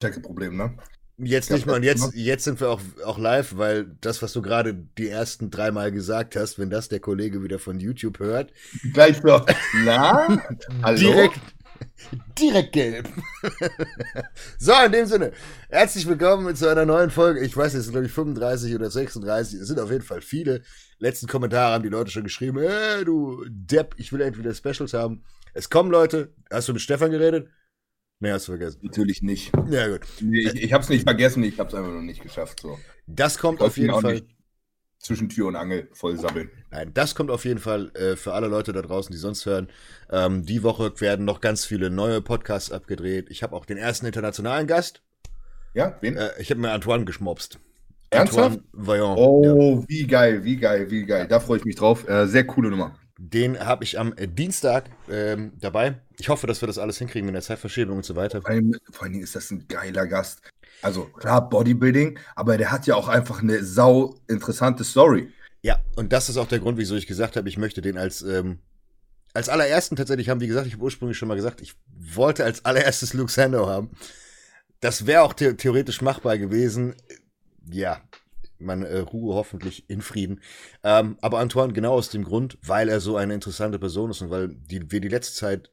Lautstärkeproblem, ne? Jetzt nicht mal, und jetzt, jetzt sind wir auch, auch live, weil das, was du gerade die ersten dreimal gesagt hast, wenn das der Kollege wieder von YouTube hört. Gleich so, na? Hallo? Direkt, direkt gelb. so, in dem Sinne, herzlich willkommen zu einer neuen Folge. Ich weiß, es sind, glaube ich, 35 oder 36. Es sind auf jeden Fall viele. Letzten Kommentare haben die Leute schon geschrieben, äh, du Depp, ich will entweder Specials haben. Es kommen Leute. Hast du mit Stefan geredet? Nee, hast du vergessen. Natürlich nicht. Ja, gut. Nee, ich ich habe es nicht vergessen, ich habe es einfach noch nicht geschafft. So. Das kommt auf jeden Fall. Zwischen Tür und Angel voll sammeln. Nein, das kommt auf jeden Fall äh, für alle Leute da draußen, die sonst hören. Ähm, die Woche werden noch ganz viele neue Podcasts abgedreht. Ich habe auch den ersten internationalen Gast. Ja, wen? Äh, ich habe mir Antoine geschmopst. Ernsthaft? Vaillant. Oh, ja. wie geil, wie geil, wie geil. Da freue ich mich drauf. Äh, sehr coole Nummer. Den habe ich am äh, Dienstag ähm, dabei. Ich hoffe, dass wir das alles hinkriegen mit der Zeitverschiebung und so weiter. Vor allem, vor allem ist das ein geiler Gast. Also klar, Bodybuilding, aber der hat ja auch einfach eine sau interessante Story. Ja, und das ist auch der Grund, wieso ich gesagt habe, ich möchte den als, ähm, als allerersten tatsächlich haben, wie gesagt, ich habe ursprünglich schon mal gesagt, ich wollte als allererstes Luke Sandow haben. Das wäre auch the theoretisch machbar gewesen. Ja, man äh, ruhe hoffentlich in Frieden. Ähm, aber Antoine, genau aus dem Grund, weil er so eine interessante Person ist und weil die, wir die letzte Zeit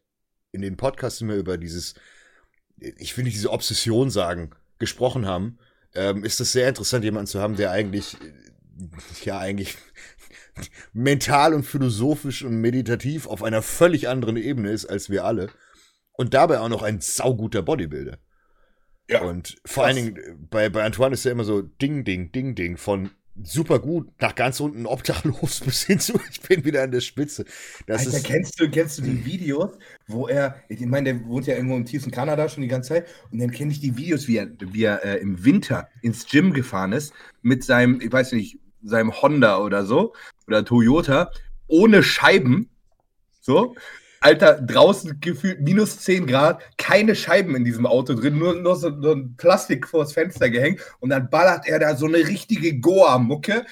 in den Podcasts immer über dieses, ich will nicht diese Obsession sagen, gesprochen haben, ähm, ist es sehr interessant, jemanden zu haben, der eigentlich, ja, eigentlich mental und philosophisch und meditativ auf einer völlig anderen Ebene ist als wir alle. Und dabei auch noch ein sauguter Bodybuilder. Ja, und vor krass. allen Dingen äh, bei, bei Antoine ist ja immer so Ding, Ding, Ding, Ding von super gut nach ganz unten obdachlos bis hin zu ich bin wieder an der Spitze. Das Alter, ist, kennst du kennst du die Videos, wo er ich meine, der wohnt ja irgendwo im tiefsten Kanada schon die ganze Zeit und dann kenne ich die Videos, wie er, wie er äh, im Winter ins Gym gefahren ist mit seinem, ich weiß nicht, seinem Honda oder so oder Toyota ohne Scheiben so Alter, draußen gefühlt minus 10 Grad, keine Scheiben in diesem Auto drin, nur, nur so, so ein Plastik vors Fenster gehängt und dann ballert er da so eine richtige Goa-Mucke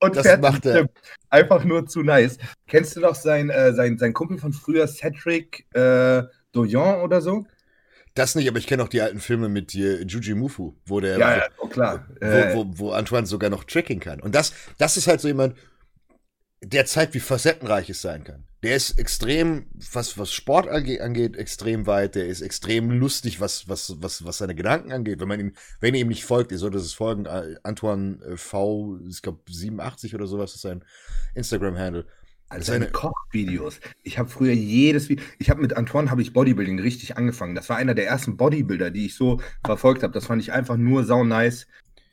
und das fährt macht er. einfach nur zu nice. Kennst du noch sein, äh, sein, sein Kumpel von früher, Cedric äh, Doyon oder so? Das nicht, aber ich kenne auch die alten Filme mit äh, Juji Mufu, wo der, ja, ja, oh klar. Wo, wo, wo, Antoine sogar noch Tricking kann. Und das, das ist halt so jemand, der zeigt, wie facettenreich es sein kann. Der ist extrem, was, was Sport angeht, extrem weit. Der ist extrem lustig, was, was, was, was seine Gedanken angeht. Wenn man ihm, wenn ihr ihm nicht folgt, ihr solltet es folgen. Äh, Antoine äh, V, ich glaube 87 oder sowas ist sein Instagram-Handle. Also seine Kochvideos. Ich habe früher jedes Video, ich habe mit Antoine habe ich Bodybuilding richtig angefangen. Das war einer der ersten Bodybuilder, die ich so verfolgt habe. Das fand ich einfach nur sau nice.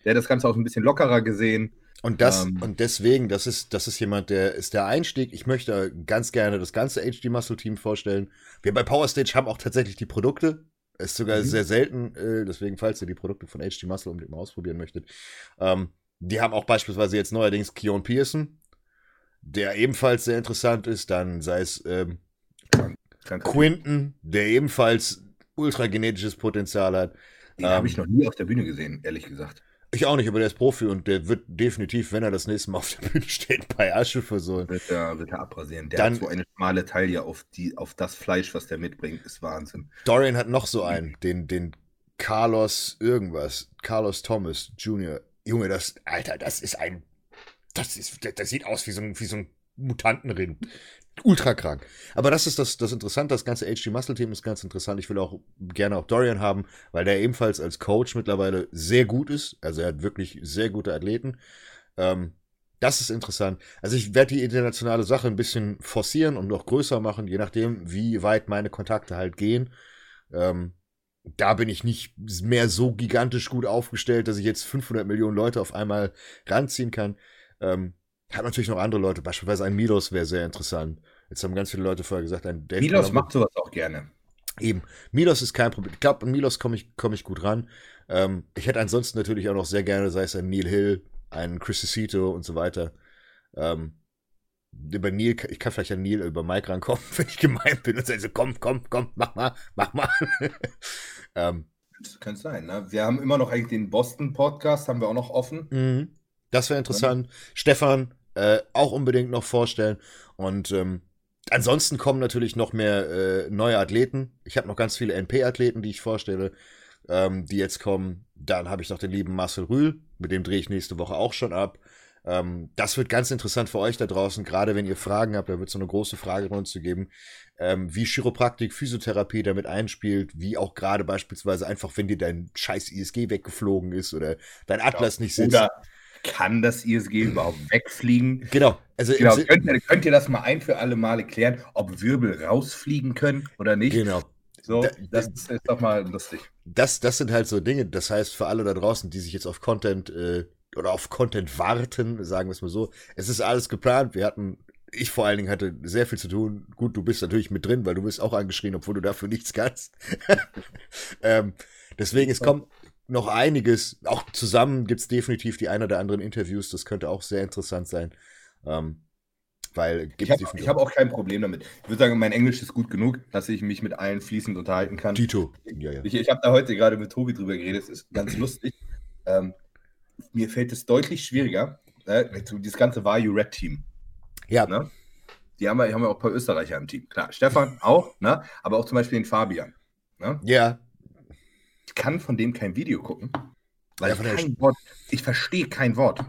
Der hat das Ganze auch ein bisschen lockerer gesehen. Und das, ähm, und deswegen, das ist, das ist jemand, der ist der Einstieg. Ich möchte ganz gerne das ganze HD Muscle Team vorstellen. Wir bei Power Stage haben auch tatsächlich die Produkte. Ist sogar mhm. sehr selten, äh, deswegen, falls ihr die Produkte von HD Muscle unbedingt mal ausprobieren möchtet. Ähm, die haben auch beispielsweise jetzt neuerdings Keon Pearson, der ebenfalls sehr interessant ist. Dann sei es ähm, Quinton, der ebenfalls ultragenetisches Potenzial hat. Den ähm, habe ich noch nie auf der Bühne gesehen, ehrlich gesagt. Ich auch nicht, aber der ist Profi und der wird definitiv, wenn er das nächste Mal auf der Bühne steht, bei Asche versohlen. Wird er, wird er abrasieren. Der Dann, hat so eine schmale Taille auf, die, auf das Fleisch, was der mitbringt, ist Wahnsinn. Dorian hat noch so einen, den, den Carlos irgendwas, Carlos Thomas Jr. Junge, das, Alter, das ist ein, das ist, das sieht aus wie so ein, wie so ein Mutantenrind ultra krank. Aber das ist das, das Interessante, das ganze HG Muscle Team ist ganz interessant. Ich will auch gerne auch Dorian haben, weil der ebenfalls als Coach mittlerweile sehr gut ist. Also er hat wirklich sehr gute Athleten. Ähm, das ist interessant. Also ich werde die internationale Sache ein bisschen forcieren und noch größer machen, je nachdem, wie weit meine Kontakte halt gehen. Ähm, da bin ich nicht mehr so gigantisch gut aufgestellt, dass ich jetzt 500 Millionen Leute auf einmal ranziehen kann. Ähm, hat natürlich noch andere Leute, beispielsweise ein Milos wäre sehr interessant. Jetzt haben ganz viele Leute vorher gesagt, ein Dave Milos Brown, macht sowas auch gerne. Eben. Milos ist kein Problem. Ich glaube, an Milos komme ich, komm ich gut ran. Ähm, ich hätte ansonsten natürlich auch noch sehr gerne, sei es ein Neil Hill, ein Chris Cito und so weiter. Ähm, über Neil, ich kann vielleicht an Neil über Mike rankommen, wenn ich gemein bin und sage so, komm, komm, komm, mach mal, mach mal. ähm, kann sein, ne? Wir haben immer noch eigentlich den Boston-Podcast, haben wir auch noch offen. Mhm. Das wäre interessant. Ja. Stefan, äh, auch unbedingt noch vorstellen. Und ähm, ansonsten kommen natürlich noch mehr äh, neue Athleten. Ich habe noch ganz viele NP-Athleten, die ich vorstelle. ähm, die jetzt kommen. Dann habe ich noch den lieben Marcel Rühl, mit dem drehe ich nächste Woche auch schon ab. Ähm, das wird ganz interessant für euch da draußen, gerade wenn ihr Fragen habt, da wird es so eine große Fragerunde zu geben, ähm, wie Chiropraktik, Physiotherapie damit einspielt, wie auch gerade beispielsweise einfach, wenn dir dein scheiß ISG weggeflogen ist oder dein Atlas ja, nicht sitzt. Oder kann das ISG überhaupt wegfliegen? Genau. Also genau. Könnt, ihr, könnt ihr das mal ein für alle Mal erklären, ob Wirbel rausfliegen können oder nicht? Genau. So, das, das ist doch mal lustig. Das, das sind halt so Dinge, das heißt für alle da draußen, die sich jetzt auf Content äh, oder auf Content warten, sagen wir es mal so. Es ist alles geplant. Wir hatten, ich vor allen Dingen hatte sehr viel zu tun. Gut, du bist natürlich mit drin, weil du bist auch angeschrien, obwohl du dafür nichts kannst. ähm, deswegen, es kommt noch einiges. Auch zusammen gibt's definitiv die ein oder anderen Interviews. Das könnte auch sehr interessant sein. Ähm, weil ich habe hab auch kein Problem damit. Ich würde sagen, mein Englisch ist gut genug, dass ich mich mit allen fließend unterhalten kann. Tito. Ja, ja. Ich, ich habe da heute gerade mit Tobi drüber geredet. Es ist ganz lustig. Ähm, mir fällt es deutlich schwieriger, ne, dieses ganze Vayu Red Team. Ja. Ne? Die haben wir, haben wir auch ein paar Österreicher im Team. Klar, Stefan auch, ne? aber auch zum Beispiel den Fabian. Ne? Ja. Ich kann von dem kein Video gucken, weil ja, ich kein Wort, ich verstehe kein Wort.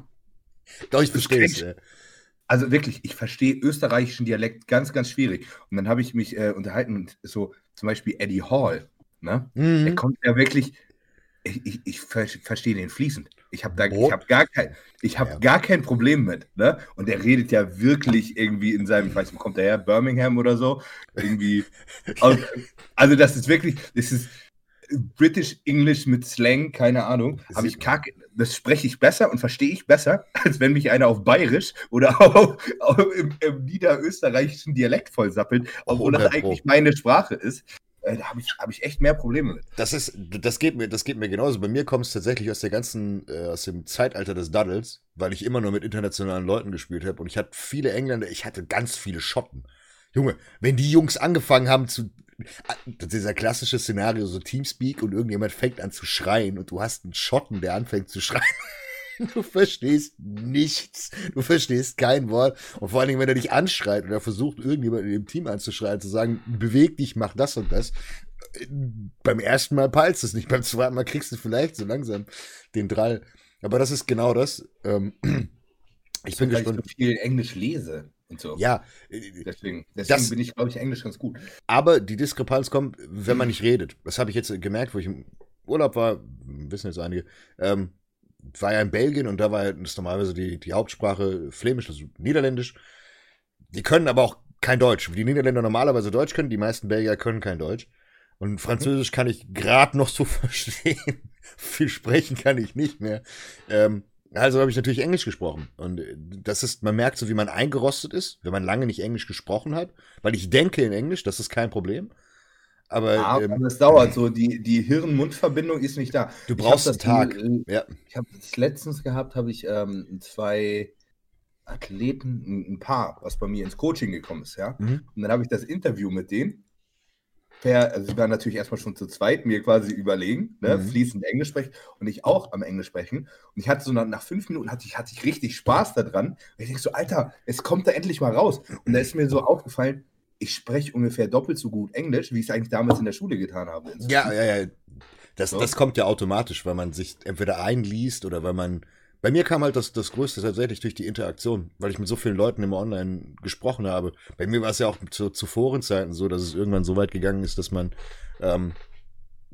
Doch, ich verstehe es. Also wirklich, ich verstehe österreichischen Dialekt ganz, ganz schwierig. Und dann habe ich mich äh, unterhalten und so zum Beispiel Eddie Hall, ne? Mhm. Der kommt ja wirklich, ich, ich, ich verstehe den fließend. Ich habe da, ich habe gar kein, ich habe ja. gar kein Problem mit, ne? Und der redet ja wirklich irgendwie in seinem, ich weiß nicht, kommt der her, Birmingham oder so, irgendwie. also das ist wirklich, das ist British English mit Slang, keine Ahnung. Habe ich gar, das spreche ich besser und verstehe ich besser, als wenn mich einer auf Bayerisch oder auf, auf im, im, niederösterreichischen Dialekt vollsappelt, obwohl das eigentlich meine Sprache ist äh, da habe ich, hab ich echt mehr Probleme mit. Das ist, das geht mir, das geht mir genauso. Bei mir kommt es tatsächlich aus der ganzen, äh, aus dem Zeitalter des Duddles, weil ich immer nur mit internationalen Leuten gespielt habe und ich hatte viele Engländer, ich hatte ganz viele Schotten. Junge, wenn die Jungs angefangen haben zu, dieser klassische Szenario, so Teamspeak und irgendjemand fängt an zu schreien und du hast einen Schotten, der anfängt zu schreien. Du verstehst nichts. Du verstehst kein Wort. Und vor allen Dingen, wenn er dich anschreit oder versucht, irgendjemand in dem Team anzuschreien, zu sagen, beweg dich, mach das und das. Beim ersten Mal peilst du es nicht. Beim zweiten Mal kriegst du vielleicht so langsam den Drall. Aber das ist genau das. Ähm, ich bin gespannt. Ich so viel Englisch lese. Und so. Ja, deswegen, deswegen bin ich, glaube ich, Englisch ganz gut. Aber die Diskrepanz kommt, wenn man nicht redet. Das habe ich jetzt gemerkt, wo ich im Urlaub war, wissen jetzt einige. Ähm, war ja in Belgien und da war das normalerweise die, die Hauptsprache Flämisch, also Niederländisch. Die können aber auch kein Deutsch. Wie die Niederländer normalerweise Deutsch können, die meisten Belgier können kein Deutsch. Und Französisch kann ich gerade noch so verstehen. Viel sprechen kann ich nicht mehr. Ähm, also habe ich natürlich Englisch gesprochen. Und äh, das ist, man merkt so, wie man eingerostet ist, wenn man lange nicht Englisch gesprochen hat. Weil ich denke in Englisch, das ist kein Problem. Aber, ja, ähm, es dauert so, die, die Hirn-Mund-Verbindung ist nicht da. Du brauchst einen Tag. Die, äh, ja. Ich habe es letztens gehabt, habe ich ähm, zwei Athleten, ein, ein, Paar, was bei mir ins Coaching gekommen ist, ja. Mhm. Und dann habe ich das Interview mit denen. Per, also sie waren natürlich erstmal schon zu zweit, mir quasi überlegen, ne, mhm. fließend Englisch sprechen und ich auch am Englisch sprechen. Und ich hatte so nach, nach fünf Minuten hatte ich, hatte ich richtig Spaß daran. Und ich denke so, Alter, es kommt da endlich mal raus. Und da ist mir so aufgefallen, ich spreche ungefähr doppelt so gut Englisch, wie ich es eigentlich damals in der Schule getan habe. Ja, ja, ja. Das, so. das kommt ja automatisch, weil man sich entweder einliest oder weil man. Bei mir kam halt das, das Größte tatsächlich durch die Interaktion, weil ich mit so vielen Leuten immer online gesprochen habe. Bei mir war es ja auch zu, zu Forenzeiten so, dass es irgendwann so weit gegangen ist, dass man ähm,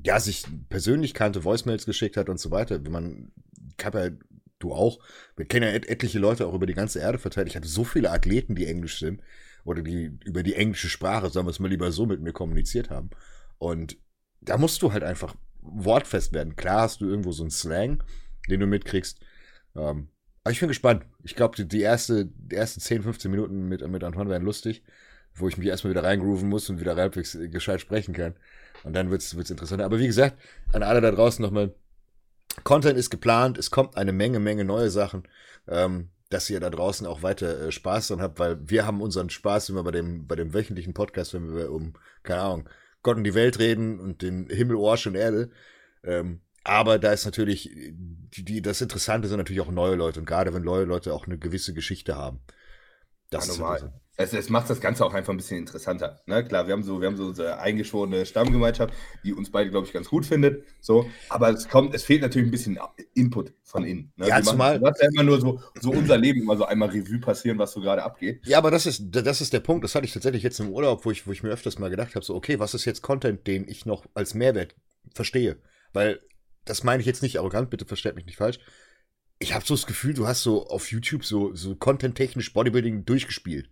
ja sich persönlich kannte, Voicemails geschickt hat und so weiter. Wenn man, ich habe ja, du auch, wir kennen ja et etliche Leute auch über die ganze Erde verteilt. Ich hatte so viele Athleten, die Englisch sind oder die über die englische Sprache, sagen wir es mal lieber so, mit mir kommuniziert haben. Und da musst du halt einfach wortfest werden. Klar hast du irgendwo so einen Slang, den du mitkriegst. Ähm, aber ich bin gespannt. Ich glaube, die, die, erste, die ersten 10, 15 Minuten mit, mit Antoine werden lustig, wo ich mich erstmal wieder reingrooven muss und wieder halbwegs gescheit sprechen kann. Und dann wird es interessant. Aber wie gesagt, an alle da draußen nochmal, Content ist geplant, es kommt eine Menge, Menge neue Sachen. Ähm, dass ihr da draußen auch weiter äh, Spaß dran habt, weil wir haben unseren Spaß immer bei dem, bei dem wöchentlichen Podcast, wenn wir um, keine Ahnung, Gott und die Welt reden und den Himmel, Orsch und Erde. Ähm, aber da ist natürlich, die, das Interessante sind natürlich auch neue Leute und gerade wenn neue Leute auch eine gewisse Geschichte haben. Das ja, normal. Es, es, macht das Ganze auch einfach ein bisschen interessanter. Ne? Klar, wir haben so, wir haben so unsere eingeschworene Stammgemeinschaft, die uns beide, glaube ich, ganz gut findet. So, aber es kommt, es fehlt natürlich ein bisschen Input von innen. Ne? Ja, zumal. Du hast ja immer nur so, so unser Leben immer so einmal Revue passieren, was so gerade abgeht. Ja, aber das ist, das ist der Punkt. Das hatte ich tatsächlich jetzt im Urlaub, wo ich, wo ich mir öfters mal gedacht habe: so, okay, was ist jetzt Content, den ich noch als Mehrwert verstehe? Weil, das meine ich jetzt nicht arrogant, bitte versteht mich nicht falsch. Ich habe so das Gefühl, du hast so auf YouTube so, so content-technisch Bodybuilding durchgespielt.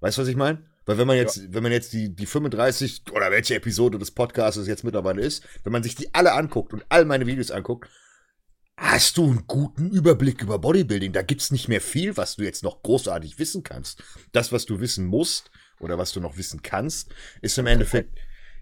Weißt du, was ich meine? Weil wenn man jetzt, ja. wenn man jetzt die, die 35 oder welche Episode des Podcasts jetzt mittlerweile ist, wenn man sich die alle anguckt und all meine Videos anguckt, hast du einen guten Überblick über Bodybuilding. Da gibt's nicht mehr viel, was du jetzt noch großartig wissen kannst. Das, was du wissen musst oder was du noch wissen kannst, ist im Endeffekt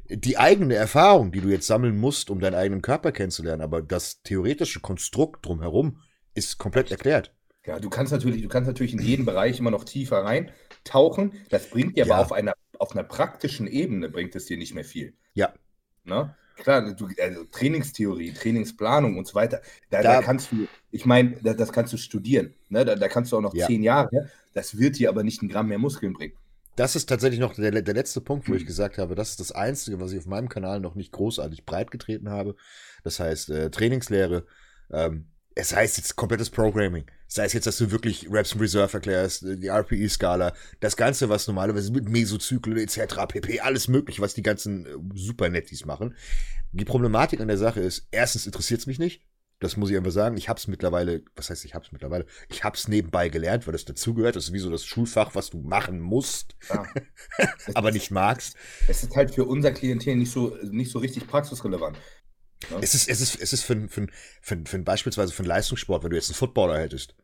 die eigene Erfahrung, die du jetzt sammeln musst, um deinen eigenen Körper kennenzulernen. Aber das theoretische Konstrukt drumherum ist komplett erklärt. Ja, du kannst natürlich, du kannst natürlich in jeden Bereich immer noch tiefer reintauchen. Das bringt dir ja. aber auf einer, auf einer praktischen Ebene bringt es dir nicht mehr viel. Ja. Ne? Klar, du, also Trainingstheorie, Trainingsplanung und so weiter, da, da, da kannst du, ich meine, da, das kannst du studieren. Ne? Da, da kannst du auch noch ja. zehn Jahre, das wird dir aber nicht ein Gramm mehr Muskeln bringen. Das ist tatsächlich noch der, der letzte Punkt, wo ich gesagt habe, das ist das Einzige, was ich auf meinem Kanal noch nicht großartig breit getreten habe. Das heißt, äh, Trainingslehre, ähm, es heißt jetzt komplettes Programming. Sei es jetzt, dass du wirklich Reps in Reserve erklärst, die RPE-Skala, das Ganze, was normalerweise mit Mesozyklen etc., pp, alles mögliche, was die ganzen äh, Super-Nettis machen. Die Problematik an der Sache ist, erstens interessiert es mich nicht. Das muss ich einfach sagen. Ich hab's mittlerweile, was heißt ich hab's mittlerweile? Ich hab's nebenbei gelernt, weil das dazugehört. Das ist wie so das Schulfach, was du machen musst, ja. aber nicht magst. Es ist halt für unser Klientel nicht so, nicht so richtig praxisrelevant. Ja. Es ist, es ist, es ist für, für, für, für beispielsweise für einen Leistungssport, wenn du jetzt einen Footballer hättest.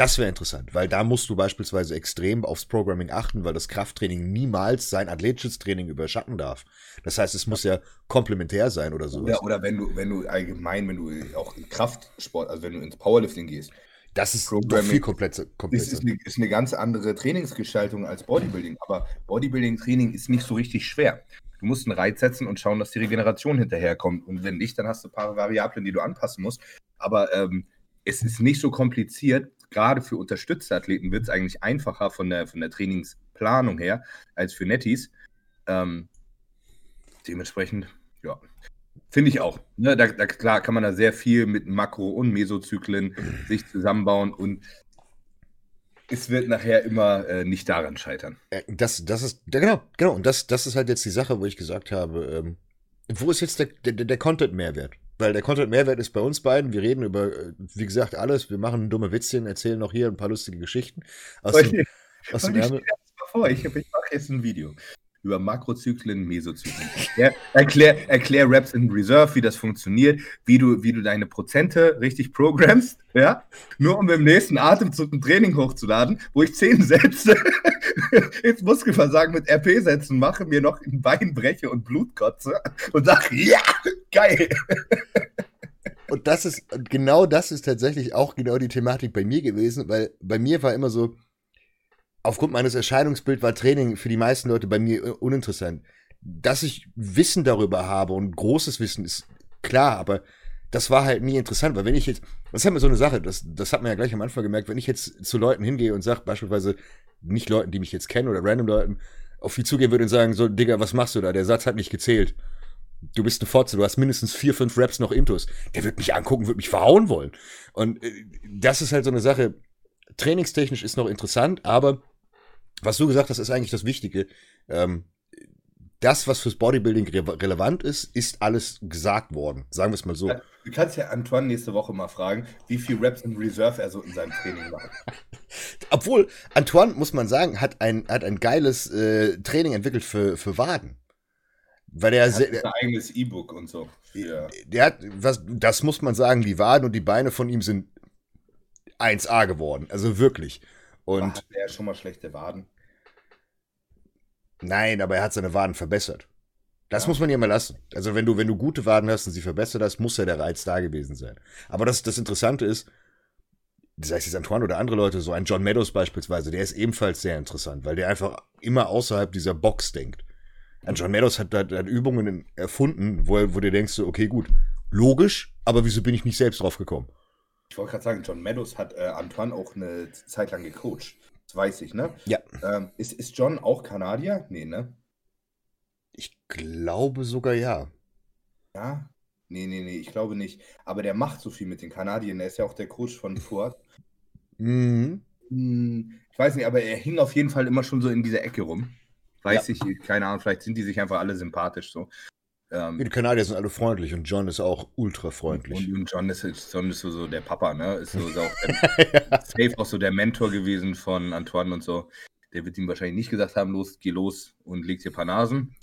Das wäre interessant, weil da musst du beispielsweise extrem aufs Programming achten, weil das Krafttraining niemals sein athletisches Training überschatten darf. Das heißt, es muss ja komplementär sein oder sowas. Oder, oder wenn du, wenn du allgemein, wenn du auch in Kraftsport, also wenn du ins Powerlifting gehst, das ist doch viel komplexer. Ist, ist, eine, ist eine ganz andere Trainingsgestaltung als Bodybuilding. Aber Bodybuilding-Training ist nicht so richtig schwer. Du musst einen Reiz setzen und schauen, dass die Regeneration hinterherkommt. Und wenn nicht, dann hast du ein paar Variablen, die du anpassen musst. Aber ähm, es ist nicht so kompliziert. Gerade für unterstützte Athleten wird es eigentlich einfacher von der, von der Trainingsplanung her als für Netties. Ähm, dementsprechend, ja, finde ich auch. Ne, da, da, klar kann man da sehr viel mit Makro- und Mesozyklen sich zusammenbauen und es wird nachher immer äh, nicht daran scheitern. Äh, das, das ist, genau, genau. Und das, das ist halt jetzt die Sache, wo ich gesagt habe, ähm, wo ist jetzt der, der, der Content-Mehrwert? Weil der Content-Mehrwert ist bei uns beiden. Wir reden über, äh, wie gesagt, alles. Wir machen dumme Witzchen, erzählen noch hier ein paar lustige Geschichten. Aus dem, aus dem ich, ich, ich mache jetzt ein Video über Makrozyklen, Mesozyklen. Ja, erklär, erklär Raps in Reserve, wie das funktioniert, wie du, wie du deine Prozente richtig programmst, ja, nur um im nächsten Atemzug ein Training hochzuladen, wo ich zehn Sätze ins Muskelversagen mit RP-Sätzen mache, mir noch ein Bein breche und Blut kotze und sage, ja, geil. Und das ist, genau das ist tatsächlich auch genau die Thematik bei mir gewesen, weil bei mir war immer so, aufgrund meines Erscheinungsbilds war Training für die meisten Leute bei mir uninteressant. Dass ich Wissen darüber habe und großes Wissen ist klar, aber das war halt nie interessant, weil wenn ich jetzt, das ist halt so eine Sache, das, das hat man ja gleich am Anfang gemerkt, wenn ich jetzt zu Leuten hingehe und sage, beispielsweise nicht Leuten, die mich jetzt kennen oder random Leuten, auf die zugehen würde und sagen, so, Digga, was machst du da? Der Satz hat nicht gezählt. Du bist ein Fotze, du hast mindestens vier, fünf Raps noch Intus. Der wird mich angucken, wird mich verhauen wollen. Und äh, das ist halt so eine Sache, trainingstechnisch ist noch interessant, aber was du gesagt hast, ist eigentlich das Wichtige. Ähm, das, was fürs Bodybuilding re relevant ist, ist alles gesagt worden. Sagen wir es mal so. Du kannst ja Antoine nächste Woche mal fragen, wie viel Reps in Reserve er so in seinem Training macht. Obwohl, Antoine, muss man sagen, hat ein, hat ein geiles äh, Training entwickelt für, für Waden. Weil der, er hat ein eigenes E-Book und so. Ja. Der hat, was, das muss man sagen, die Waden und die Beine von ihm sind 1A geworden. Also wirklich. Und hat er schon mal schlechte Waden? Nein, aber er hat seine Waden verbessert. Das ja. muss man ja mal lassen. Also wenn du, wenn du gute Waden hast und sie verbessert hast, muss ja der Reiz da gewesen sein. Aber das, das Interessante ist, sei es jetzt Antoine oder andere Leute, so ein John Meadows beispielsweise, der ist ebenfalls sehr interessant, weil der einfach immer außerhalb dieser Box denkt. Ein John Meadows hat, hat, hat Übungen erfunden, wo, wo du denkst, so, okay, gut, logisch, aber wieso bin ich nicht selbst drauf gekommen? Ich wollte gerade sagen, John Meadows hat äh, Antoine auch eine Zeit lang gecoacht. Das weiß ich, ne? Ja. Ähm, ist, ist John auch Kanadier? Nee, ne? Ich glaube sogar ja. Ja? Nee, nee, nee, ich glaube nicht. Aber der macht so viel mit den Kanadiern. Der ist ja auch der Coach von Ford. Mhm. Hm, ich weiß nicht, aber er hing auf jeden Fall immer schon so in dieser Ecke rum. Weiß Ja. ich, keine Ahnung, vielleicht sind die sich einfach alle sympathisch so. Ähm, Die Kanadier sind alle freundlich und John ist auch ultra freundlich. Und, und John ist, John ist so, so der Papa, ne? Ist so, so auch der, safe auch so der Mentor gewesen von Antoine und so. Der wird ihm wahrscheinlich nicht gesagt haben, los, geh los und leg dir ein paar Nasen.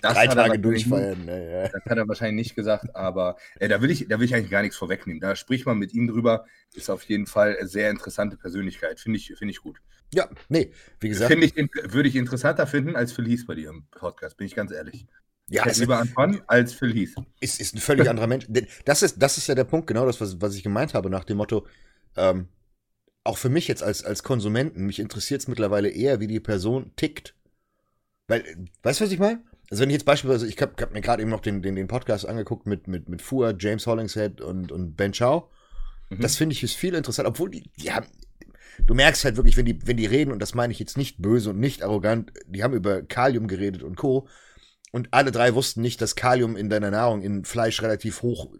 Das Drei Tage durchfeiern. ne, Ja, ja. Das hat er wahrscheinlich nicht gesagt, aber äh, da, will ich, da will ich eigentlich gar nichts vorwegnehmen. Da spricht man mit ihm drüber. Ist auf jeden Fall eine sehr interessante Persönlichkeit. Finde ich, finde ich gut. ja, nee, wie gesagt, ich, würde ich interessanter finden als Heath bei dir im Podcast, bin ich ganz ehrlich. Ja, es lieber Antoine als Phil Heath. ist, ist ein völlig anderer Mensch. Das ist, das ist ja der Punkt, genau das, was, was ich gemeint habe, nach dem Motto, ähm, auch für mich jetzt als, als Konsumenten, mich interessiert es mittlerweile eher, wie die Person tickt. Weil, weißt du, was ich meine? Also wenn ich jetzt beispielsweise, ich habe hab mir gerade eben noch den, den, den Podcast angeguckt mit, mit, mit Fuhr, James Hollingshead und, und Ben Chow. Mhm. Das finde ich ist viel interessant, obwohl die, die haben, du merkst halt wirklich, wenn die, wenn die reden, und das meine ich jetzt nicht böse und nicht arrogant, die haben über Kalium geredet und Co. Und alle drei wussten nicht, dass Kalium in deiner Nahrung, in Fleisch relativ hoch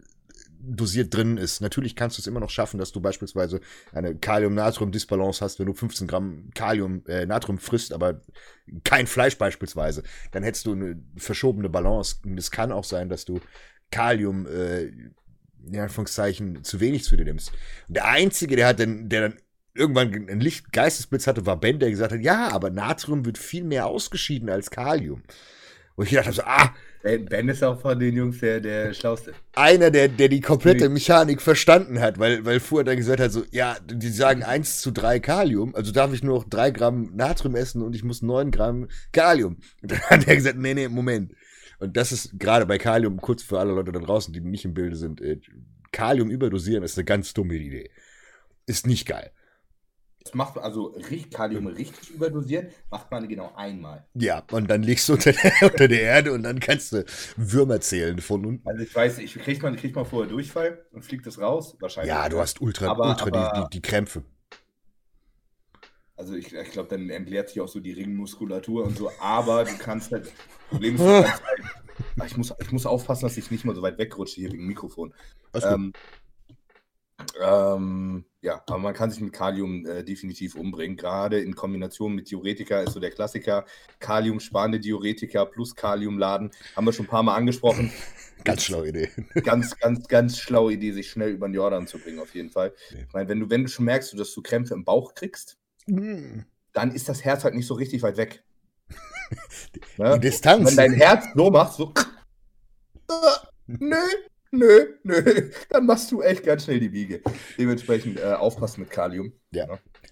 dosiert drin ist. Natürlich kannst du es immer noch schaffen, dass du beispielsweise eine Kalium-Natrium-Disbalance hast, wenn du 15 Gramm Kalium, äh, Natrium frisst, aber kein Fleisch beispielsweise. Dann hättest du eine verschobene Balance. Und es kann auch sein, dass du Kalium, äh, in Anführungszeichen, zu wenig zu dir nimmst. Und der Einzige, der hat dann, der dann irgendwann einen Lichtgeistesblitz hatte, war Ben, der gesagt hat, ja, aber Natrium wird viel mehr ausgeschieden als Kalium. Wo ich gedacht habe, so, ah, Ben, ben ist auch von den Jungs der, der Schlauste. einer, der, der die komplette Mechanik verstanden hat, weil, weil Fuhr dann gesagt hat, so, ja, die sagen 1 zu 3 Kalium, also darf ich nur noch 3 Gramm Natrium essen und ich muss 9 Gramm Kalium. Und dann hat er gesagt, nee, nee, Moment. Und das ist gerade bei Kalium, kurz für alle Leute da draußen, die nicht im Bilde sind, äh, Kalium überdosieren ist eine ganz dumme Idee. Ist nicht geil. Das macht man, also richtig Kalium richtig überdosieren, macht man genau einmal. Ja, und dann liegst du unter der, unter der Erde und dann kannst du Würmer zählen von unten. Also ich weiß, ich kriegt man, kriegt man vorher Durchfall und fliegt das raus, wahrscheinlich. Ja, du hast ultra, Aber- ultra aber- die, die, die Krämpfe. Also ich, ich glaube, dann entleert sich auch so die Ringmuskulatur und so, aber du kannst halt, Problem ist, du kannst halt, Ah, ich muss, ich muss aufpassen, dass ich nicht mal so weit wegrutsche hier wegen dem Mikrofon. Ähm, ähm, ja, aber man kann sich mit Kalium äh, definitiv umbringen. Gerade in Kombination mit Diuretika ist so der Klassiker. Kaliumsparende Diuretika plus Kaliumladen. Haben wir schon ein paar Mal angesprochen. Ganz schlaue Idee. Ganz, ganz, ganz schlaue Idee, sich schnell über den Jordan zu bringen, auf jeden Fall. Ich meine, wenn du, wenn du schon merkst, dass du Krämpfe im Bauch kriegst, dann ist das Herz halt nicht so richtig weit weg. Ne? Die Distanz. Wenn dein Herz so macht, so. Nö, nö, nö. Dann machst du echt ganz schnell die Biege. Dementsprechend äh, aufpassen mit Kalium.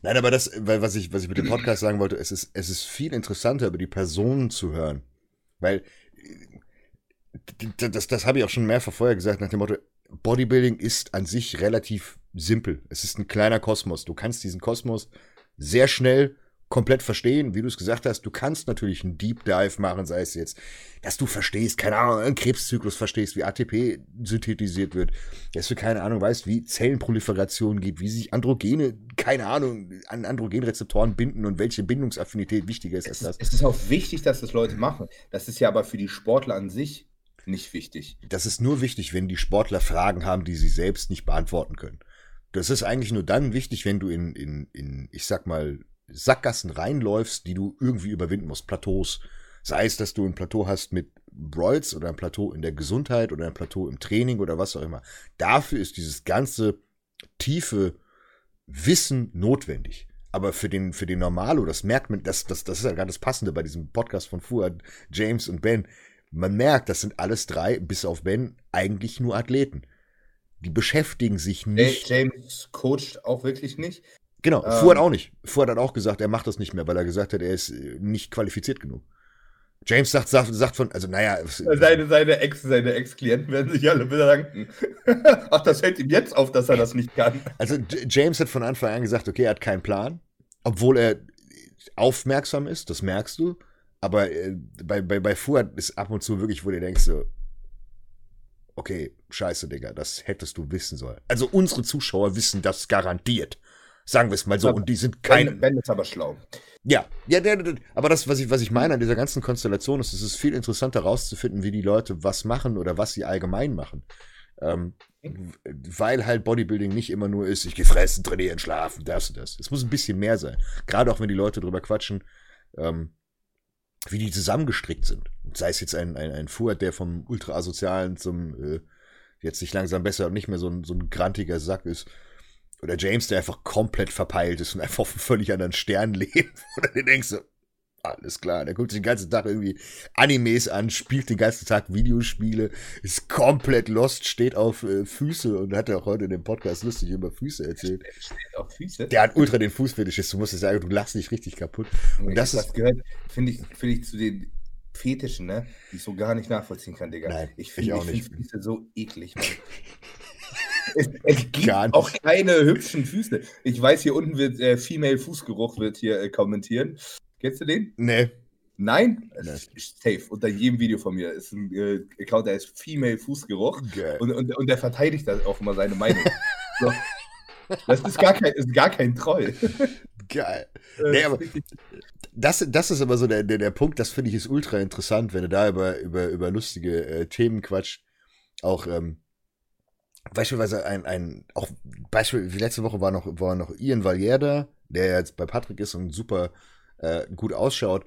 Nein, aber das, weil was ich, was ich mit dem Podcast sagen wollte, es ist, es ist viel interessanter, über die Personen zu hören. Weil, äh, das, das habe ich auch schon mehrfach vorher gesagt, nach dem Motto, Bodybuilding ist an sich relativ simpel. Es ist ein kleiner Kosmos. Du kannst diesen Kosmos sehr schnell komplett verstehen, wie du es gesagt hast. Du kannst natürlich einen Deep Dive machen, sei es jetzt, dass du verstehst, keine Ahnung, einen Krebszyklus verstehst, wie ATP synthetisiert wird, dass du keine Ahnung weißt, wie Zellenproliferation geht, wie sich Androgene, keine Ahnung, an Androgenrezeptoren binden und welche Bindungsaffinität wichtiger ist als das. es ist auch wichtig, dass das Leute machen. Das ist ja aber für die Sportler an sich nicht wichtig. Das ist nur wichtig, wenn die Sportler Fragen haben, die sie selbst nicht beantworten können. Das ist eigentlich nur dann wichtig, wenn du in, in, in ich sag mal, Sackgassen reinläufst, die du irgendwie überwinden musst, Plateaus. Sei es, dass du ein Plateau hast mit Broils oder ein Plateau in der Gesundheit oder ein Plateau im Training oder was auch immer. Dafür ist dieses ganze tiefe Wissen notwendig. Aber für den, für den Normalo, das merkt man, das, das, das ist ja gerade das Passende bei diesem Podcast von Fuad, James und Ben. Man merkt, das sind alles drei, bis auf Ben, eigentlich nur Athleten. Die beschäftigen sich nicht. James coacht auch wirklich nicht. Genau, Ähm, Fuad auch nicht. Fuad hat auch gesagt, er macht das nicht mehr, weil er gesagt hat, er ist äh, nicht qualifiziert genug. James sagt, sagt, sagt von, also naja, Seine, seine Ex, seine Ex-Klienten werden sich alle bedanken. Ach, das fällt ihm jetzt auf, dass er das nicht kann. also James hat von Anfang an gesagt, okay, er hat keinen Plan, obwohl er aufmerksam ist, das merkst du. Aber äh, bei, bei, bei Fuad ist ab und zu wirklich, wo du denkst so, okay, scheiße, Digga, das hättest du wissen sollen. Also unsere Zuschauer wissen das garantiert. Sagen wir es mal so. Und die sind kein. Ben, ben ist aber schlau. Ja, ja, der, der, aber das, was ich, was ich meine an dieser ganzen Konstellation ist, es ist viel interessanter herauszufinden, wie die Leute was machen oder was sie allgemein machen. Ähm, weil halt Bodybuilding nicht immer nur ist, ich gehe fressen, trainieren, schlafen, das und das. Es muss ein bisschen mehr sein. Gerade auch wenn die Leute drüber quatschen, ähm, wie die zusammengestrickt sind. Sei es jetzt ein, ein, ein Fuhrt, der vom Ultra-Asozialen zum äh, jetzt sich langsam besser und nicht mehr so ein, so ein grantiger Sack ist. Oder James, der einfach komplett verpeilt ist und einfach auf einem völlig anderen Stern lebt. Oder du denkst so, alles klar, der guckt sich den ganzen Tag irgendwie Animes an, spielt den ganzen Tag Videospiele, ist komplett lost, steht auf äh, Füße und hat ja auch heute in dem Podcast lustig über Füße erzählt. Steht auf Füße? Der hat ultra den Fußfetisch, du musst es sagen, du lachst dich richtig kaputt. Und ich das ist, gehört, finde ich, finde ich zu den Fetischen, ne, die ich so gar nicht nachvollziehen kann, Digga. Nein, ich finde auch nicht. Füße so eklig, Mann. es, es gibt auch keine hübschen Füße. Ich weiß, hier unten wird äh, Female Fußgeruch wird hier äh, kommentieren. Kennst du den? Nee. Nein? Nee. Safe. Unter jedem Video von mir ist ein äh, Account, der ist Female Fußgeruch. Geil. Und, und, und der verteidigt da auch immer seine Meinung. so. Das ist gar kein, ist gar kein Troll. Geil. Äh, nee, aber das, das ist aber so der, der, der Punkt, das finde ich ist ultra interessant, wenn du da über, über, über lustige äh, Themen quatscht. Auch ähm, beispielsweise ein, ein, auch Beispiel, wie letzte Woche war noch, war noch Ian Valier da, der jetzt bei Patrick ist und super äh, gut ausschaut,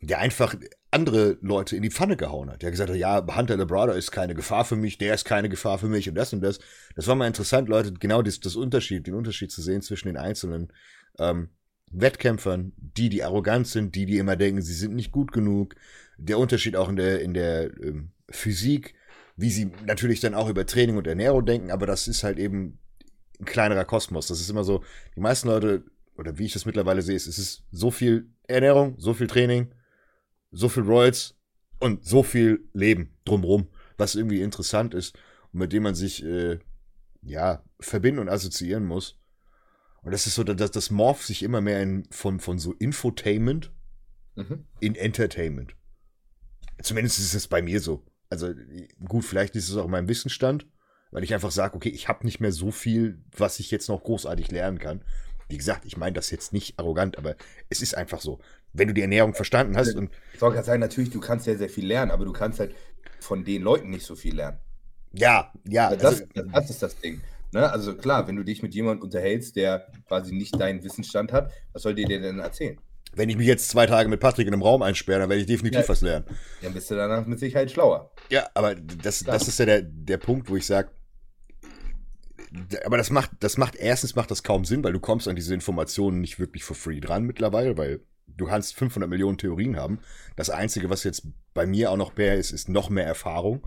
der einfach andere Leute in die Pfanne gehauen hat. Der gesagt hat, ja, Hunter Labrada ist keine Gefahr für mich, der ist keine Gefahr für mich und das und das. Das war mal interessant, Leute, genau das, das Unterschied, den Unterschied zu sehen zwischen den einzelnen ähm, Wettkämpfern, die, die arrogant sind, die, die immer denken, sie sind nicht gut genug. Der Unterschied auch in der, in der ähm, Physik, wie sie natürlich dann auch über Training und Ernährung denken, aber das ist halt eben ein kleinerer Kosmos. Das ist immer so, die meisten Leute, oder wie ich das mittlerweile sehe, ist, es ist so viel Ernährung, so viel Training, so viel Royals und so viel Leben drumrum, was irgendwie interessant ist und mit dem man sich, äh, ja, verbinden und assoziieren muss. Und das ist so, dass das morpht sich immer mehr in, von, von so Infotainment mhm. in Entertainment. Zumindest ist es bei mir so. Also gut, vielleicht ist es auch mein Wissensstand, weil ich einfach sage, okay, ich habe nicht mehr so viel, was ich jetzt noch großartig lernen kann. Wie gesagt, ich meine das jetzt nicht arrogant, aber es ist einfach so. Wenn du die Ernährung verstanden hast und. Ich wollte gerade sagen, natürlich, du kannst ja sehr viel lernen, aber du kannst halt von den Leuten nicht so viel lernen. Ja, ja. Das, also, das ist das Ding. Ne? Also klar, wenn du dich mit jemandem unterhältst, der quasi nicht deinen Wissensstand hat, was soll dir der denn erzählen? Wenn ich mich jetzt zwei Tage mit Patrick in einem Raum einsperre, dann werde ich definitiv ja, was lernen. Dann bist du danach mit Sicherheit schlauer. Ja, aber das, das ist ja der, der Punkt, wo ich sage, aber das macht, das macht, erstens macht das kaum Sinn, weil du kommst an diese Informationen nicht wirklich for free dran mittlerweile, weil du kannst 500 Millionen Theorien haben. Das Einzige, was jetzt bei mir auch noch mehr ist, ist noch mehr Erfahrung.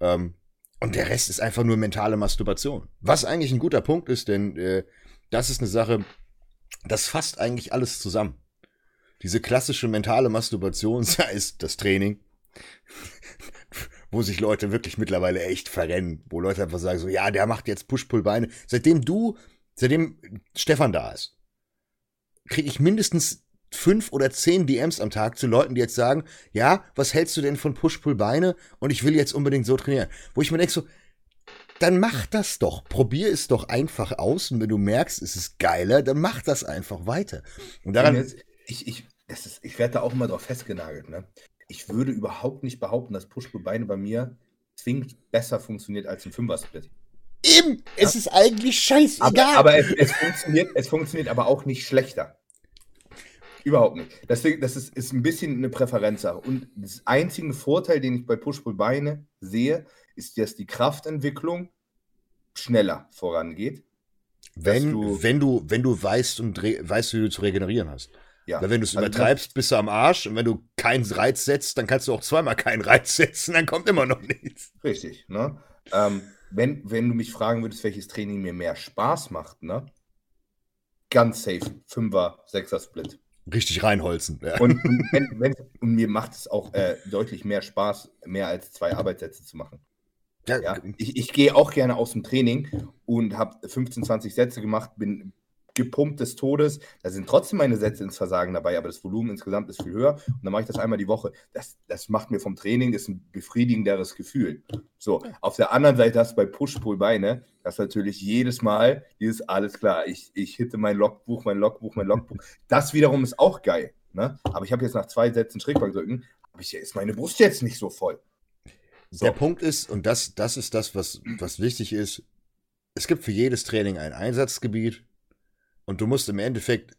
Ähm, und der Rest ist einfach nur mentale Masturbation. Was eigentlich ein guter Punkt ist, denn äh, das ist eine Sache, das fasst eigentlich alles zusammen. Diese klassische mentale Masturbation, sei es das Training, wo sich Leute wirklich mittlerweile echt verrennen, wo Leute einfach sagen so, ja, der macht jetzt Push-Pull-Beine. Seitdem du, seitdem Stefan da ist, kriege ich mindestens fünf oder zehn DMs am Tag zu Leuten, die jetzt sagen, ja, was hältst du denn von Push-Pull-Beine und ich will jetzt unbedingt so trainieren. Wo ich mir denke so, dann mach das doch. Probier es doch einfach aus und wenn du merkst, es ist geiler, dann mach das einfach weiter. Und daran. Ich, ich, ist, ich werde da auch immer drauf festgenagelt. Ne? Ich würde überhaupt nicht behaupten, dass Push-Pull-Beine bei mir zwingend besser funktioniert als ein Fünfer-Split. Eben, es ja? ist eigentlich scheißegal. Aber, aber es, es, funktioniert, es funktioniert aber auch nicht schlechter. Überhaupt nicht. Deswegen, das ist, ist ein bisschen eine Präferenzsache. Und das einzige Vorteil, den ich bei Push-Pull-Beine sehe, ist, dass die Kraftentwicklung schneller vorangeht. Wenn du, wenn du, wenn du weißt und weißt, wie du zu regenerieren hast. Ja. Weil wenn du es also übertreibst, bist du am Arsch. Und wenn du keinen Reiz setzt, dann kannst du auch zweimal keinen Reiz setzen, dann kommt immer noch nichts. Richtig, ne? Ähm, wenn, wenn du mich fragen würdest, welches Training mir mehr Spaß macht, ne? Ganz safe. Fünfer, Sechser Split. Richtig reinholzen. Ja. Und, und, wenn, wenn, und, mir macht es auch äh, deutlich mehr Spaß, mehr als zwei Arbeitssätze zu machen. Ja, ja. Ich, ich gehe auch gerne aus dem Training und habe 15, 20 Sätze gemacht, bin gepumpt des Todes. Da sind trotzdem meine Sätze ins Versagen dabei, aber das Volumen insgesamt ist viel höher. Und dann mache ich das einmal die Woche. Das, das macht mir vom Training ist ein befriedigenderes Gefühl. So, auf der anderen Seite hast du bei Push-Pull-Beine, das natürlich jedes Mal, dieses alles klar, ich, ich hitte mein Logbuch, mein Logbuch, mein Logbuch. Das wiederum ist auch geil. Ne? Aber ich habe jetzt nach zwei Sätzen Schrägbankdrücken, ich, ist meine Brust jetzt nicht so voll. So. Der Punkt ist, und das, das ist das, was, was wichtig ist, es gibt für jedes Training ein Einsatzgebiet und du musst im Endeffekt,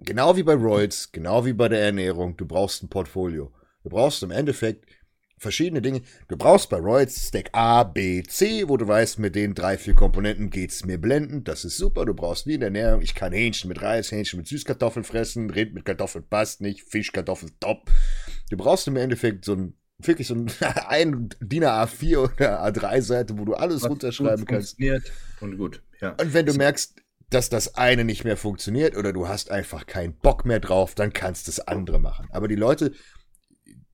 genau wie bei Roids, genau wie bei der Ernährung, du brauchst ein Portfolio. Du brauchst im Endeffekt verschiedene Dinge. Du brauchst bei Roids Stack A, B, C, wo du weißt, mit den drei, vier Komponenten geht's mir blendend. Das ist super. Du brauchst wie in der Ernährung. Ich kann Hähnchen mit Reis, Hähnchen mit Süßkartoffeln fressen, Rind mit Kartoffeln passt nicht, Fischkartoffeln top. Du brauchst im Endeffekt so ein wirklich so ein, ein DIN A4 oder A3-Seite, wo du alles Was runterschreiben kannst. Und gut, ja. Und wenn du merkst, dass das eine nicht mehr funktioniert oder du hast einfach keinen Bock mehr drauf, dann kannst du das andere machen. Aber die Leute,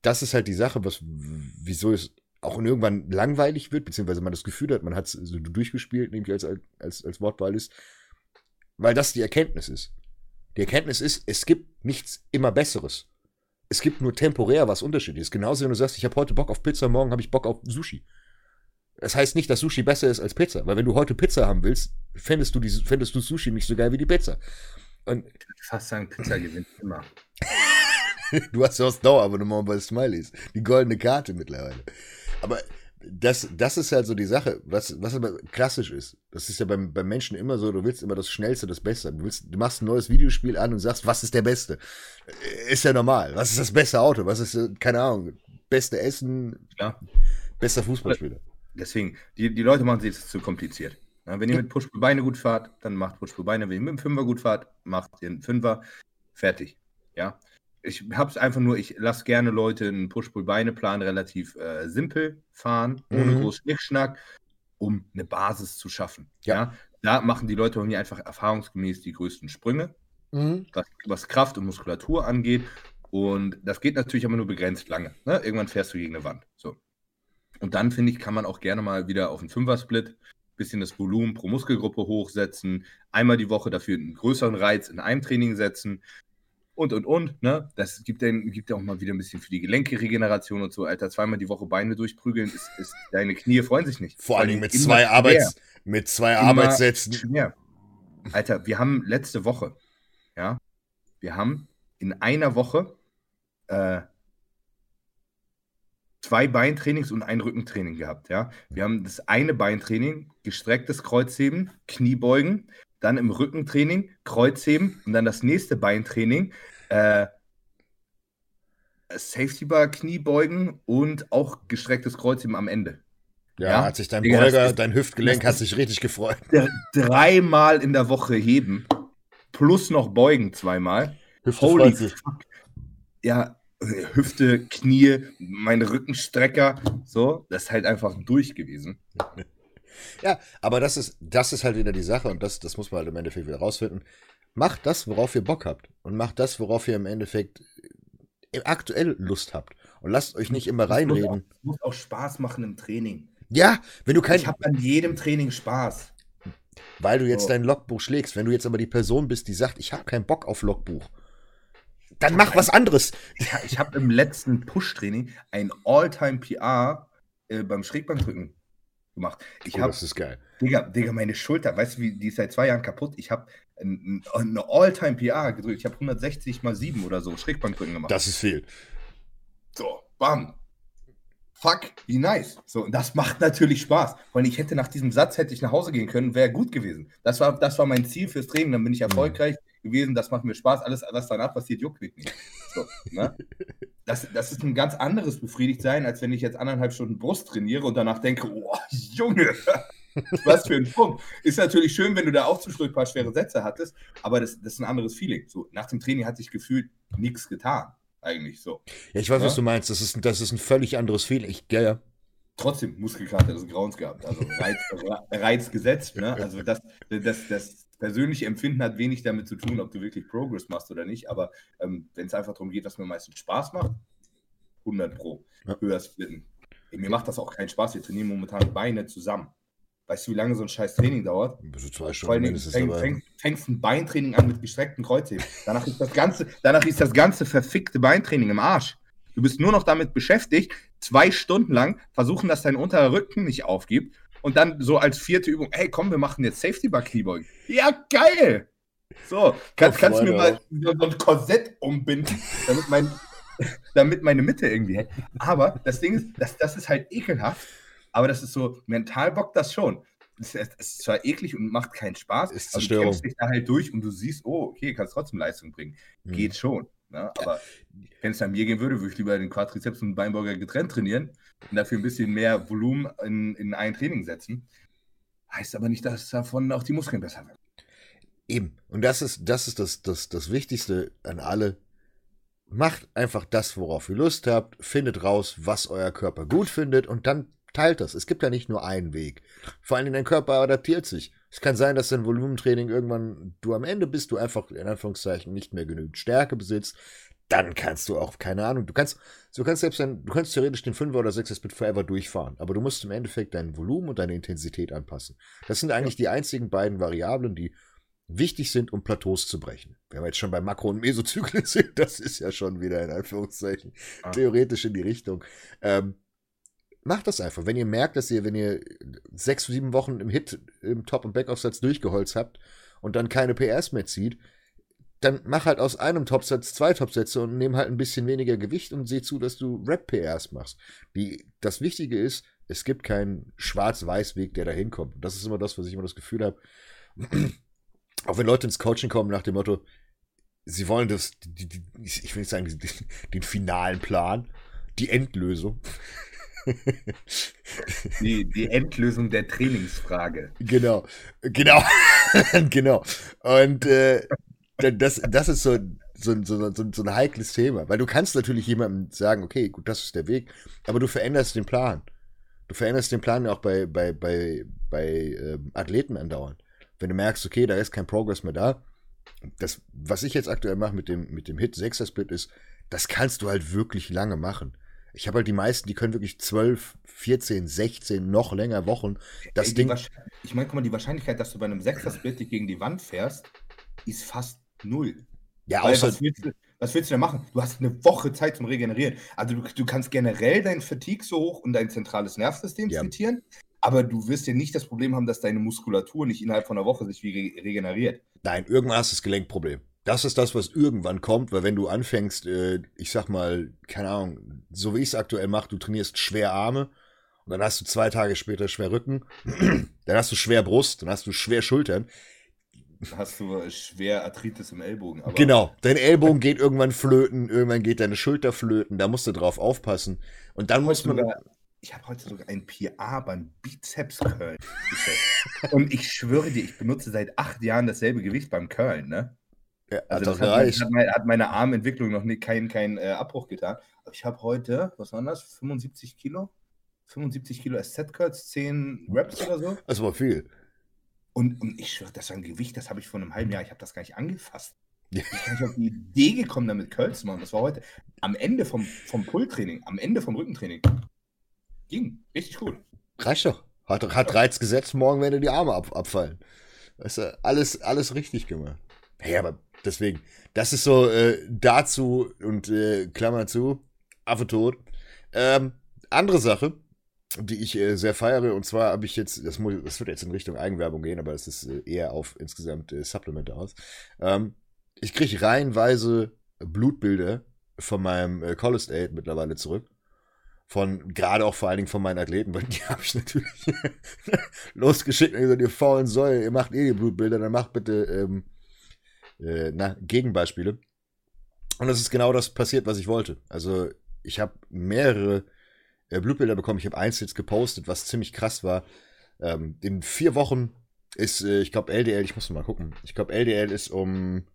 das ist halt die Sache, was, wieso es auch irgendwann langweilig wird, beziehungsweise man das Gefühl hat, man hat es so durchgespielt, nämlich als, als, als Wortwahl ist, weil das die Erkenntnis ist. Die Erkenntnis ist, es gibt nichts immer Besseres es gibt nur temporär was unterschiedliches. Genauso, wenn du sagst, ich habe heute Bock auf Pizza, morgen habe ich Bock auf Sushi. Das heißt nicht, dass Sushi besser ist als Pizza, weil wenn du heute Pizza haben willst, fändest du, die, fändest du Sushi nicht so geil wie die Pizza. Und ich würde fast sagen, Pizza gewinnt immer. du hast ja das Dauerabonnement bei Smileys. Die goldene Karte mittlerweile. Aber das, das ist halt so die Sache, was, was aber klassisch ist. Das ist ja beim, beim Menschen immer so, du willst immer das Schnellste, das Beste. Du, willst, du machst ein neues Videospiel an und sagst, was ist der Beste? Äh, ist ja normal. Was ist das beste Auto? Was ist, äh, keine Ahnung, beste Essen? Ja. Bester Fußballspieler. Deswegen, die, die Leute machen sich das zu kompliziert. Wenn ihr mit Push-Beine gut fahrt, dann macht Push-Beine. Wenn ihr mit dem Fünfer gut fahrt, macht ihr einen Fünfer. Fertig. Ja ich habe es einfach nur, ich lasse gerne Leute einen Push-Pull-Beine-Plan relativ äh, simpel fahren, ohne mhm. groß Schnickschnack, um eine Basis zu schaffen. Ja. ja. Da machen die Leute bei mir einfach erfahrungsgemäß die größten Sprünge, mhm. was, was, Kraft und Muskulatur angeht. Und das geht natürlich aber nur begrenzt lange. Ne? Irgendwann fährst du gegen eine Wand. So. Und dann, finde ich, kann man auch gerne mal wieder auf einen Fünfer-Split bisschen das Volumen pro Muskelgruppe hochsetzen, einmal die Woche dafür einen größeren Reiz in einem Training setzen, und und und. Ne? Das gibt ja gibt auch mal wieder ein bisschen für die Gelenke-Regeneration und so. Alter, zweimal die Woche Beine durchprügeln, ist, ist deine Knie freuen sich nicht. Vor allem mit zwei, Arbeits, mit zwei Arbeitssätzen. Schwer. Alter, wir haben letzte Woche, ja, wir haben in einer Woche äh, zwei Beintrainings und ein Rückentraining gehabt, ja. Wir haben das eine Beintraining, gestrecktes Kreuzheben, Kniebeugen, dann im Rückentraining Kreuzheben und dann das nächste Beintraining äh, Safety Bar, Kniebeugen und auch gestrecktes Kreuzheben am Ende. Ja, ja? hat sich dein Digga, Beuger, dein Hüftgelenk hat sich richtig gefreut. Dreimal in der Woche heben, plus noch beugen zweimal. Hüfte Holy fuck. Ja, Hüfte, Knie, mein Rückenstrecker, so, das ist halt einfach durch gewesen. Ja, aber das ist, das ist halt wieder die Sache und das, das muss man halt im Endeffekt wieder rausfinden. Macht das, worauf ihr Bock habt. Und macht das, worauf ihr im Endeffekt äh, aktuell Lust habt. Und lasst euch nicht immer reinreden. Es muss, muss, auch Spaß machen im Training. Ja, wenn du kein. Ich habe an jedem Training Spaß. Weil du jetzt so. dein Logbuch schlägst. Wenn du jetzt aber die Person bist, die sagt, ich habe keinen Bock auf Logbuch, dann mach was anderes. Ich, ich habe im letzten Push-Training ein All-Time-PR äh, beim Schrägbankdrücken gemacht. Ich oh, hab, das ist geil. Digga, Digga, meine Schulter, weißt du, wie, die ist seit zwei Jahren kaputt. Ich habe eine All-Time-PR gedrückt. Ich habe 160 mal 7 oder so Schrägbankdrücken gemacht. Das ist viel. So, bam. Fuck, wie nice. So, und das macht natürlich Spaß. Weil ich hätte nach diesem Satz hätte ich nach Hause gehen können, wäre gut gewesen. Das war, das war mein Ziel fürs Training. Dann bin ich mhm. erfolgreich mhm. Gewesen. Das macht mir Spaß. Alles, was danach passiert, juckt mich nicht. So, ne? das, das ist ein ganz anderes Befriedigtsein, als wenn ich jetzt anderthalb Stunden Brust trainiere und danach denke, oh, Junge, was für ein Punkt. Ist natürlich schön, wenn du da auch zwischendurch ein paar schwere Sätze hattest, aber das, das ist ein anderes Feeling. So, nach dem Training hat sich gefühlt nichts getan. Eigentlich so. Ja, ich weiß, ja? was du meinst. Das ist, das ist ein völlig anderes Feeling. Ich, ja, ja. Trotzdem Muskelkater des Grauens gehabt. Also Reiz, Reiz gesetzt. Ne? Also das, das, das persönliche Empfinden hat wenig damit zu tun, ob du wirklich Progress machst oder nicht. Aber ähm, wenn es einfach darum geht, was mir meistens Spaß macht, 100 Pro. Ja. Höher splitten. Mir macht das auch keinen Spaß. Wir trainieren momentan Beine zusammen Weißt du, wie lange so ein scheiß Training dauert? Bis zu zwei Vor Stunden allem mindestens fäng, fäng, fängst ein Beintraining an mit gestreckten Kreuzheben. Danach ist das ganze, danach ist das ganze verfickte Beintraining im Arsch. Du bist nur noch damit beschäftigt, zwei Stunden lang versuchen, dass dein unterer Rücken nicht aufgibt und dann so als vierte Übung, hey komm, wir machen jetzt Safety Bar Kniebeugen. Ja, geil! So, kann, Oh, kannst du mir mal so so ein Korsett umbinden, damit, mein, damit meine Mitte irgendwie hält. Aber das Ding ist, das, das ist halt ekelhaft, aber das ist so, mental bockt das schon. Es ist, zwar eklig und macht keinen Spaß, Ist aber du kämpfst dich da halt durch und du siehst, oh, okay, kannst trotzdem Leistung bringen. Hm. Geht schon. Ne? Aber wenn es an mir gehen würde, würde ich lieber den Quadrizeps und den Beinburger getrennt trainieren und dafür ein bisschen mehr Volumen in, in ein Training setzen. Heißt aber nicht, dass davon auch die Muskeln besser werden. Eben. Und das ist, das ist das, das, das Wichtigste an alle. Macht einfach das, worauf ihr Lust habt, findet raus, was euer Körper gut findet und dann teilt das. Es gibt ja nicht nur einen Weg. Vor allem dein Körper adaptiert sich. Es kann sein, dass dein Volumentraining irgendwann du am Ende bist, du einfach in Anführungszeichen nicht mehr genügend Stärke besitzt. Dann kannst du auch, keine Ahnung, du kannst, du kannst selbst ein, du kannst theoretisch den 5er oder 6er Split Forever durchfahren, aber du musst im Endeffekt dein Volumen und deine Intensität anpassen. Das sind eigentlich die einzigen beiden Variablen, die wichtig sind, um Plateaus zu brechen. Wenn wir jetzt schon bei Makro- und Mesozyklen sind, das ist ja schon wieder in Anführungszeichen Ah. theoretisch in die Richtung. Ähm, macht das einfach. Wenn ihr merkt, dass ihr, wenn ihr sechs, sieben Wochen im Hit, im Top- und Backoffsatz durchgeholzt habt und dann keine PRs mehr zieht, dann mach halt aus einem Topsatz zwei Topsätze und nimm halt ein bisschen weniger Gewicht und seh zu, dass du Rap-PRs machst. Die, das Wichtige ist, es gibt keinen Schwarz-Weiß-Weg, der da hinkommt. Das ist immer das, was ich immer das Gefühl habe. Auch wenn Leute ins Coaching kommen nach dem Motto, sie wollen das, die, die, ich will nicht sagen, den, den finalen Plan, die Endlösung. Die, die Endlösung der Trainingsfrage. Genau, genau, genau. Und äh, das, das ist so, so, so, so, so ein heikles Thema, weil du kannst natürlich jemandem sagen, okay, gut, das ist der Weg, aber du veränderst den Plan. Du veränderst den Plan ja auch bei, bei, bei, bei ähm, Athleten andauernd. Wenn du merkst, okay, da ist kein Progress mehr da, das, was ich jetzt aktuell mache mit dem, mit dem Hit 6er Split ist, das kannst du halt wirklich lange machen. Ich habe halt die meisten, die können wirklich 12, 14, 16, noch länger Wochen. Das Ey, Ding. Ich meine, guck mal, die Wahrscheinlichkeit, dass du bei einem Sechser-Split dich gegen die Wand fährst, ist fast null. Ja, Weil außer, was, willst du, was willst du denn machen? Du hast eine Woche Zeit zum Regenerieren. Also du, du kannst generell dein Fatigue so hoch und dein zentrales Nervensystem Ja. zitieren, aber du wirst ja nicht das Problem haben, dass deine Muskulatur nicht innerhalb von einer Woche sich wie re regeneriert. Nein, irgendwann hast du das Gelenkproblem. Das ist das, was irgendwann kommt, weil wenn du anfängst, äh, ich sag mal, keine Ahnung, so wie ich es aktuell mache, du trainierst schwer Arme und dann hast du zwei Tage später schwer Rücken, dann hast du schwer Brust, dann hast du schwer Schultern. Hast du schwer Arthritis im Ellbogen. Genau, dein Ellbogen geht irgendwann flöten, irgendwann geht deine Schulter flöten, da musst du drauf aufpassen. Und dann muss man. sogar, ich habe heute sogar ein PA beim Bizeps Curl. und ich schwöre dir, ich benutze seit acht Jahren dasselbe Gewicht beim Curlen, ne? Ja, hat Also doch das hat, gereicht. hat, meine, hat meine Armentwicklung noch nie, keinen kein, äh, Abbruch getan. Aber ich habe heute, was waren das? 75 Kilo? 75 Kilo SZ-Curls, 10 Reps oder so. Das war viel. Und, und ich schwöre, das war ein Gewicht, das habe ich vor einem halben Jahr, ich habe das gar nicht angefasst. Ich bin nicht auf die Idee gekommen, damit Curls zu machen. Das war heute am Ende vom, vom Pull-Training, am Ende vom Rückentraining. Ging. Richtig gut. Reicht doch. Hat, hat Reiz gesetzt, morgen werden dir die Arme ab, abfallen. Weißt du, alles, alles richtig gemacht. Ja, aber deswegen, das ist so äh, dazu und äh, Klammer zu, Affe tot. Ähm, andere Sache, die ich äh, sehr feiere, und zwar habe ich jetzt, das, muss, das wird jetzt in Richtung Eigenwerbung gehen, aber es ist äh, eher auf insgesamt äh, Supplemente aus. Ähm, ich kriege reihenweise Blutbilder von meinem äh, College mittlerweile zurück. Von, gerade auch vor allen Dingen von meinen Athleten, weil die habe ich natürlich losgeschickt und gesagt, ihr faulen Säue, ihr macht eh die Blutbilder, dann macht bitte ähm, äh, na, Gegenbeispiele. Und das ist genau das passiert, was ich wollte. Also ich habe mehrere äh, Blutbilder bekommen. Ich habe eins jetzt gepostet, was ziemlich krass war. Ähm, in vier Wochen ist, äh, ich glaube, LDL, ich muss mal gucken. Ich glaube, LDL ist um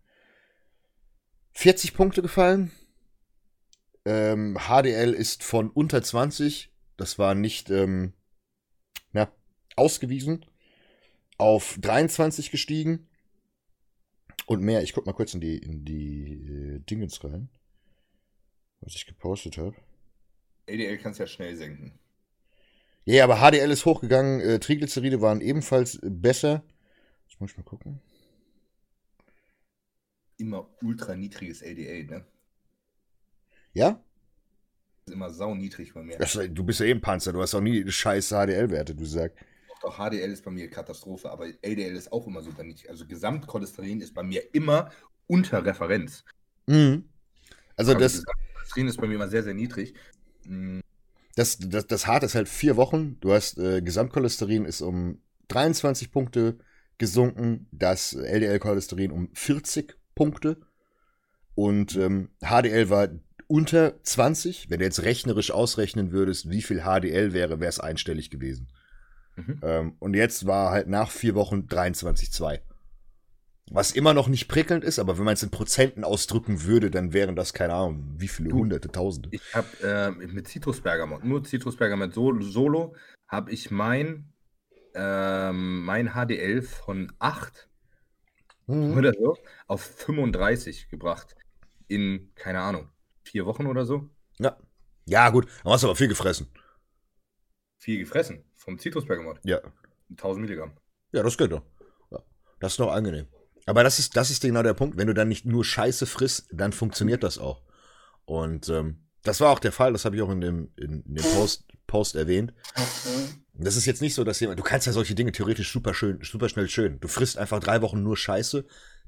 40 Punkte gefallen. Ähm, HDL ist von unter 20, das war nicht ähm, na, ausgewiesen, auf 23 gestiegen. Und mehr, ich guck mal kurz in die, in die äh, Dingens rein, was ich gepostet habe. ADL kannst du ja schnell senken. Ja, aber HDL ist hochgegangen, äh, Triglyceride waren ebenfalls besser. Jetzt muss ich mal gucken. Immer ultra niedriges LDL, ne? Ja? ist immer sau niedrig bei mir. Das, du bist ja eben Panzer, du hast auch nie scheiß HDL-Werte, du sagst. Doch, HDL ist bei mir Katastrophe, aber LDL ist auch immer super niedrig. Also Gesamtcholesterin ist bei mir immer unter Referenz. Mhm. Also Aber das, Gesamtcholesterin ist bei mir immer sehr, sehr niedrig. Mm, das, das, das hart ist halt vier Wochen. Du hast äh, Gesamtcholesterin ist um 23 Punkte gesunken, das LDL-Cholesterin um 40 Punkte und ähm, HDL war unter 20. Wenn du jetzt rechnerisch ausrechnen würdest, wie viel HDL wäre, wäre es einstellig gewesen. Mhm. Ähm, und jetzt war halt nach vier Wochen 23,2. Was immer noch nicht prickelnd ist, aber wenn man es in Prozenten ausdrücken würde, dann wären das, keine Ahnung, wie viele Du, Hunderte, Tausende. Ich habe äh, mit Citrusbergamot, nur Citrusbergamot Solo, Solo habe ich mein, ähm, mein HDL von 8 Mhm. oder so auf 35 gebracht. In, keine Ahnung, vier Wochen oder so. Ja. Ja, gut, dann hast du aber viel gefressen. Viel gefressen vom Citrusbergamot. Ja. 1000 Milligramm. Ja, das geht doch. Ja. Das ist noch angenehm. Aber das ist, das ist genau der Punkt. Wenn du dann nicht nur Scheiße frisst, dann funktioniert das auch. Und ähm, das war auch der Fall, das habe ich auch in dem, in, in dem Post, Post erwähnt. Das ist jetzt nicht so, dass jemand, du kannst ja solche Dinge theoretisch super schön, super schnell schön. Du frisst einfach drei Wochen nur Scheiße,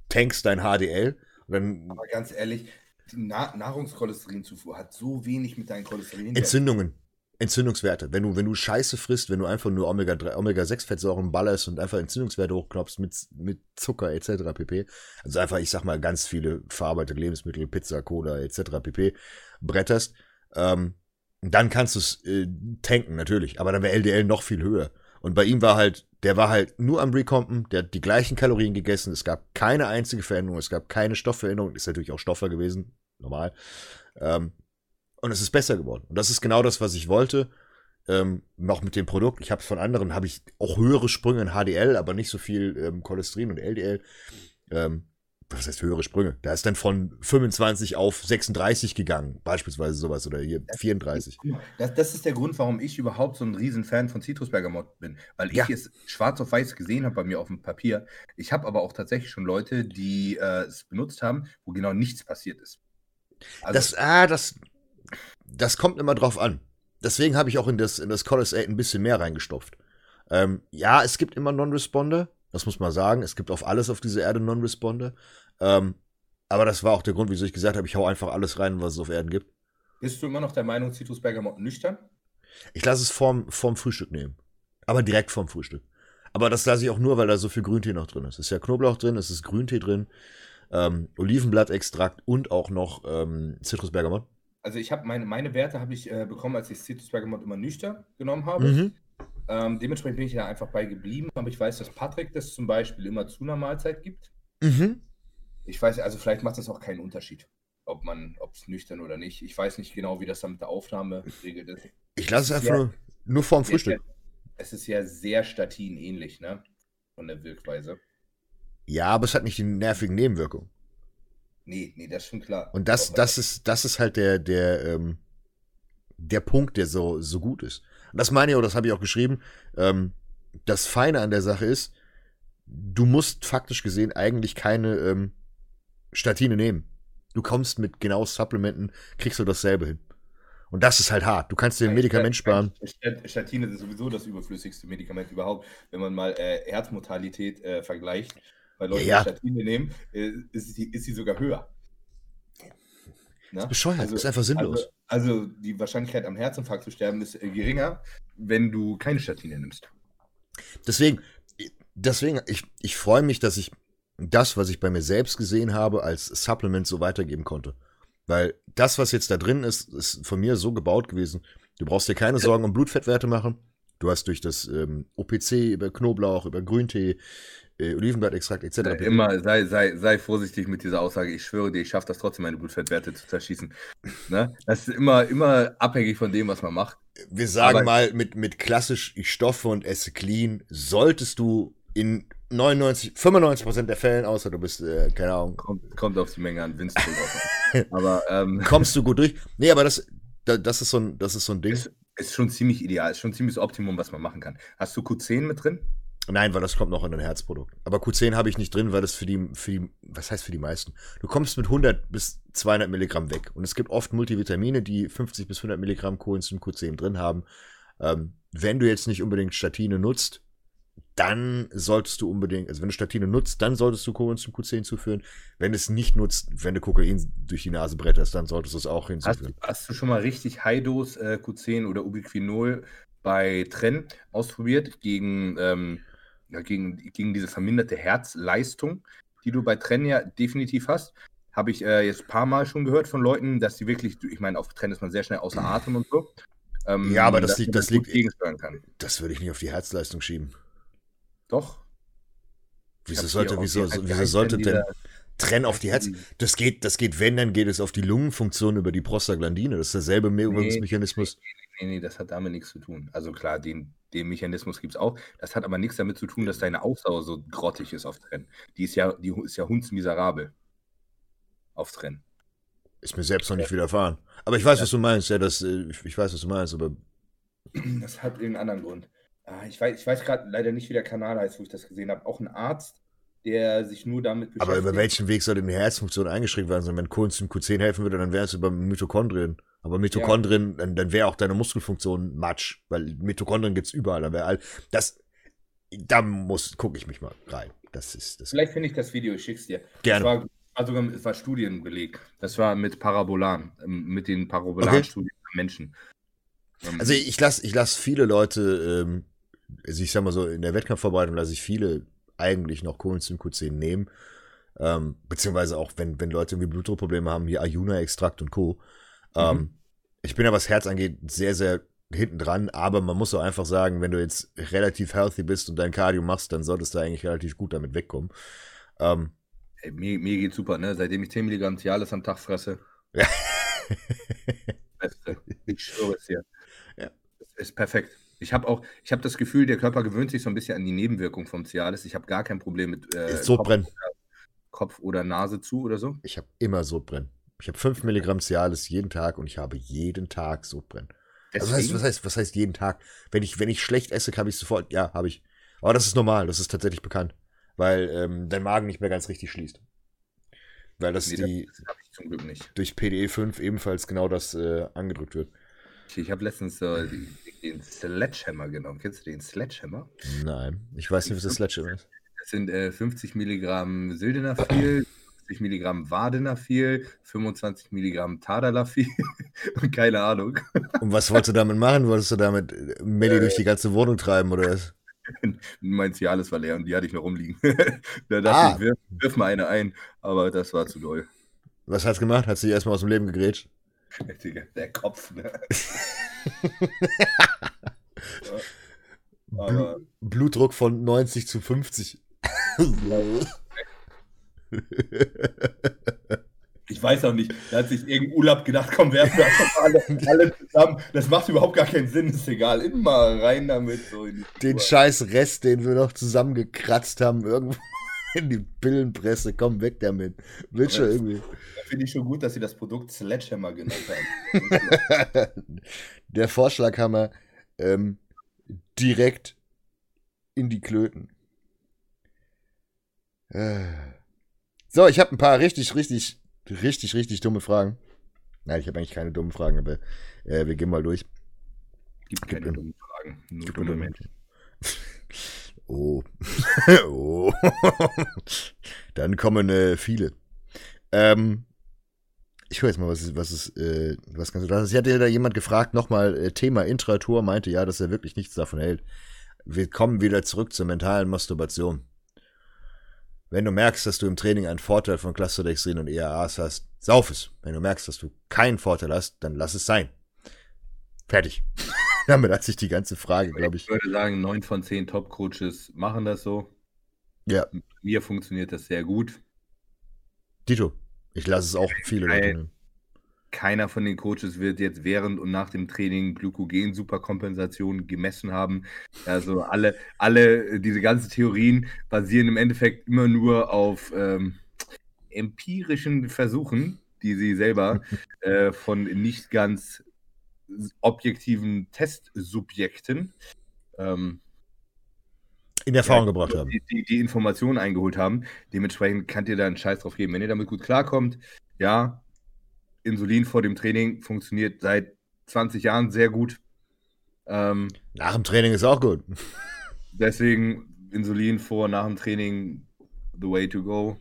tankst dein HDL und dann Aber ganz ehrlich, die Na Nahrungscholesterinzufuhr hat so wenig mit deinen Cholesterin. Entzündungen. Entzündungswerte. Wenn du, wenn du Scheiße frisst, wenn du einfach nur Omega-3, Omega-6-Fettsäuren ballerst und einfach Entzündungswerte hochknopfst mit, mit Zucker etc. pp. Also einfach, ich sag mal, ganz viele verarbeitete Lebensmittel, Pizza, Cola etc. pp. bretterst, ähm, dann kannst du es äh, tanken, natürlich. Aber dann wäre LDL noch viel höher. Und bei ihm war halt, der war halt nur am Recompen, der hat die gleichen Kalorien gegessen, es gab keine einzige Veränderung, es gab keine Stoffveränderung, ist natürlich auch Stoffer gewesen, normal. Ähm, und es ist besser geworden. Und das ist genau das, was ich wollte. Ähm, auch mit dem Produkt. Ich habe von anderen, habe ich auch höhere Sprünge in HDL, aber nicht so viel ähm, Cholesterin und LDL. Ähm, was heißt höhere Sprünge? Da ist dann von 25 auf 36 gegangen, beispielsweise sowas, oder hier 34. Das, das ist der Grund, warum ich überhaupt so ein Riesenfan von Citrusbergamot bin. Weil Ja. ich es schwarz auf weiß gesehen habe bei mir auf dem Papier. Ich habe aber auch tatsächlich schon Leute, die äh, es benutzt haben, wo genau nichts passiert ist. Also, Das, ah, das, das kommt immer drauf an. Deswegen habe ich auch in das, in das Colors 8 ein bisschen mehr reingestopft. Ähm, ja, es gibt immer Non-Responder, das muss man sagen. Es gibt auf alles auf dieser Erde Non-Responder. Ähm, aber das war auch der Grund, wieso ich gesagt habe, ich hau einfach alles rein, was es auf Erden gibt. bist du immer noch der Meinung, Citrusbergamot nüchtern? Ich lasse es vorm, vorm Frühstück nehmen. Aber direkt vorm Frühstück. Aber das lasse ich auch nur, weil da so viel Grüntee noch drin ist. Es ist ja Knoblauch drin, es ist Grüntee drin, ähm, Olivenblattextrakt und auch noch ähm, Zitrusbergamot. Also ich habe meine, meine Werte habe ich äh, bekommen, als ich Citrusbergamot immer nüchtern genommen habe. Mhm. Ähm, dementsprechend bin ich da einfach bei geblieben. Aber ich weiß, dass Patrick das zum Beispiel immer zu einer Mahlzeit gibt. Mhm. Ich weiß, also vielleicht macht das auch keinen Unterschied, ob man, ob es nüchtern oder nicht. Ich weiß nicht genau, wie das dann mit der Aufnahme geregelt ist. Ich lasse es einfach nur, nur vorm Frühstück. Es ist ja sehr statinähnlich, ne? Von der Wirkweise. Ja, aber es hat nicht die nervigen Nebenwirkungen. Nee, nee, das ist schon klar. Und das, das ist, das ist halt der, der, ähm, der Punkt, der so, so gut ist. Und das meine ich auch, das habe ich auch geschrieben. Ähm, das Feine an der Sache ist, du musst faktisch gesehen eigentlich keine ähm, Statine nehmen. Du kommst mit genau Supplementen, kriegst du dasselbe hin. Und das ist halt hart. Du kannst dir ein Medikament sparen. Stat- Statine ist sowieso das überflüssigste Medikament überhaupt. Wenn man mal äh, Herzmortalität äh, vergleicht, bei Leuten, Ja, Statine nehmen, äh, ist, sie, ist sie sogar höher. Ne? Bescheuert, ist einfach sinnlos. Also, also die Wahrscheinlichkeit am Herzinfarkt zu sterben ist äh, geringer, wenn du keine Statine nimmst. Deswegen, deswegen, ich, ich freue mich, dass ich das, was ich bei mir selbst gesehen habe, als Supplement so weitergeben konnte. Weil das, was jetzt da drin ist, ist von mir so gebaut gewesen. Du brauchst dir keine Sorgen um Blutfettwerte machen. Du hast durch das ähm, OPC über Knoblauch, über Grüntee, äh, Olivenblattextrakt etc. Äh, Immer sei, sei, sei vorsichtig mit dieser Aussage. Ich schwöre dir, ich schaffe das trotzdem, meine Blutfettwerte zu zerschießen. Ne? Das ist immer, immer abhängig von dem, was man macht. Wir sagen Aber- mal, mit, mit klassisch, ich stoffe und esse clean, solltest du in 99, 95 Prozent der Fällen, außer du bist, äh, keine Ahnung, Kommt, kommt auf die Menge an an. Aber ähm, kommst du gut durch. Nee, aber das, da- das ist so ein, das ist so ein Ding. es, Ist schon ziemlich ideal, ist schon ziemlich das Optimum, was man machen kann. Hast du Q10 mit drin? Nein, weil das kommt noch in ein Herzprodukt. Aber Q10 habe ich nicht drin, weil das für die, für die, was heißt für die meisten? Du kommst mit 100 bis 200 Milligramm weg. Und es gibt oft Multivitamine, die 50 bis 100 Milligramm Coenzym Q10 drin haben. Ähm, wenn du jetzt nicht unbedingt Statine nutzt, dann solltest du unbedingt, also wenn du Statine nutzt, dann solltest du Coenzym Q10 zuführen. Wenn es nicht nutzt, wenn du Kokain durch die Nase bretterst, dann solltest du es auch hinzufügen. Hast, hast du schon mal richtig High-Dose äh, Q10 oder Ubiquinol bei Tren ausprobiert gegen, ähm, ja, gegen, gegen diese verminderte Herzleistung, die du bei Tren ja definitiv hast? Habe ich äh, jetzt ein paar Mal schon gehört von Leuten, dass die wirklich, ich meine, auf Tren ist man sehr schnell außer Atem und so. Ähm, ja, aber das liegt, das, liegt, kann. das würde ich nicht auf die Herzleistung schieben. Doch. Wieso sollte, wieso, wieso sollte denn Trenn auf die Herz? Das geht, das geht, wenn, dann geht es auf die Lungenfunktion über die Prostaglandine. Das ist derselbe Übungsmechanismus. Nee, nee, nee, das hat damit nichts zu tun. Also klar, den, den Mechanismus gibt es auch. Das hat aber nichts damit zu tun, dass deine Ausdauer so grottig ist auf Trenn. Die ist ja, die ist ja hundsmiserabel. Auf Trenn. Ist mir selbst noch nicht widerfahren. Aber ich weiß, ja. was du meinst. Ja, das, äh, ich weiß, was du meinst, aber. Das hat irgendeinen anderen Grund. Ah, ich weiß, ich weiß gerade leider nicht, wie der Kanal heißt, wo ich das gesehen habe. Auch ein Arzt, der sich nur damit beschäftigt. Aber über welchen Weg soll denn die Herzfunktion eingeschränkt werden? wenn Coenzym Q10 helfen würde, dann wäre es über Mitochondrien. Aber Mitochondrien, ja. dann, dann wäre auch deine Muskelfunktion Matsch, weil Mitochondrien gibt es überall. Dann all, das, da muss, gucke ich mich mal rein. Das ist, das Vielleicht finde ich das Video, ich schick's dir. Gerne. Das war, war sogar, es war Studienbeleg. Das war mit Parabolan, ähm, mit den Parabolan-Studien okay. Menschen. Ähm, also ich lasse ich lass viele Leute ähm, also ich sag mal so, in der Wettkampfvorbereitung lasse ich viele eigentlich noch Coenzym Q10 nehmen. Ähm, beziehungsweise auch, wenn, wenn Leute irgendwie Blutdruckprobleme haben, hier Ayuna-Extrakt und Co. Ähm, mhm. ich bin ja, was Herz angeht, sehr, sehr hinten dran, aber man muss auch einfach sagen, wenn du jetzt relativ healthy bist und dein Cardio machst, dann solltest du eigentlich relativ gut damit wegkommen. Ähm, Ey, mir, mir geht's super, ne? Seitdem ich 10 Milligramm Cialis am Tag fresse. Ja. Beste. Ich schwöre es dir. Ja. Das ist perfekt. Ich habe auch, ich habe das Gefühl, der Körper gewöhnt sich so ein bisschen an die Nebenwirkung vom Cialis. Ich habe gar kein Problem mit äh, Sodbrennen. Kopf, oder, Kopf oder Nase zu oder so. Ich habe immer Sodbrennen. Ich habe 5 Milligramm Cialis jeden Tag und ich habe jeden Tag Sodbrennen. Also was, heißt, was, heißt, was heißt jeden Tag? Wenn ich, wenn ich schlecht esse, habe ich sofort, ja, habe ich. Aber das ist normal, das ist tatsächlich bekannt. Weil ähm, dein Magen nicht mehr ganz richtig schließt. Weil das nee, die das durch PDE 5 ebenfalls genau das äh, angedrückt wird. Ich habe letztens äh, den Sledgehammer genommen. Kennst du den Sledgehammer? Nein, ich weiß nicht, was das Sledgehammer ist. Das sind äh, 50 Milligramm Sildenafil, 50 Milligramm Vardenafil, 25 Milligramm Tadalafil und keine Ahnung. Und was wolltest du damit machen? Wolltest du damit Melli äh, durch die ganze Wohnung treiben oder was? mein Cialis war leer und die hatte ich noch rumliegen. da dachte ah. ich, wirf, wirf, mal eine ein, aber das war zu doll. Was hat's gemacht? Hat sie erstmal aus dem Leben gegrätscht? Der Kopf, ne? ja, Blutdruck von 90 zu 50. Ich weiß auch nicht. Da hat sich irgendein Urlaub gedacht, komm, werfen wir einfach alle, alle, zusammen. Das macht überhaupt gar keinen Sinn, ist egal. Immer rein damit. So den scheiß Rest, den wir noch zusammengekratzt haben, irgendwo in die Pillenpresse, komm weg damit. Will schon irgendwie. Finde ich schon gut, dass sie das Produkt Sledgehammer genannt haben. Der Vorschlaghammer ähm, direkt in die Klöten. Äh. So, ich habe ein paar richtig, richtig, richtig, richtig dumme Fragen. Nein, ich habe eigentlich keine dummen Fragen, aber äh, wir gehen mal durch. Gibt keine Gibt dummen Fragen, nur dumme Menschen. Oh. oh. Dann kommen äh, viele. Ähm, ich höre jetzt mal, was ist, was ist, äh, was kannst du da? Sie hatte ja da jemand gefragt, nochmal äh, Thema Intratur, meinte ja, dass er wirklich nichts davon hält. Wir kommen wieder zurück zur mentalen Masturbation. Wenn du merkst, dass du im Training einen Vorteil von Clusterdextrin und ERAs hast, sauf es. Wenn du merkst, dass du keinen Vorteil hast, dann lass es sein. Fertig. Damit hat sich die ganze Frage, glaube ich. Ich würde sagen, neun von zehn Top-Coaches machen das so. Ja. Mir funktioniert das sehr gut. Dito. Ich lasse es auch viele Leute nehmen. Keiner von den Coaches wird jetzt während und nach dem Training Glykogen-Superkompensation gemessen haben. Also alle, alle, diese ganzen Theorien basieren im Endeffekt immer nur auf ähm, empirischen Versuchen, die sie selber äh, von nicht ganz objektiven Testsubjekten ähm, in Erfahrung ja, gebracht haben. Die, die, die, Informationen eingeholt haben. Dementsprechend könnt ihr da einen Scheiß drauf geben. Wenn ihr damit gut klarkommt, ja, Insulin vor dem Training funktioniert seit 20 Jahren sehr gut. Ähm, nach dem Training ist auch gut. Deswegen Insulin vor, nach dem Training the way to go.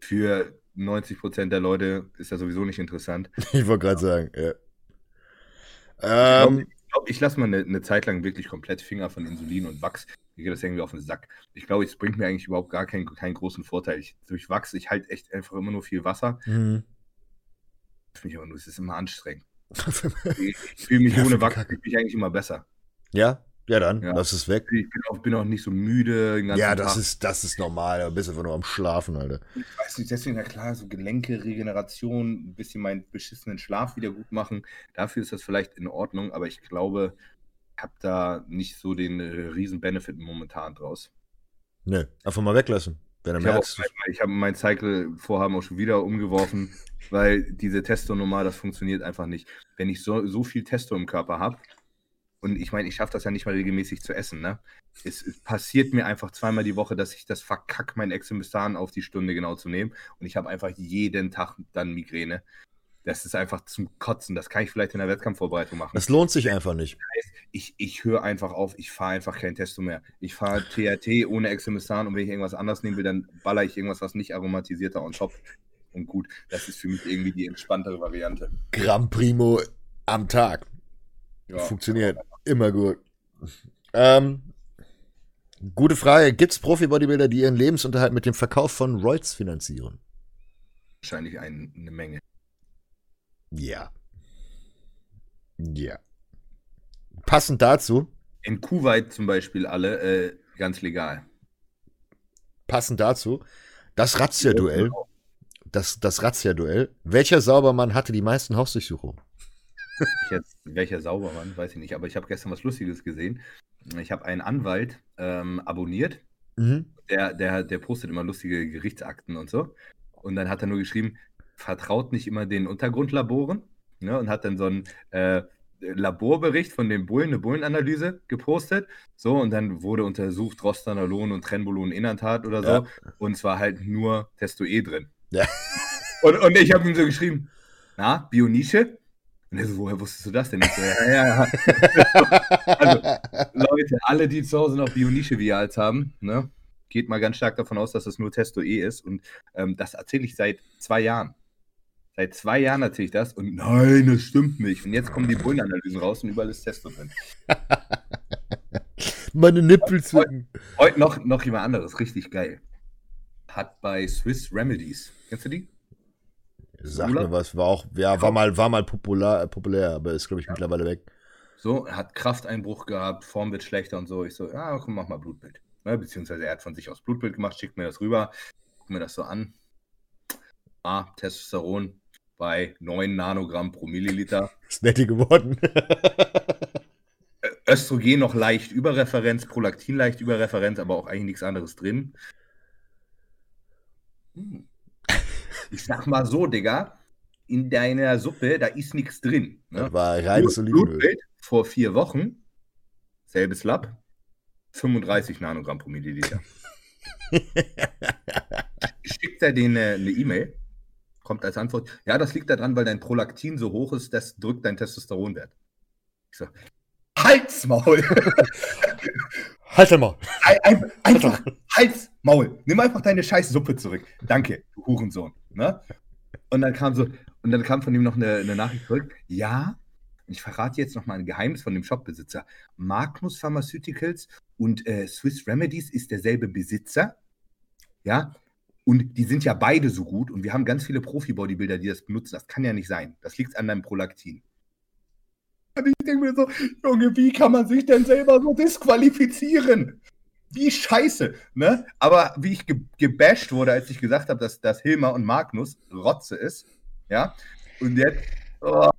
Für 90% der Leute ist das sowieso nicht interessant. Ich wollte gerade sagen, ja. Ähm, ich glaube, ich lasse mal eine, eine, Zeit lang wirklich komplett Finger von Insulin und Wachs. Mir geht das irgendwie auf den Sack. Ich glaube, es bringt mir eigentlich überhaupt gar keinen, keinen großen Vorteil. Ich, durch Wachs, ich halte echt einfach immer nur viel Wasser. Mhm. Finde ich aber nur, es ist immer anstrengend. ich fühle mich ohne Wachs, fühle mich eigentlich immer besser. Ja? Ja, dann, ja. lass es weg. Ich bin auch, bin auch nicht so müde. ja, das ist, das ist normal. Du bist einfach nur am Schlafen, Alter. Ich weiß nicht, deswegen, ja klar, so Gelenke, Regeneration, ein bisschen meinen beschissenen Schlaf wieder gut machen. Dafür ist das vielleicht in Ordnung, aber ich glaube, ich habe da nicht so den äh, riesen Benefit momentan draus. Nee, einfach mal weglassen. Wenn du ich merkst. Habe ich habe mein Cycle-Vorhaben auch schon wieder umgeworfen, weil diese Testo-Nummer, das funktioniert einfach nicht. Wenn ich so, so viel Testo im Körper habe, und ich meine, ich schaffe das ja nicht mal regelmäßig zu essen, ne? Es, es, passiert mir einfach zweimal die Woche, dass ich das verkack, mein Exemistan auf die Stunde genau zu nehmen. Und ich habe einfach jeden Tag dann Migräne. Das ist einfach zum Kotzen. Das kann ich vielleicht in der Wettkampfvorbereitung machen. Das lohnt sich einfach nicht. Ich, ich höre einfach auf, ich fahre einfach kein Testo mehr. Ich fahre TRT ohne Exemistan und wenn ich irgendwas anderes nehmen will, dann baller ich irgendwas, was nicht aromatisierter on top. Und gut, das ist für mich irgendwie die entspanntere Variante. Gramm Primo am Tag. Ja. Funktioniert immer gut. Ähm, gute Frage. Gibt es Profi-Bodybuilder, die ihren Lebensunterhalt mit dem Verkauf von Roids finanzieren? Wahrscheinlich ein, eine Menge. Ja. Ja. Passend dazu. In Kuwait zum Beispiel alle äh, ganz legal. Passend dazu. Das Razzia-Duell. Genau. Das, das Razzia-Duell. Welcher Saubermann hatte die meisten Hausdurchsuchungen? Jetzt, welcher Saubermann, weiß ich nicht, aber ich habe gestern was Lustiges gesehen. Ich habe einen Anwalt ähm, abonniert, mhm. der, der, der postet immer lustige Gerichtsakten und so. Und dann hat er nur geschrieben, vertraut nicht immer den Untergrundlaboren. Ne, und hat dann so einen äh, Laborbericht von den Bullen, eine Bullenanalyse gepostet. So, und dann wurde untersucht Rostanolon und Trenbolon Inantat oder so. Ja. Und zwar halt nur Testoe drin. Ja. Und, und ich habe ihm so geschrieben, na, Bionische? Und er so, woher wusstest du das denn? Ich so, ja, ja. also, Leute, alle, die zu Hause noch Bionische Vials haben, ne, geht mal ganz stark davon aus, dass das nur Testo E ist. Und ähm, das erzähle ich seit zwei Jahren. Seit zwei Jahren erzähle ich das und nein, das stimmt nicht. Und jetzt kommen die Bullenanalysen raus und überall ist Testo drin. Meine Nippel. Heute, heute noch, noch jemand anderes, richtig geil. Hat bei Swiss Remedies. Kennst du die? Sag mir was, war auch, ja, war mal, war mal populär, populär aber ist, glaube ich, ja. mittlerweile weg. So, er hat Krafteinbruch gehabt, Form wird schlechter und so. Ich so, ja, komm, mach mal Blutbild. Ja, beziehungsweise er hat von sich aus Blutbild gemacht, schickt mir das rüber, guck mir das so an. Ah, Testosteron bei 9 Nanogramm pro Milliliter. Ist nett geworden. Östrogen noch leicht über Referenz, Prolaktin leicht über Referenz, aber auch eigentlich nichts anderes drin. Hm. Ich sag mal so, Digga, in deiner Suppe, da ist nichts drin. Ne? Das war reines Olivenöl. vor vier Wochen, selbes Lab, 35 Nanogramm pro Milliliter. Schickt er denen eine E-Mail, kommt als Antwort, ja, das liegt daran, weil dein Prolaktin so hoch ist, das drückt dein Testosteronwert. Ich so, Halsmaul! Halt mal. Ein, ein, einfach Hals, Maul. Nimm einfach deine scheiß Suppe zurück. Danke, du Hurensohn. Ne? Und dann kam so, und dann kam von ihm noch eine, eine Nachricht zurück. Ja, ich verrate jetzt noch mal ein Geheimnis von dem Shopbesitzer. Magnus Pharmaceuticals und äh, Swiss Remedies ist derselbe Besitzer. Ja, und die sind ja beide so gut und wir haben ganz viele Profi-Bodybuilder, die das benutzen. Das kann ja nicht sein. Das liegt an deinem Prolaktin. Und ich denke mir so, Junge, wie kann man sich denn selber so disqualifizieren? Wie scheiße, ne? Aber wie ich ge gebasht wurde, als ich gesagt habe, dass, dass Hilmar und Magnus Rotze ist, ja? Und jetzt, oh,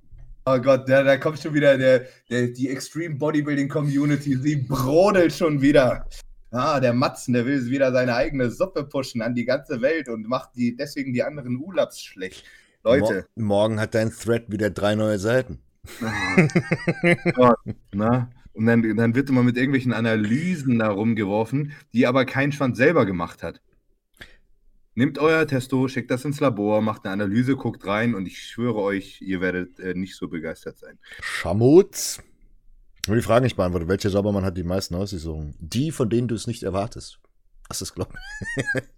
oh Gott, da, da kommt schon wieder der, der, die Extreme Bodybuilding Community, sie brodelt schon wieder. Ah, der Matzen, der will wieder seine eigene Suppe pushen an die ganze Welt und macht die deswegen die anderen Ulabs schlecht. Leute. Mo morgen hat dein Thread wieder drei neue Seiten. Ah. Na? Und dann, dann wird immer mit irgendwelchen Analysen da rumgeworfen, die aber kein Schwanz selber gemacht hat. Nehmt euer Testo, schickt das ins Labor, macht eine Analyse, guckt rein und ich schwöre euch, ihr werdet äh, nicht so begeistert sein. Schamutz. Nur die Frage nicht beantwortet. Welcher Saubermann hat die meisten Aussichtungen? Die, von denen du es nicht erwartest. Das ist, glaube ich.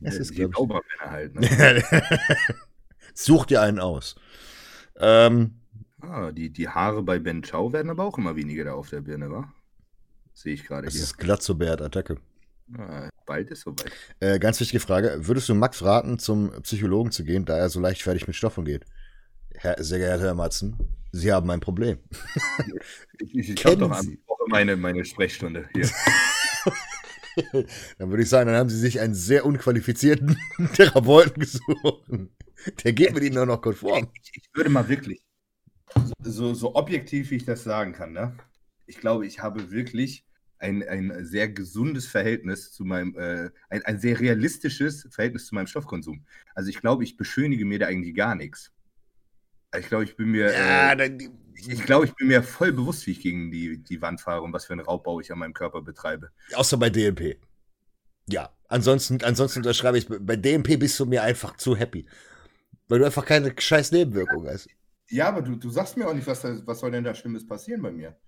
Das ist, die Saubermänner halt. Ne? Such dir einen aus. Ähm, ah, die, die Haare bei Ben Chow werden aber auch immer weniger da auf der Birne, wa? Sehe ich gerade das hier. ist glatt so Bert Attacke. Ah, bald ist soweit. Äh, ganz wichtige Frage. Würdest du Max raten, zum Psychologen zu gehen, da er so leichtfertig mit Stoffen geht? Herr, sehr geehrter Herr Matzen, Sie haben ein Problem. Ich, ich, habe doch Woche meine, meine Sprechstunde hier. dann würde ich sagen, dann haben Sie sich einen sehr unqualifizierten Therapeuten gesucht. Der geht mit Ihnen auch noch konform. Ich, ich würde mal wirklich, so, so objektiv wie ich das sagen kann, ne? ich glaube, ich habe wirklich ein, ein sehr gesundes Verhältnis zu meinem, äh, ein, ein sehr realistisches Verhältnis zu meinem Stoffkonsum. Also ich glaube, ich beschönige mir da eigentlich gar nichts. Ich glaube, ich bin mir, Ja, äh, dann, ich glaube, ich bin mir voll bewusst, wie ich gegen die, die Wand fahre und was für einen Raubbau ich an meinem Körper betreibe. außer bei DMP. Ja, ansonsten, ansonsten unterschreibe ich, bei DMP bist du mir einfach zu happy. Weil du einfach keine scheiß Nebenwirkung hast. Ja, aber du, du sagst mir auch nicht, was, was soll denn da Schlimmes passieren bei mir?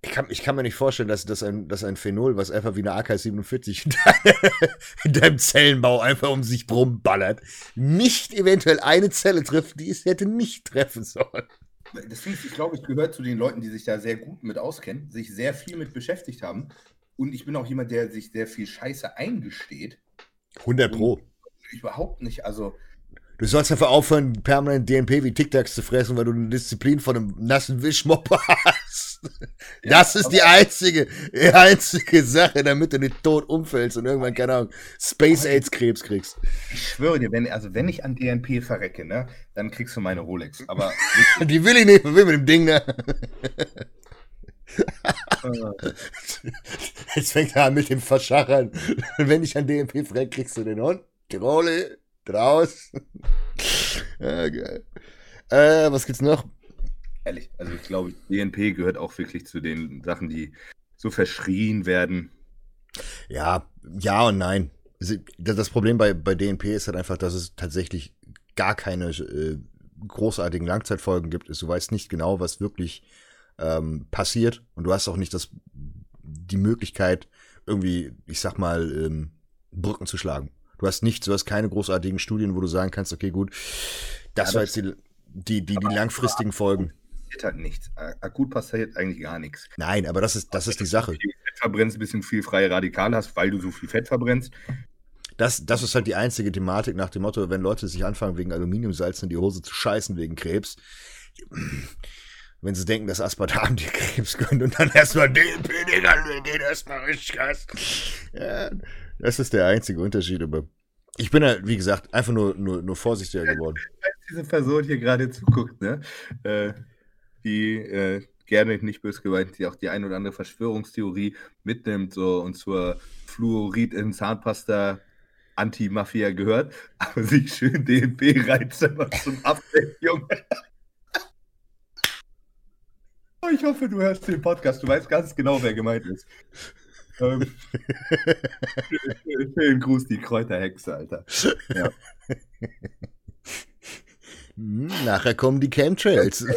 Ich kann, ich kann mir nicht vorstellen, dass, dass, ein, dass ein Phenol, was einfach wie eine AK-47 in, dein- in deinem Zellenbau einfach um sich rumballert, nicht eventuell eine Zelle trifft, die es hätte nicht treffen sollen. Deswegen, ich glaube, ich gehöre zu den Leuten, die sich da sehr gut mit auskennen, sich sehr viel mit beschäftigt haben. Und ich bin auch jemand, der sich sehr viel Scheiße eingesteht. 100 Pro. Überhaupt nicht. Also, Du sollst einfach aufhören, permanent DNP wie Tic Tacs zu fressen, weil du eine Disziplin von einem nassen Wischmopp hast. Das ist die einzige, die einzige Sache, damit du nicht tot umfällst und irgendwann, keine Ahnung, Space AIDS Krebs kriegst. ich schwöre dir, wenn, also wenn ich an DNP verrecke, ne, dann kriegst du meine Rolex. Aber Die will ich nicht, will mit dem Ding, ne? Jetzt fängt er an mit dem Verschachern. Wenn ich an DNP frag, kriegst du den Hund, die Rolle, draus. Ja, geil. Äh, was gibt's noch? ehrlich, also ich glaube, DNP gehört auch wirklich zu den Sachen, die so verschrien werden. Ja, ja und nein. Das das Problem bei, bei DNP ist halt einfach, dass es tatsächlich gar keine äh, großartigen Langzeitfolgen gibt. Du weißt nicht genau, was wirklich ähm, passiert und du hast auch nicht das, die Möglichkeit, irgendwie, ich sag mal, ähm, Brücken zu schlagen. Du hast nichts, du hast keine großartigen Studien, wo du sagen kannst, okay, gut, das Ja, war jetzt die, die, die, die langfristigen Folgen. Passiert halt nichts. Akut passiert eigentlich gar nichts. Nein, aber das ist, das ist die Sache. Viel Fett verbrennst, ein bisschen viel freie Radikale hast, weil du so viel Fett verbrennst. Das, das ist halt die einzige Thematik nach dem Motto, wenn Leute sich anfangen, wegen Aluminiumsalz in die Hose zu scheißen wegen Krebs, wenn sie denken, dass Aspartam dir Krebs gönnt und dann erstmal DLP, Digga, wir gehen erstmal richtig Gas. Ja, das ist der einzige Unterschied, aber ich bin halt, wie gesagt, einfach nur, nur, nur vorsichtiger geworden. Diese Person hier gerade zuguckt, ne? Äh, die äh, gerne nicht böse gemeint, die auch die ein oder andere Verschwörungstheorie mitnimmt so und zur Fluorid in Zahnpasta Anti-Mafia gehört, aber sich schön DNP reizt immer zum Update, Junge. Oh, Ich hoffe, du hörst den Podcast. Du weißt ganz genau, wer gemeint ist. Ähm, schönen Gruß, die Kräuterhexe, Alter. Ja. Hm, nachher kommen die Chemtrails.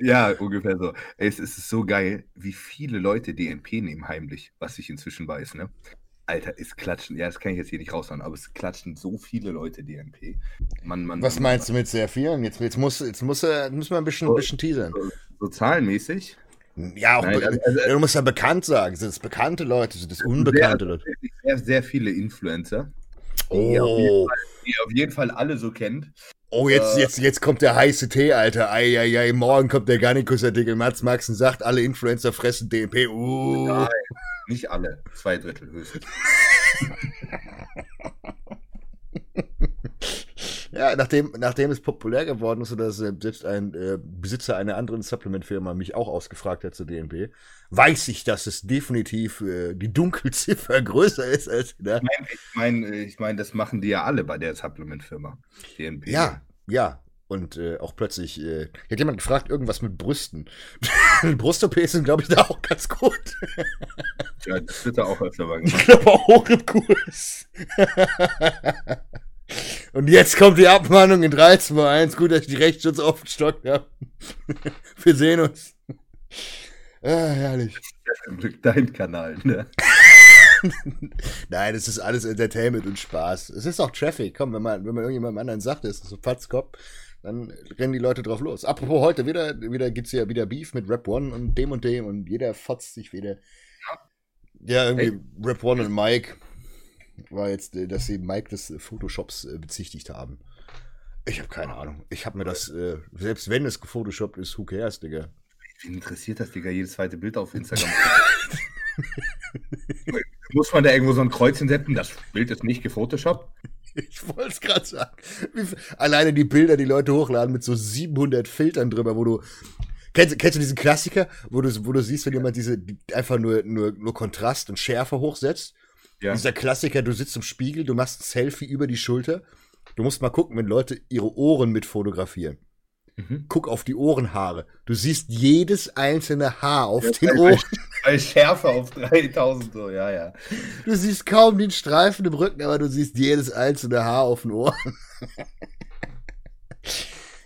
Ja, ungefähr so. Es ist so geil, wie viele Leute DNP nehmen heimlich, was ich inzwischen weiß, ne? Alter, es klatschen, ja, das kann ich jetzt hier nicht raushauen, aber es klatschen so viele Leute DNP. Mann, Mann, Was Mann, meinst du mit sehr vielen? Jetzt, jetzt, muss, jetzt muss, er- müssen wir ein bisschen, ein bisschen teasern. So, so zahlenmäßig. Ja, auch Nein, also- also- du musst ja bekannt sagen. Sind es bekannte Leute? Sind es unbekannte Leute? Sehr, sehr viele Influencer, Oh, die ihr auf jeden Fall alle so kennt. oh jetzt, Äh. jetzt, jetzt kommt der heiße Tee, Alter. Eieiei, morgen kommt der Garnikus-Artikel. Mats Maxen sagt, alle Influencer fressen DMP. Uh. Nein, nicht alle, zwei Drittel höchstens. Ja, nachdem, nachdem es populär geworden ist, dass äh, selbst ein äh, Besitzer einer anderen Supplement-Firma mich auch ausgefragt hat zu DNP, weiß ich, dass es definitiv äh, die Dunkelziffer größer ist als gedacht. Ich meine, ich mein, das machen die ja alle bei der Supplement-Firma. DNP. Ja, ja. Und äh, auch plötzlich, äh, hat jemand gefragt, irgendwas mit Brüsten. Brust-OPs sind, glaube ich, da auch ganz gut. Ja, das wird da auch öfter mal Ich glaube auch hoch im Kurs. Und jetzt kommt die Abmahnung in 3, 2, 1. Gut, dass ich die Rechtsschutz aufgestockt habe. Wir sehen uns. Ah, herrlich. Zum Glück dein Kanal, ne? Nein, es ist alles Entertainment und Spaß. Es ist auch Traffic. Komm, wenn man, wenn man irgendjemandem anderen sagt, es ist so Fatzkopf, dann rennen die Leute drauf los. Apropos heute wieder, wieder gibt's ja wieder Beef mit Rap One und dem und dem und jeder fotzt sich wieder. Ja, irgendwie Hey. Rap One und Mike war jetzt, äh, dass sie Mike des äh, Photoshops äh, bezichtigt haben. Ich habe keine Ahnung. Ich habe mir das, äh, selbst wenn es gefotoshoppt ist, who cares, Digga. Wen interessiert das, Digga? Jedes zweite Bild auf Instagram. Muss man da irgendwo so ein Kreuz hinsetzen? Das Bild ist nicht gefotoshoppt? Ich wollte es gerade sagen. Alleine die Bilder, die Leute hochladen mit so 700 Filtern drüber, wo du. Kennst, kennst du diesen Klassiker, wo du, wo du siehst, wenn jemand diese die, einfach nur, nur, nur Kontrast und Schärfe hochsetzt? Ja. Dieser Klassiker, du sitzt im Spiegel, du machst ein Selfie über die Schulter. Du musst mal gucken, wenn Leute ihre Ohren mit fotografieren. Mhm. Guck auf die Ohrenhaare. Du siehst jedes einzelne Haar auf Ja, den Ohren. Bei Schärfe auf 3000, so, ja, ja. Du siehst kaum den Streifen im Rücken, aber du siehst jedes einzelne Haar auf den Ohren.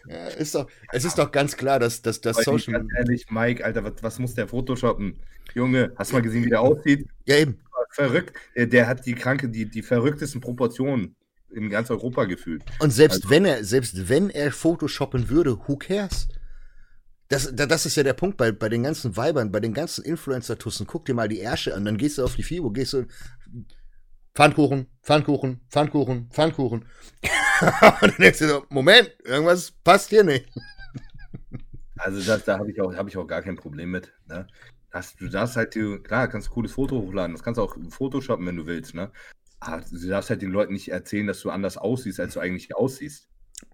Ja, ist doch, es ist doch ganz klar, dass, dass das Aber Social. ganz ehrlich, Mike, Alter, was, was muss der photoshoppen? Junge, hast du mal gesehen, wie der aussieht? Ja, eben. Verrückt. Der, hat die kranke, die, die verrücktesten Proportionen in ganz Europa gefühlt. Und selbst Also- wenn er, selbst wenn er Photoshoppen würde, who cares? Das, da- das ist ja der Punkt bei, bei den ganzen Weibern, bei den ganzen Influencer-Tussen. Guck dir mal die Ärsche an, dann gehst du auf die FIBO, gehst du. Pfannkuchen, Pfannkuchen, Pfannkuchen, Pfannkuchen. Und dann denkst du so, Moment, irgendwas passt hier nicht. Also das, da habe ich, auch- hab ich auch gar kein Problem mit. Ne? Das, du darfst halt, du, klar, kannst ein cooles Foto hochladen. Das kannst du auch photoshoppen, wenn du willst. Ne? Aber du darfst halt den Leuten nicht erzählen, dass du anders aussiehst, als du eigentlich aussiehst.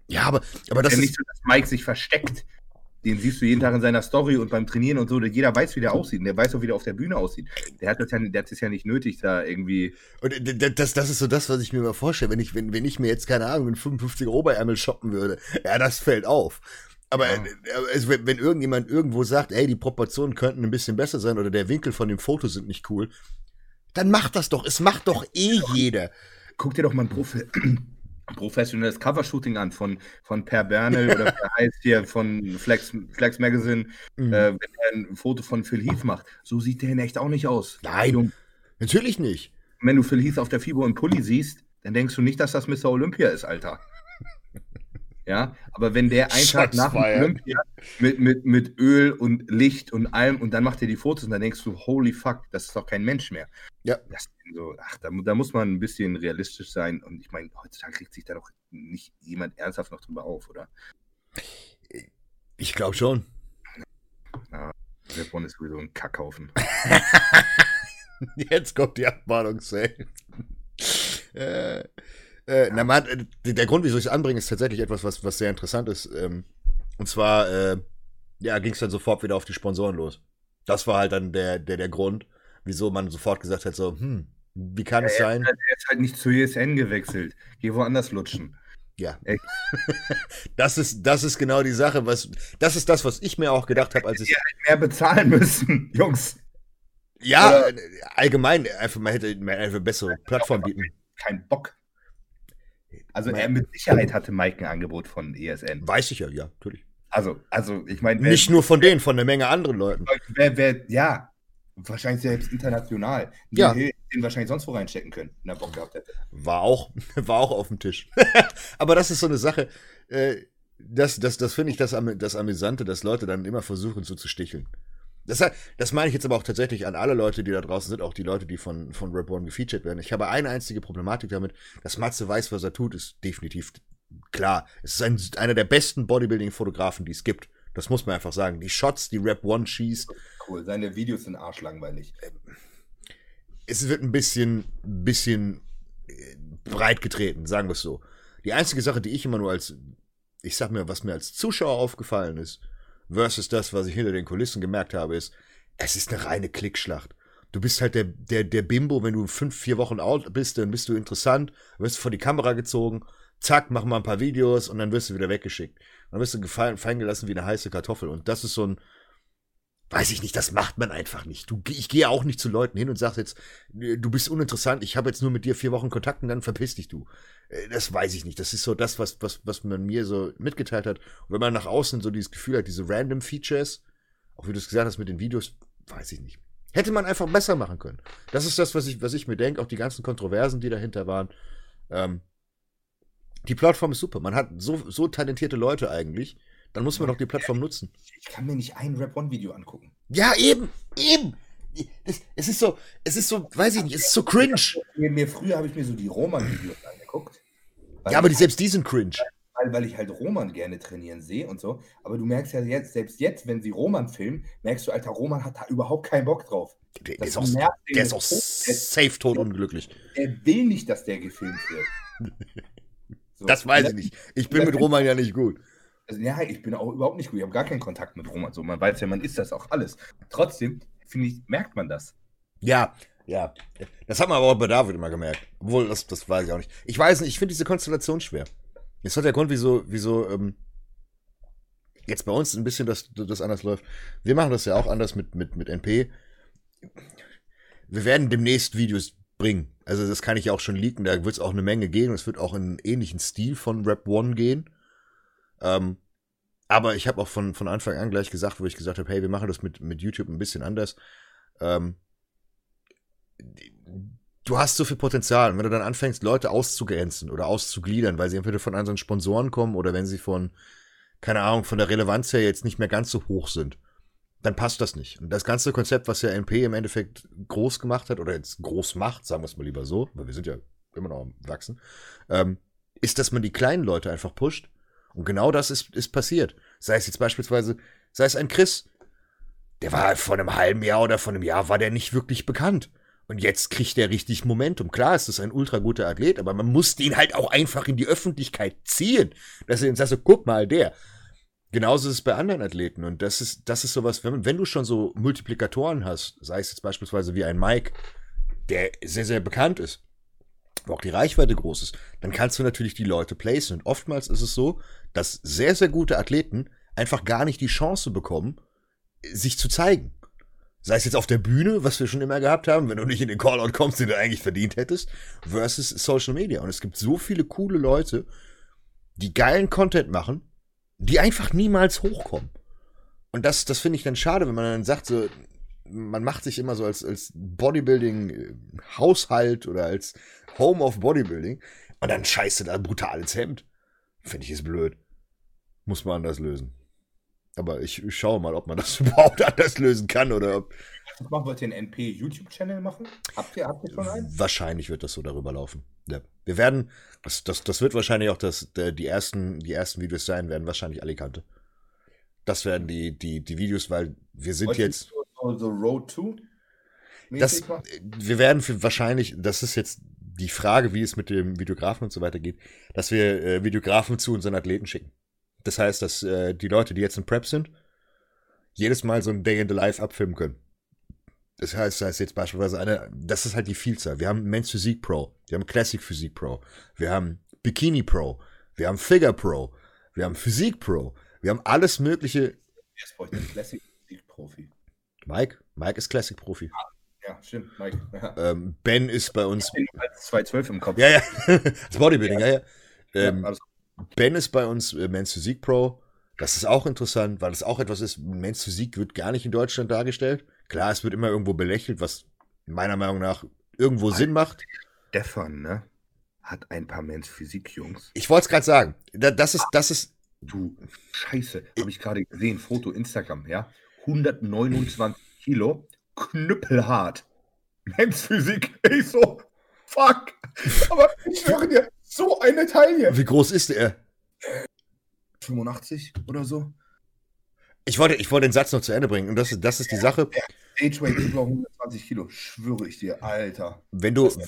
Ja, aber, aber das ja ist. nicht so, dass Mike sich versteckt. Den siehst du jeden Tag in seiner Story und beim Trainieren und so. Jeder weiß, wie der aussieht. Und der weiß auch, wie der auf der Bühne aussieht. Der hat das ja, der hat es ja nicht nötig, da irgendwie. Und d- das, das ist so das, was ich mir immer vorstelle, wenn ich, wenn, wenn ich mir jetzt, keine Ahnung, einen 55er Oberärmel shoppen würde. Ja, das fällt auf. Aber Ja. äh, also, wenn, wenn irgendjemand irgendwo sagt, ey, die Proportionen könnten ein bisschen besser sein oder der Winkel von dem Foto sind nicht cool, dann macht das doch. Es macht doch eh jeder. Guck dir doch mal ein Profi professionelles Covershooting an von, von Per Bernel oder wer heißt hier von Flex, Flex Magazine, Mhm. äh, wenn er ein Foto von Phil Heath macht. So sieht der in echt auch nicht aus. Nein. Und Natürlich nicht. wenn du Phil Heath auf der FIBO im Pulli siehst, dann denkst du nicht, dass das Mr. Olympia ist, Alter. Ja, aber wenn der einen Tag nach dem. Olympia mit, mit, mit Öl und Licht und allem und dann macht er die Fotos und dann denkst du, holy fuck, das ist doch kein Mensch mehr. Ja. So, ach, da, da muss man ein bisschen realistisch sein und ich meine, heutzutage kriegt sich da doch nicht jemand ernsthaft noch drüber auf, oder? Ich glaube schon. Der Bonn ist sowieso ein Kackhaufen. Jetzt kommt die Abmahnung safe. Äh, na, man, äh, der Grund, wieso ich es anbringe, ist tatsächlich etwas, was, was sehr interessant ist. Ähm, und zwar, äh, ja, ging es dann sofort wieder auf die Sponsoren los. Das war halt dann der, der, der Grund, wieso man sofort gesagt hat, so, hm, wie kann es sein? Er ist halt nicht zu ESN gewechselt. Geh woanders lutschen. Ja. Echt? Das ist, das ist genau die Sache, was, das ist das, was ich mir auch gedacht habe, als ich, Mehr bezahlen müssen, Jungs. ja, Oder- äh, allgemein, einfach, man hätte eine bessere Plattform bieten. Kein Bock. Also er mit Sicherheit hatte Mike ein Angebot von ESN. Weiß ich ja, ja, natürlich. Also, also ich meine, Nicht nur von denen, von einer Menge anderen Leuten. wer, wer, ja, wahrscheinlich selbst international. Ja. Den, wahrscheinlich sonst wo reinstecken können, wenn er Bock gehabt hätte. War auch, war auch auf dem Tisch. Aber das ist so eine Sache, äh, das, das, das finde ich das, das Amüsante, dass Leute dann immer versuchen, so zu sticheln. Das, das meine ich jetzt aber auch tatsächlich an alle Leute, die da draußen sind, auch die Leute, die von, von Rap One gefeatured werden. Ich habe eine einzige Problematik damit, dass Matze weiß, was er tut, ist definitiv klar. Es ist ein, einer der besten Bodybuilding-Fotografen, die es gibt. Das muss man einfach sagen. Die Shots, die Rap One schießt, Cool, seine Videos sind arschlangweilig. es wird ein bisschen, bisschen äh, breit getreten, sagen wir es so. Die einzige Sache, die ich immer nur als, ich sag mir, was mir als Zuschauer aufgefallen ist, versus das, was ich hinter den Kulissen gemerkt habe, ist, es ist eine reine Klickschlacht. Du bist halt der, der, der Bimbo, wenn du fünf, vier Wochen alt bist, dann bist du interessant, wirst vor die Kamera gezogen, zack, mach mal ein paar Videos und dann wirst du wieder weggeschickt. Dann wirst du gefallen, fallen gelassen wie eine heiße Kartoffel. Und das ist so ein, weiß ich nicht, das macht man einfach nicht. Du, ich gehe auch nicht zu Leuten hin und sag jetzt, du bist uninteressant, ich habe jetzt nur mit dir vier Wochen Kontakt und dann verpiss dich du. Äh, das weiß ich nicht. Das ist so das, was, was, was man mir so mitgeteilt hat. Und wenn man nach außen so dieses Gefühl hat, diese random Features, auch wie du es gesagt hast mit den Videos, weiß ich nicht. Hätte man einfach besser machen können. Das ist das, was ich, was ich mir denke, auch die ganzen Kontroversen, die dahinter waren. Ähm, die Plattform ist super. Man hat so, so talentierte Leute eigentlich. Dann muss man doch die Plattform nutzen. Ich kann mir nicht ein Rap-One-Video angucken. Ja, eben, eben. Das, es ist so, es ist so, weiß ich nicht, es ist so cringe. Mir, mir früher habe ich mir so die Roman-Videos angeguckt. Ja, aber die, selbst die sind cringe. Weil, weil ich halt Roman gerne trainieren sehe und so. Aber du merkst ja jetzt, selbst jetzt, wenn sie Roman filmen, merkst du, Alter, Roman hat da überhaupt keinen Bock drauf. Der, der ist auch, der ist auch safe tot unglücklich. Er will nicht, dass der gefilmt wird. So. Das weiß ich nicht. Ich bin mit Roman ja nicht gut. Also, ja, ich bin auch überhaupt nicht gut. Ich habe gar keinen Kontakt mit Roman. So, man weiß ja, man ist das auch alles. Trotzdem, finde ich, merkt man das. Ja, ja. Das hat man aber auch bei David immer gemerkt. Obwohl, das, das weiß ich auch nicht. Ich weiß nicht, ich finde diese Konstellation schwer. Jetzt hat der Grund, wieso, wieso, ähm, jetzt bei uns ein bisschen das, das anders läuft. Wir machen das ja auch anders mit, mit, mit NP. Wir werden demnächst Videos bringen. Also das kann ich auch schon leaken, da wird es auch eine Menge gehen es wird auch in einen ähnlichen Stil von Rap One gehen. Ähm, aber ich habe auch von, von Anfang an gleich gesagt, wo ich gesagt habe, hey, wir machen das mit, mit YouTube ein bisschen anders. Ähm, du hast so viel Potenzial. Und wenn du dann anfängst, Leute auszugrenzen oder auszugliedern, weil sie entweder von anderen Sponsoren kommen oder wenn sie von, keine Ahnung, von der Relevanz her jetzt nicht mehr ganz so hoch sind, dann passt das nicht. Und das ganze Konzept, was ja NP im Endeffekt groß gemacht hat, oder jetzt groß macht, sagen wir es mal lieber so, weil wir sind ja immer noch am Wachsen, ähm, ist, dass man die kleinen Leute einfach pusht. Und genau das ist, ist passiert. Sei es jetzt beispielsweise, sei es ein Chris, der war vor einem halben Jahr oder vor einem Jahr war der nicht wirklich bekannt. Und jetzt kriegt der richtig Momentum. Klar ist das ein ultra guter Athlet, aber man muss den halt auch einfach in die Öffentlichkeit ziehen. Dass er dann sagt, guck mal, der. Genauso ist es bei anderen Athleten. Und das ist, das ist sowas, wenn, wenn du schon so Multiplikatoren hast, sei es jetzt beispielsweise wie ein Mike, der sehr, sehr bekannt ist, wo auch die Reichweite groß ist, dann kannst du natürlich die Leute placen. Und oftmals ist es so, dass sehr, sehr gute Athleten einfach gar nicht die Chance bekommen, sich zu zeigen. Sei es jetzt auf der Bühne, was wir schon immer gehabt haben, wenn du nicht in den Callout kommst, den du eigentlich verdient hättest, versus Social Media. Und es gibt so viele coole Leute, die geilen Content machen, die einfach niemals hochkommen. Und das, das finde ich dann schade, wenn man dann sagt, so, man macht sich immer so als, als Bodybuilding-Haushalt oder als Home of Bodybuilding und dann scheißt du da brutal ins Hemd. Finde ich ist blöd. Muss man anders lösen. Aber ich, ich schaue mal, ob man das überhaupt anders lösen kann oder ob. Was wollt ihr einen NP-YouTube-Channel machen? Habt ihr, habt ihr schon einen? Wahrscheinlich wird das so darüber laufen. Ja. Wir werden, das, das, das wird wahrscheinlich auch das, die, ersten, die ersten Videos sein, werden wahrscheinlich Alicante. Das werden die, die, die Videos, weil wir sind Wollt jetzt. So, so Road 2? Das, wir werden für wahrscheinlich, das ist jetzt die Frage, wie es mit dem Videografen und so weiter geht, dass wir äh, Videografen zu unseren Athleten schicken. Das heißt, dass äh, die Leute, die jetzt in Prep sind, jedes Mal so ein Day in the Life abfilmen können. Das heißt, da ist jetzt beispielsweise eine, das ist halt die Vielzahl. Wir haben Men's Physik Pro, wir haben Classic Physik Pro, wir haben Bikini Pro, wir haben Figure Pro, wir haben Physik Pro, wir haben alles mögliche. Jetzt brauche ich Classic Physik Profi. Mike, Mike ist Classic Profi. Ja, stimmt, Mike. Ja. Ähm, ben ist bei uns. Ich bin als 212 im Kopf. Ja, ja. das Bodybuilding, ja, ja. Ähm, ja ben ist bei uns äh, Men's Physik Pro. Das ist auch interessant, weil das auch etwas ist. Men's Physik wird gar nicht in Deutschland dargestellt. Klar, es wird immer irgendwo belächelt, was meiner Meinung nach irgendwo Alter, Sinn macht. Stefan, ne? Hat ein paar Men's Physik-Jungs. Ich wollte es gerade sagen. Das ist, das ist. Du Scheiße, habe ich gerade gesehen. Foto Instagram, ja? 129 Kilo, knüppelhart. Men's Physik. Ich so, fuck. Aber ich schwöre dir, so eine Taille. Wie groß ist er? 85 oder so. Ich wollte, ich wollte den Satz noch zu Ende bringen. Und das, das ist die ja, Sache. Age-Weight über 120 Kilo, schwöre ich dir, Alter. Wenn du.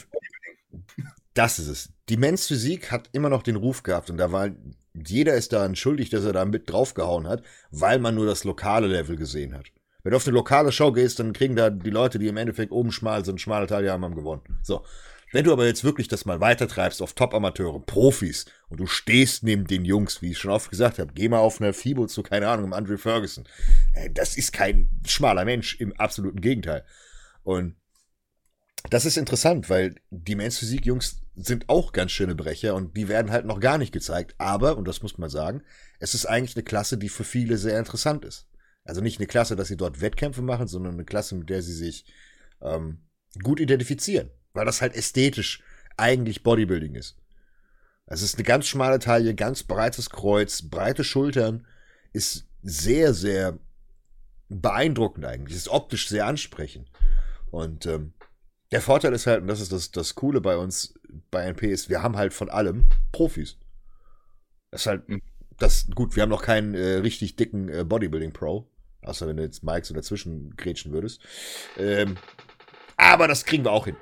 Das ist es. Die Men's Physik hat immer noch den Ruf gehabt und da war. Jeder ist daran schuldig, dass er da mit draufgehauen hat, weil man nur das lokale Level gesehen hat. Wenn du auf eine lokale Show gehst, dann kriegen da die Leute, die im Endeffekt oben schmal sind, schmale Teile haben, haben gewonnen. So. Wenn du aber jetzt wirklich das mal weitertreibst auf Top-Amateure, Profis und du stehst neben den Jungs, wie ich schon oft gesagt habe, geh mal auf eine FIBO zu, keine Ahnung, im Andrew Ferguson. Äh, das ist kein schmaler Mensch, im absoluten Gegenteil. Und das ist interessant, weil die Men's Physik Jungs sind auch ganz schöne Brecher und die werden halt noch gar nicht gezeigt. Aber, und das muss man sagen, es ist eigentlich eine Klasse, die für viele sehr interessant ist. Also nicht eine Klasse, dass sie dort Wettkämpfe machen, sondern eine Klasse, mit der sie sich ähm, gut identifizieren. Weil das halt ästhetisch eigentlich Bodybuilding ist. Es ist eine ganz schmale Taille, ganz breites Kreuz, breite Schultern, ist sehr, sehr beeindruckend eigentlich, ist optisch sehr ansprechend. Und ähm, der Vorteil ist halt, und das ist das, das Coole bei uns, bei NP ist, wir haben halt von allem Profis. Das ist halt, das, gut, wir haben noch keinen äh, richtig dicken äh, Bodybuilding-Pro. Außer wenn du jetzt Mike so dazwischen grätschen würdest. Ähm, aber das kriegen wir auch hin.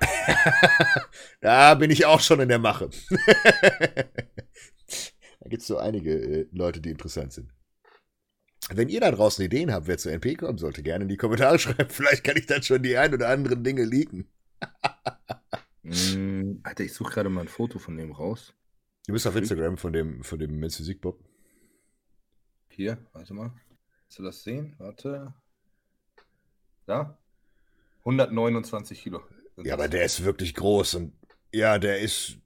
da bin ich auch schon in der Mache. da gibt es so einige äh, Leute, die interessant sind. Wenn ihr da draußen Ideen habt, wer zu NP kommen sollte, gerne in die Kommentare schreiben. Vielleicht kann ich dann schon die ein oder anderen Dinge leaken mm, Alter, ich suche gerade mal ein Foto von dem raus. Du bist auf Instagram von dem, von dem Men's Physik Bob. Hier, warte mal. Kannst du das sehen? Warte. Da? 129 Kilo. Ja, aber der ist wirklich groß und ja, der ist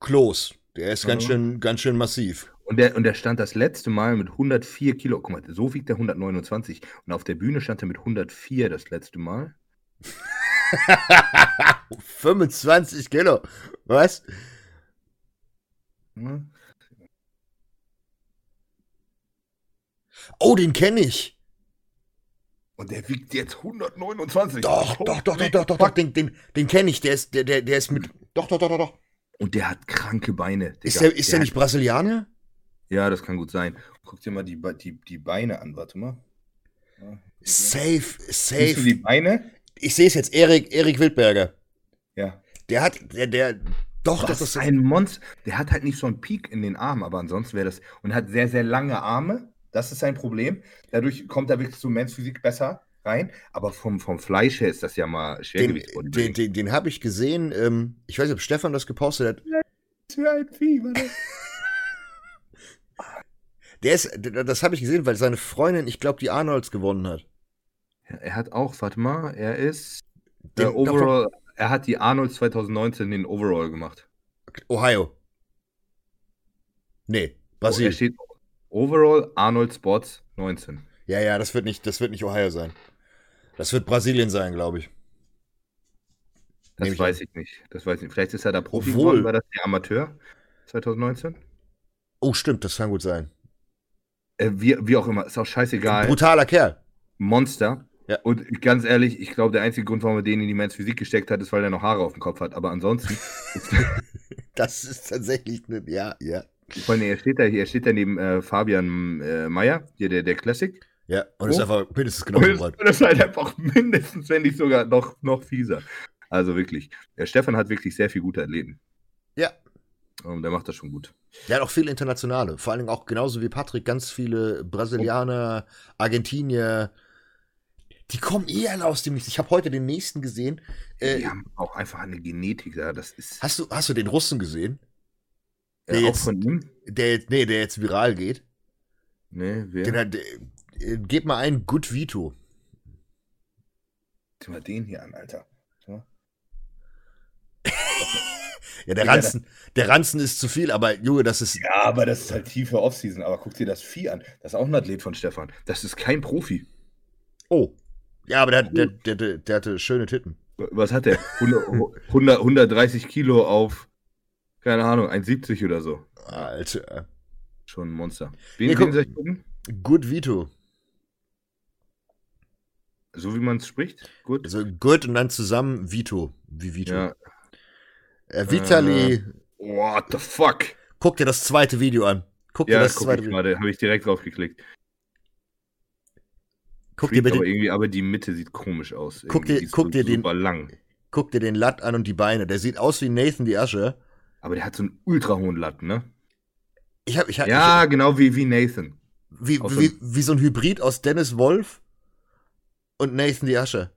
Klos. Der ist ganz, schön, ganz schön massiv. Und der, und der stand das letzte Mal mit 104 Kilo. Guck mal, so wiegt der 129. Und auf der Bühne stand er mit 104 das letzte Mal. 25 Kilo. Was? Hm? Oh, den kenne ich. Und der wiegt jetzt 129. Doch, doch, doch, doch, doch, doch, doch, den, den, den kenne ich. Der ist, der, der, der ist mit. Doch, doch, doch, doch, doch. Und der hat kranke Beine. Digga. Ist der, ist der, der nicht Brasilianer? Ja, das kann gut sein. Guck dir mal die, die, die Beine an, warte mal. Ja, safe, safe. Siehst du die Beine? ich sehe es jetzt, Erik, Erik Wildberger. Ja. Der hat, der, der, doch, das, das ist ein Monster. Der hat halt nicht so einen Peak in den Armen, aber ansonsten wäre das, und hat sehr, sehr lange Arme. Das ist sein Problem. Dadurch kommt er wirklich zu Men's Physik besser rein. Aber vom, vom Fleisch her ist das ja mal Schwergewicht. Den, den, den, den habe ich gesehen. Ähm, ich weiß nicht, ob Stefan das gepostet hat. Ja, für ein Vieh, Der ist, das habe ich gesehen, weil seine Freundin, ich glaube, die Arnolds gewonnen hat. Er hat auch, warte mal, er ist der Overall, er hat die Arnold 2019 den Overall gemacht. Ohio. Nee, Brasilien. Oh, er steht Overall Arnold Sports 19. Ja, ja, das wird nicht, das wird nicht Ohio sein. Das wird Brasilien sein, glaube ich. Das Nehme weiß ich, ich nicht. Das weiß ich nicht. Vielleicht ist er da Profi Obwohl, geworden, war das der Amateur 2019? Oh, stimmt, das kann gut sein. Äh, wie, wie auch immer, ist auch scheißegal. Brutaler Kerl. Monster. Ja. Und ganz ehrlich, ich glaube, der einzige Grund, warum er den in die Men's Physik gesteckt hat, ist, weil er noch Haare auf dem Kopf hat. Aber ansonsten. das ist tatsächlich eine, ja, ja. Ich meine, er steht da er steht da neben äh, Fabian äh, Meyer, hier der, der Classic. Ja, und oh. ist einfach mindestens genauso breit. Und das ist halt einfach mindestens, wenn nicht sogar noch, noch fieser. Also wirklich. Der Stefan hat wirklich sehr viel gute Athleten. Ja. Und der macht das schon gut. Der hat auch viele internationale. Vor allen Dingen auch genauso wie Patrick, ganz viele Brasilianer, Argentinier, die kommen eher aus dem Nichts. Ich habe heute den nächsten gesehen. Äh, die haben auch einfach eine Genetik da. Das ist. Hast du, hast du den Russen gesehen? Der ja, jetzt, von ihm? Der, nee, der jetzt viral geht. Nee, wer? Den hat, der, äh, gebt mal ein Good Vito. Sieh mal den hier an, Alter. Ja, ja der Ranzen, der Ranzen ist zu viel, aber Junge, das ist. Ja, aber das ist halt tiefe Offseason. Aber guck dir das Vieh an. Das ist auch ein Athlet von Stefan. Das ist kein Profi. Oh. Ja, aber der, der, der, der, der hatte schöne Titten. Was hat der? 100, 100, 130 Kilo auf, keine Ahnung, 1,70 oder so. Alter. Schon ein Monster. Wen, nee, wen soll ich gucken? Good Vito. So wie man es spricht? Gut. Also Good und dann zusammen Vito. Wie Vito. Ja. Äh, Vitali. Äh, what the fuck? Guck dir das zweite Video an. Guck ja, dir das zweite Video an. Habe ich direkt drauf geklickt. Guck dir bitte. Aber irgendwie, aber die Mitte sieht komisch aus. Guck dir, guck dir den. lang. Guck dir den Latt an und die Beine. Der sieht aus wie Nathan die Asche. Aber der hat so einen ultra hohen Latt, ne? Ich hab, ich hab, ja, ich genau wie, wie Nathan. Wie, wie, wie so ein Hybrid aus Dennis Wolf und Nathan die Asche.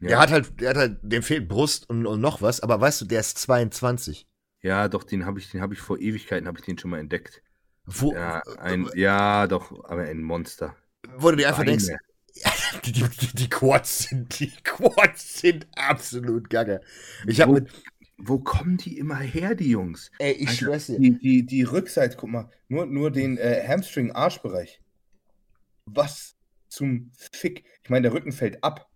Ja. Der hat halt, der hat halt, dem fehlt Brust und, und noch was, aber weißt du, der ist 22. Ja, doch, den habe ich, den habe ich vor Ewigkeiten, habe ich den schon mal entdeckt. Wo? Ja, ein, ja, doch, aber ein Monster. Wo du dir einfach Beine. denkst, die, die, die, Quads sind, die Quads sind absolut gaga. Ich habe mit, wo kommen die immer her, die Jungs? Ey, ich also, schwör's dir. Die, die, die Rückseite, guck mal, nur, nur den äh, Hamstring-Arschbereich. Was zum Fick? Ich meine, der Rücken fällt ab.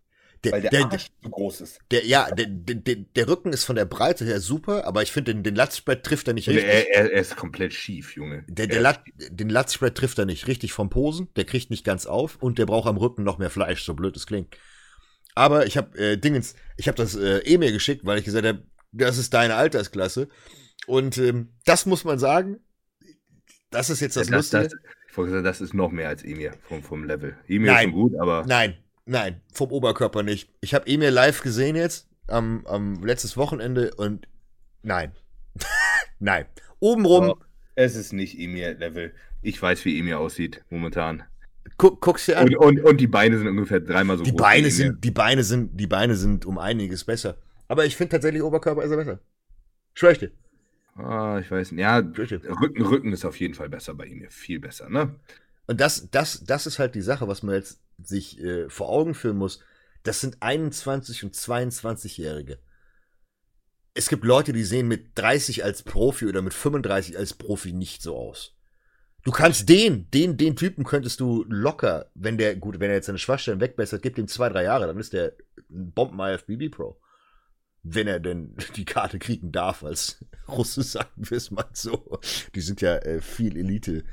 Der, weil der, der Arsch so groß ist. Der, ja, der, der, der Rücken ist von der Breite her super, aber ich finde, den, den Latzspread trifft er nicht richtig. Er, er, er, ist komplett schief, Junge. Der, der Lat, den Latzspread trifft er nicht richtig vom Posen, der kriegt nicht ganz auf und der braucht am Rücken noch mehr Fleisch, so blöd es klingt. Aber ich habe äh, Dingens, ich habe das äh, eh mir geschickt, weil ich gesagt habe, das ist deine Altersklasse. Und ähm, das muss man sagen, das ist jetzt das, ja, das Lustige. Das, das ist noch mehr als Emir vom, vom Level. Emir ist schon gut, aber. Nein, Nein, vom Oberkörper nicht. Ich habe Emir live gesehen jetzt am, am letztes Wochenende und nein. nein. Obenrum. Oh, es ist nicht Emir-Level. Ich weiß, wie Emir aussieht momentan. Guck, guck's dir an. Und, und, und, die Beine sind ungefähr dreimal so die groß. Beine sind, die, Beine sind, die Beine sind um einiges besser. Aber ich finde tatsächlich Oberkörper ist er besser. Schwör ich dir. Ah, ich weiß nicht. Ja, Rücken, Rücken ist auf jeden Fall besser bei ihm. Viel besser, ne? Und das, das, das ist halt die Sache, was man jetzt sich äh, vor Augen führen muss. Das sind 21 und 22-Jährige. Es gibt Leute, die sehen mit 30 als Profi oder mit 35 als Profi nicht so aus. Du kannst den, den, den Typen könntest du locker, wenn der, gut, wenn er jetzt seine Schwachstellen wegbessert, gib ihm zwei, drei Jahre, dann ist der ein Bomben-IFBB Pro. Wenn er denn die Karte kriegen darf, als Russe, sagen wir es mal so. Die sind ja äh, viel Elite.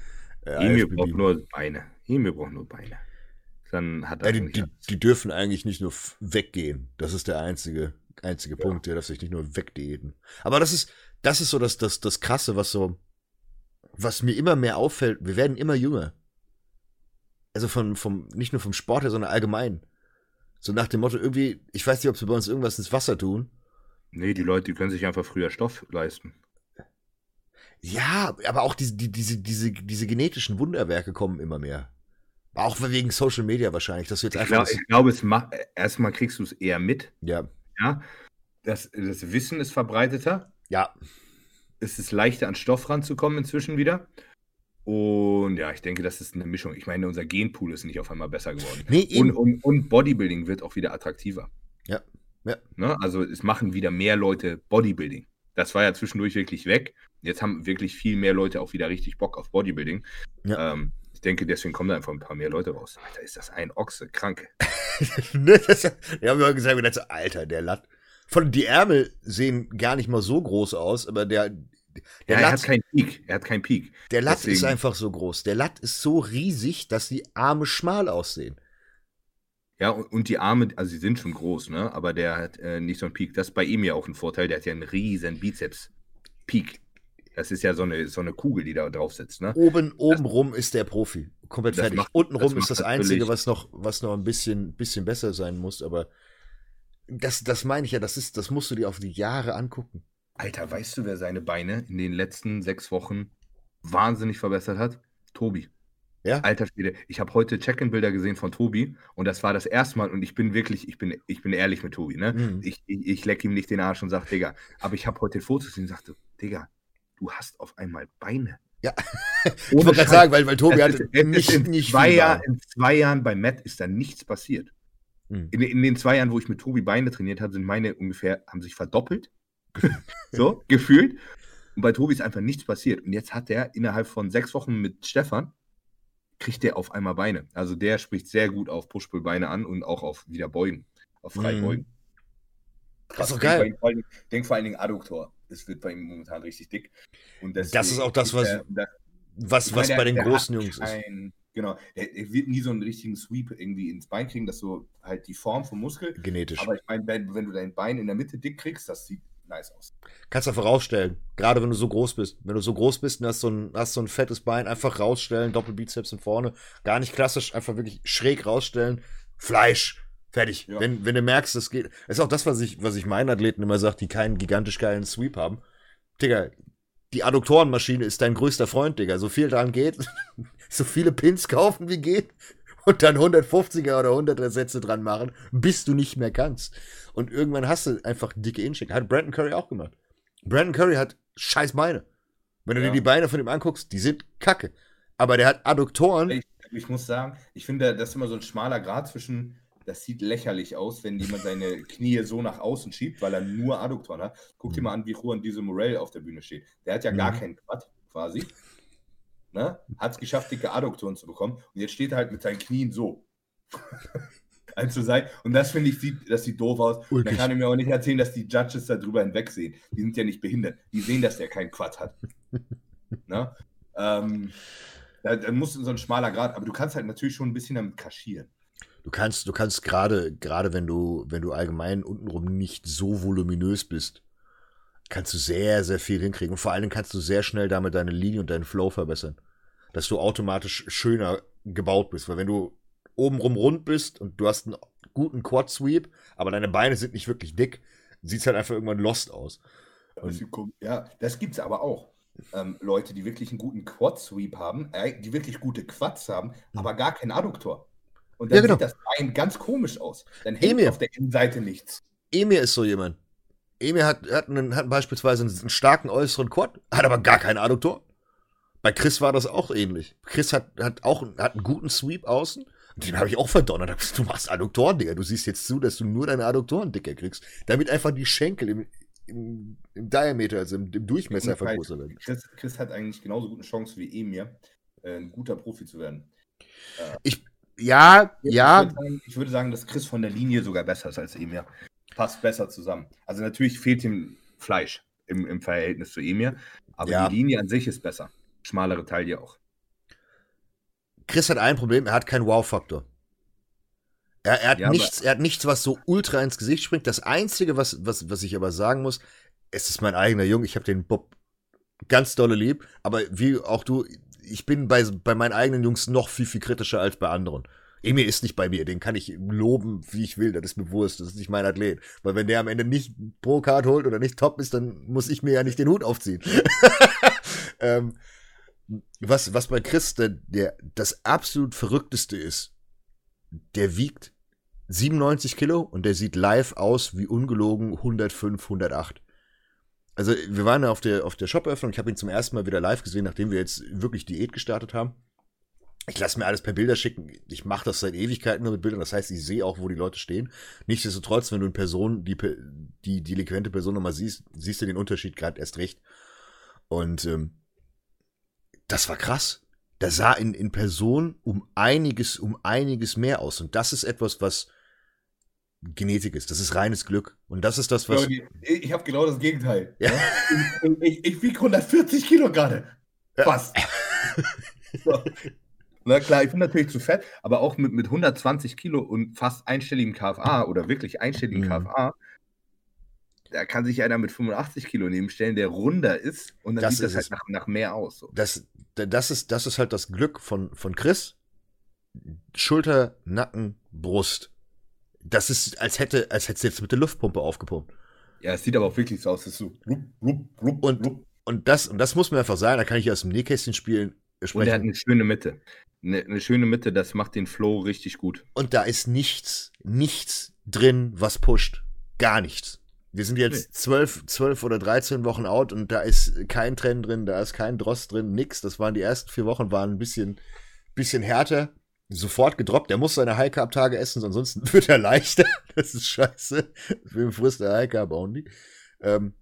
Äh, Emil braucht nur Beine. Emil braucht nur Beine. Dann hat er ja, die, die, die, dürfen eigentlich nicht nur weggehen. Das ist der einzige, einzige ja. Punkt, der darf sich nicht nur wegdiäten. Aber das ist, das ist so das, das, das Krasse, was so, was mir immer mehr auffällt. Wir werden immer jünger. Also von, vom, nicht nur vom Sport her, sondern allgemein. So nach dem Motto, irgendwie, ich weiß nicht, ob sie bei uns irgendwas ins Wasser tun. Nee, die Leute, die können sich einfach früher Stoff leisten. Ja, aber auch diese, die, diese, diese, diese genetischen Wunderwerke kommen immer mehr. Auch wegen Social Media wahrscheinlich, dass jetzt einfach. Ich, glaub, glaube, erstmal kriegst du es eher mit. Ja. Ja. Das, das Wissen ist verbreiteter. Ja. Es ist leichter, an Stoff ranzukommen inzwischen wieder. Und ja, ich denke, das ist eine Mischung. Ich meine, unser Genpool ist nicht auf einmal besser geworden. Nee, und, und, und Bodybuilding wird auch wieder attraktiver. Ja. Ja. Ne? Also es machen wieder mehr Leute Bodybuilding. Das war ja zwischendurch wirklich weg. Jetzt haben wirklich viel mehr Leute auch wieder richtig Bock auf Bodybuilding. Ja. Ähm, ich denke, deswegen kommen da einfach ein paar mehr Leute raus. Alter, ist das ein Ochse, kranke. ne, das, wir haben ja gesagt, das, Alter, der Latt. Von die Ärmel sehen gar nicht mal so groß aus, aber der, der ja, Latt, er hat keinen Peak. Er hat keinen Peak. Der Latt deswegen. ist einfach so groß. Der Latt ist so riesig, dass die Arme schmal aussehen. Ja, und, und, die Arme, also sie sind schon groß, ne? Aber der hat äh, nicht so einen Peak. Das ist bei ihm ja auch ein Vorteil. Der hat ja einen riesen Bizeps-Peak. Das ist ja so eine, so eine Kugel, die da drauf sitzt. Ne? Oben, oben rum ist der Profi. Komplett fertig. Macht, Untenrum das ist das Einzige, was noch, was noch ein bisschen, bisschen besser sein muss, aber das, das meine ich ja, das ist, das musst du dir auf die Jahre angucken. Alter, weißt du, wer seine Beine in den letzten sechs Wochen wahnsinnig verbessert hat? Tobi. Ja? Alter Schwede, ich habe heute Check-in-Bilder gesehen von Tobi und das war das erste Mal und ich bin wirklich, ich bin, ich bin ehrlich mit Tobi, ne? Mhm. Ich, ich, ich lecke ihm nicht den Arsch und sage, Digga, aber ich habe heute Fotos gesehen und sagte, Digga, du hast auf einmal Beine. Ja, ich wollte gerade sagen, weil, weil Tobi hat nicht, in, nicht zwei Jahr, in zwei Jahren bei Matt ist da nichts passiert. Hm. In, in, den zwei Jahren, wo ich mit Tobi Beine trainiert habe, sind meine ungefähr, haben sich verdoppelt. so, gefühlt. Und bei Tobi ist einfach nichts passiert. Und jetzt hat er innerhalb von sechs Wochen mit Stefan, kriegt der auf einmal Beine. Also der spricht sehr gut auf Push-Pull-Beine an und auch auf wieder Beugen, auf Freibeugen. Mhm. Das ist doch geil. Denk, denk vor allen Dingen Adduktor es wird bei ihm momentan richtig dick. Und das ist auch das, was, das, was, was bei den großen Jungs kein, ist. Genau, er, er, wird nie so einen richtigen Sweep irgendwie ins Bein kriegen, dass so halt die Form vom Muskel. Genetisch. Aber ich meine, wenn, wenn, du dein Bein in der Mitte dick kriegst, das sieht nice aus. Kannst du einfach rausstellen. Gerade wenn du so groß bist. Wenn du so groß bist und hast so ein, hast so ein fettes Bein, einfach rausstellen, Doppelbizeps in vorne. Gar nicht klassisch, einfach wirklich schräg rausstellen. Fleisch. Fertig. Ja. Wenn, wenn du merkst, das geht. Ist auch das, was ich, was ich meinen Athleten immer sage, die keinen gigantisch geilen Sweep haben. Digga, die Adduktorenmaschine ist dein größter Freund, Digga. So viel dran geht, so viele Pins kaufen wie geht und dann 150er oder 100er Sätze dran machen, bis du nicht mehr kannst. Und irgendwann hast du einfach dicke Innenschenkel. Hat Brandon Curry auch gemacht. Brandon Curry hat scheiß Beine. Wenn du ja. dir die Beine von ihm anguckst, die sind kacke. Aber der hat Adduktoren. Ich, ich muss sagen, ich finde, das ist immer so ein schmaler Grad zwischen, das sieht lächerlich aus, wenn jemand seine Knie so nach außen schiebt, weil er nur Adduktoren hat. Guck dir mhm. mal an, wie Juan Diesel Morel auf der Bühne steht. Der hat ja gar mhm. keinen Quad, quasi. Ne? Hat es geschafft, dicke Adduktoren zu bekommen. Und jetzt steht er halt mit seinen Knien so. also sein. Und das finde ich, sieht, das sieht doof aus. Da kann ich mir auch nicht erzählen, dass die Judges da drüber hinwegsehen. Die sind ja nicht behindert. Die sehen, dass der keinen Quad hat. ne? ähm, da, da muss so ein schmaler Grad, aber du kannst halt natürlich schon ein bisschen damit kaschieren. Du kannst, du kannst gerade, gerade wenn du, wenn du allgemein untenrum nicht so voluminös bist, kannst du sehr, sehr viel hinkriegen. Und vor allen Dingen kannst du sehr schnell damit deine Linie und deinen Flow verbessern. Dass du automatisch schöner gebaut bist. Weil wenn du obenrum rund bist und du hast einen guten Quad Sweep, aber deine Beine sind nicht wirklich dick, sieht es halt einfach irgendwann lost aus. Und ja, das gibt's aber auch. Ähm, Leute, die wirklich einen guten Quad Sweep haben, äh, die wirklich gute Quads haben, mhm. aber gar keinen Adduktor. Und dann ja, genau. sieht das Bein ganz komisch aus. Dann hängt Emir. auf der Innenseite nichts. Emir ist so jemand. Emir hat, hat, einen, hat beispielsweise einen starken äußeren Quad, hat aber gar keinen Adduktor. Bei Chris war das auch ähnlich. Chris hat, hat auch hat einen guten Sweep außen. Den habe ich auch verdonnert. Du machst Adduktoren, Digga. Du siehst jetzt zu, dass du nur deine Adduktoren dicker kriegst, damit einfach die Schenkel im, im, im Diameter, also im, im Durchmesser vergrößert werden. Chris, Chris hat eigentlich genauso gute Chance wie Emir, äh, ein guter Profi zu werden. Äh, ich, ja, ich ja. Würde sagen, ich würde sagen, dass Chris von der Linie sogar besser ist als Emir. Passt besser zusammen. Also natürlich fehlt ihm Fleisch im, im Verhältnis zu Emir, aber ja. die Linie an sich ist besser. Schmalere Taille auch. Chris hat ein Problem, er hat keinen Wow-Faktor. Er, er, hat ja, nichts, er hat nichts, was so ultra ins Gesicht springt. Das Einzige, was, was, was ich aber sagen muss, es ist mein eigener Junge, ich habe den Bob ganz dolle lieb, aber wie auch du, ich bin bei, bei meinen eigenen Jungs noch viel, viel kritischer als bei anderen. Emil ist nicht bei mir, den kann ich loben, wie ich will, das ist mir bewusst, das ist nicht mein Athlet. Weil wenn der am Ende nicht Pro-Card holt oder nicht top ist, dann muss ich mir ja nicht den Hut aufziehen. ähm, was, was bei Chris der, der, das absolut Verrückteste ist, der wiegt 97 Kilo und der sieht live aus wie ungelogen 105, 108. Also wir waren ja auf der, auf der Shop-Öffnung, ich habe ihn zum ersten Mal wieder live gesehen, nachdem wir jetzt wirklich Diät gestartet haben. Ich lasse mir alles per Bilder schicken. Ich mache das seit Ewigkeiten nur mit Bildern. Das heißt, ich sehe auch, wo die Leute stehen. Nichtsdestotrotz, wenn du in Person die, die delinquente Person nochmal siehst, siehst du den Unterschied gerade erst recht. Und ähm, das war krass. Der sah in, in Person um einiges, um einiges mehr aus. Und das ist etwas, was Genetik ist. Das ist reines Glück. Und das ist das, was. Ich, ich habe genau das Gegenteil. Ja. Ich, ich wiege 140 Kilo gerade. Fast. Ja. So. Na klar, ich bin natürlich zu fett, aber auch mit, mit 120 Kilo und fast einstelligem KFA oder wirklich einstelligem mhm. KFA da kann sich einer mit 85 Kilo nebenstellen, der runder ist und dann das sieht das halt nach, nach, mehr aus. So. Das, das, ist, das ist halt das Glück von, von Chris. Schulter, Nacken, Brust. Das ist, als hätte, als hätte jetzt mit der Luftpumpe aufgepumpt. Ja, es sieht aber auch wirklich so aus. Es ist so rup, rup, rup, und, und, das, und das muss man einfach sagen, da kann ich aus dem Nähkästchen spielen. Sprechen. Und er hat eine schöne Mitte. Eine, eine schöne Mitte, das macht den Flow richtig gut. Und da ist nichts, nichts drin, was pusht. Gar nichts. Wir sind jetzt zwölf, zwölf oder dreizehn Wochen out und da ist kein Trend drin, da ist kein Dross drin, nix. Das waren die ersten vier Wochen, waren ein bisschen, bisschen härter. Sofort gedroppt. Er muss seine High Carb Tage essen, ansonsten wird er leichter. Das ist scheiße. Wem frisst der High Carb only? Ähm,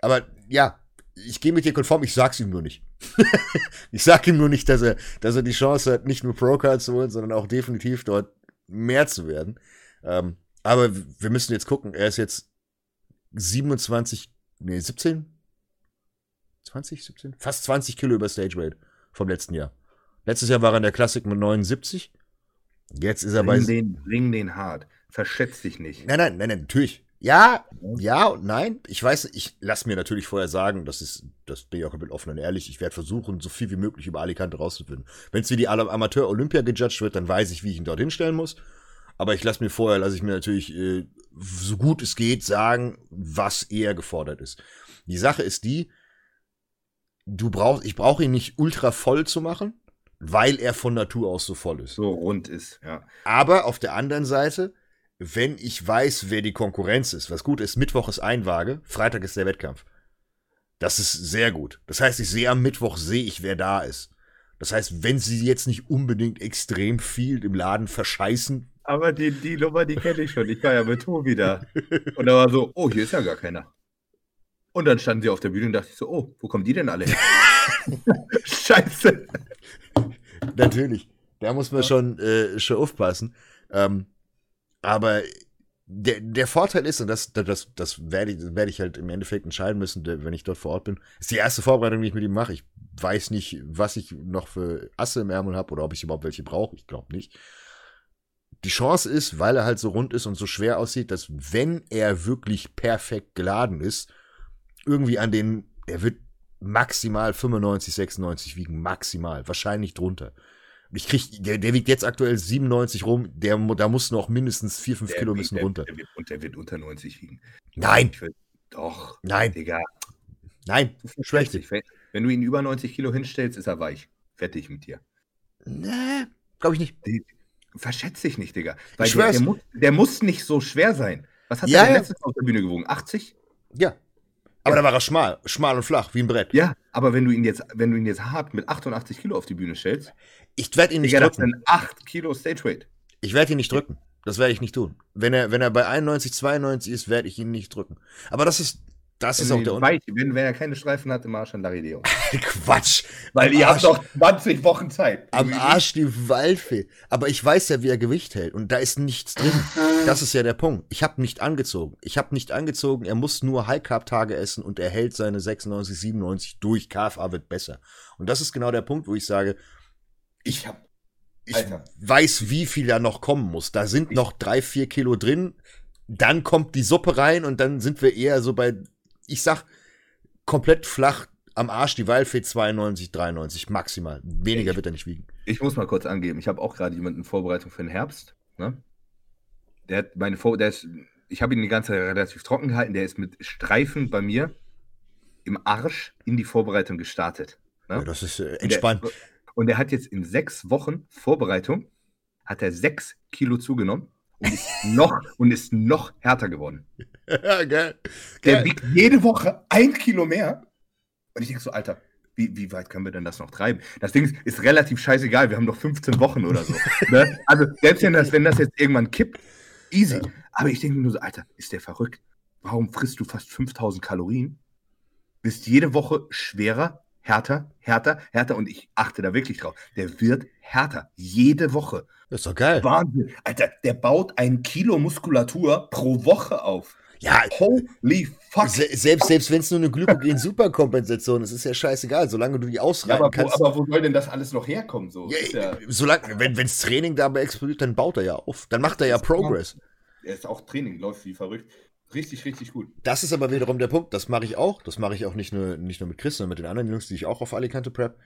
aber ja, ich gehe mit dir konform, ich sag's ihm nur nicht. ich sag ihm nur nicht, dass er, dass er die Chance hat, nicht nur Pro-Card zu holen, sondern auch definitiv dort mehr zu werden. Ähm, aber wir müssen jetzt gucken. Er ist jetzt 27, nee, 17? 20, 17? Fast 20 Kilo über Stage Weight vom letzten Jahr. Letztes Jahr war er in der Klassik mit 79. Jetzt ist er bring bei. Den, bring den hart. Verschätz dich nicht. Nein, nein, nein, nein, natürlich. Ja, ja und nein. Ich weiß, ich lasse mir natürlich vorher sagen, das ist, das bin ich auch komplett offen und ehrlich. Ich werde versuchen, so viel wie möglich über Alicante rauszufinden. Wenn es wie die Amateur-Olympia gejudged wird, dann weiß ich, wie ich ihn dorthin stellen muss. Aber ich lasse mir vorher, lasse ich mir natürlich äh, so gut es geht sagen, was eher gefordert ist. Die Sache ist die, du brauchst, ich brauche ihn nicht ultra voll zu machen. weil er von Natur aus so voll ist. So rund ist, ja. Aber auf der anderen Seite, wenn ich weiß, wer die Konkurrenz ist, was gut ist, Mittwoch ist Einwaage, Freitag ist der Wettkampf. Das ist sehr gut. Das heißt, ich sehe am Mittwoch, sehe ich, wer da ist. Das heißt, wenn sie jetzt nicht unbedingt extrem viel im Laden verscheißen. Aber die, die Nummer, die kenne ich schon. Ich war ja mit Tobi da. Und da war so, oh, hier ist ja gar keiner. Und dann standen sie auf der Bühne und dachte ich so, oh, wo kommen die denn alle her? Scheiße. Natürlich. Da muss man ja. schon, äh, schon aufpassen. Ähm, aber der, der Vorteil ist, und das, das, das werde ich, werde ich halt im Endeffekt entscheiden müssen, wenn ich dort vor Ort bin, ist die erste Vorbereitung, die ich mit ihm mache. Ich weiß nicht, was ich noch für Asse im Ärmel habe oder ob ich überhaupt welche brauche. Ich glaube nicht. Die Chance ist, weil er halt so rund ist und so schwer aussieht, dass wenn er wirklich perfekt geladen ist, irgendwie an den, er wird maximal 95, 96 wiegen, maximal, wahrscheinlich drunter. Ich krieg, der, der wiegt jetzt aktuell 97 rum, der, da muss noch mindestens 4, 5 Kilo müssen der, runter. Der wird, und der wird unter 90 wiegen. Nein! Will, doch. Nein. Digga. Nein, schlecht. Wenn du ihn über 90 Kilo hinstellst, ist er weich. Fertig mit dir. Nee, glaube ich nicht. Verschätze dich nicht, Digga. Weil der, der, muss, der muss nicht so schwer sein. Was hat ja, der letztes Mal auf der Bühne gewogen? 80? Ja. Aber ja. da war er schmal, schmal und flach, wie ein Brett. Ja, aber wenn du ihn jetzt, wenn du ihn jetzt hart mit 88 Kilo auf die Bühne stellst, ich werde ihn nicht Digga, drücken. Das sind 8 Kilo Stage Weight. Ich werde ihn nicht drücken. Das werde ich nicht tun. Wenn er, wenn er bei 91, 92 ist, werde ich ihn nicht drücken. Aber das ist, das wenn ist auch der Unterschied. Wenn, wenn er keine Streifen hat, im Arsch an Larideo. Quatsch. Weil ihr habt noch 20 Wochen Zeit. Am Arsch die Waldfee. Aber ich weiß ja, wie er Gewicht hält. Und da ist nichts drin. Das ist ja der Punkt. Ich habe nicht angezogen. Ich habe nicht angezogen. Er muss nur High Carb Tage essen und er hält seine 96, 97 durch. KFA wird besser. Und das ist genau der Punkt, wo ich sage, ich habe ich Alter. weiß, wie viel da noch kommen muss. Da sind noch drei, vier Kilo drin. Dann kommt die Suppe rein und dann sind wir eher so bei ich sag, komplett flach am Arsch die Wildfee 92, 93 maximal. Weniger ich, wird er nicht wiegen. Ich muss mal kurz angeben, ich habe auch gerade jemanden in Vorbereitung für den Herbst. Ne? Der hat meine Vor der ist, ich habe ihn die ganze Zeit relativ trocken gehalten, der ist mit Streifen bei mir im Arsch in die Vorbereitung gestartet. Ne? Ja, das ist äh, entspannt. Und der, und er hat jetzt in sechs Wochen Vorbereitung, hat er sechs Kilo zugenommen und ist noch, und ist noch härter geworden. Ja, geil. Der geil. wiegt jede Woche ein Kilo mehr. Und ich denke so, Alter, wie, wie, weit können wir denn das noch treiben? Das Ding ist, ist relativ scheißegal, wir haben noch 15 Wochen oder so. ne? Also, selbst wenn das, wenn das jetzt irgendwann kippt, easy. Ja. Aber ich denke nur so, Alter, ist der verrückt? Warum frisst du fast 5000 Kalorien? Bist jede Woche schwerer, härter, härter, härter und ich achte da wirklich drauf. Der wird härter. Jede Woche. Das ist doch geil. Wahnsinn. Alter, der baut ein Kilo Muskulatur pro Woche auf. Ja, holy fuck. Se selbst selbst wenn es nur eine Glykogen-Superkompensation ist, ist ja scheißegal, solange du die ausreiten ja, aber kannst. Wo, aber wo soll denn das alles noch herkommen? So? Ja, ja solange, wenn wenns Training dabei explodiert, dann baut er ja auf. Dann macht er ja Progress. Er ist auch Training, läuft wie verrückt. Richtig, richtig gut. Das ist aber wiederum der Punkt. Das mache ich auch. Das mache ich auch nicht nur, nicht nur mit Chris, sondern mit den anderen Jungs, die ich auch auf Alicante prep.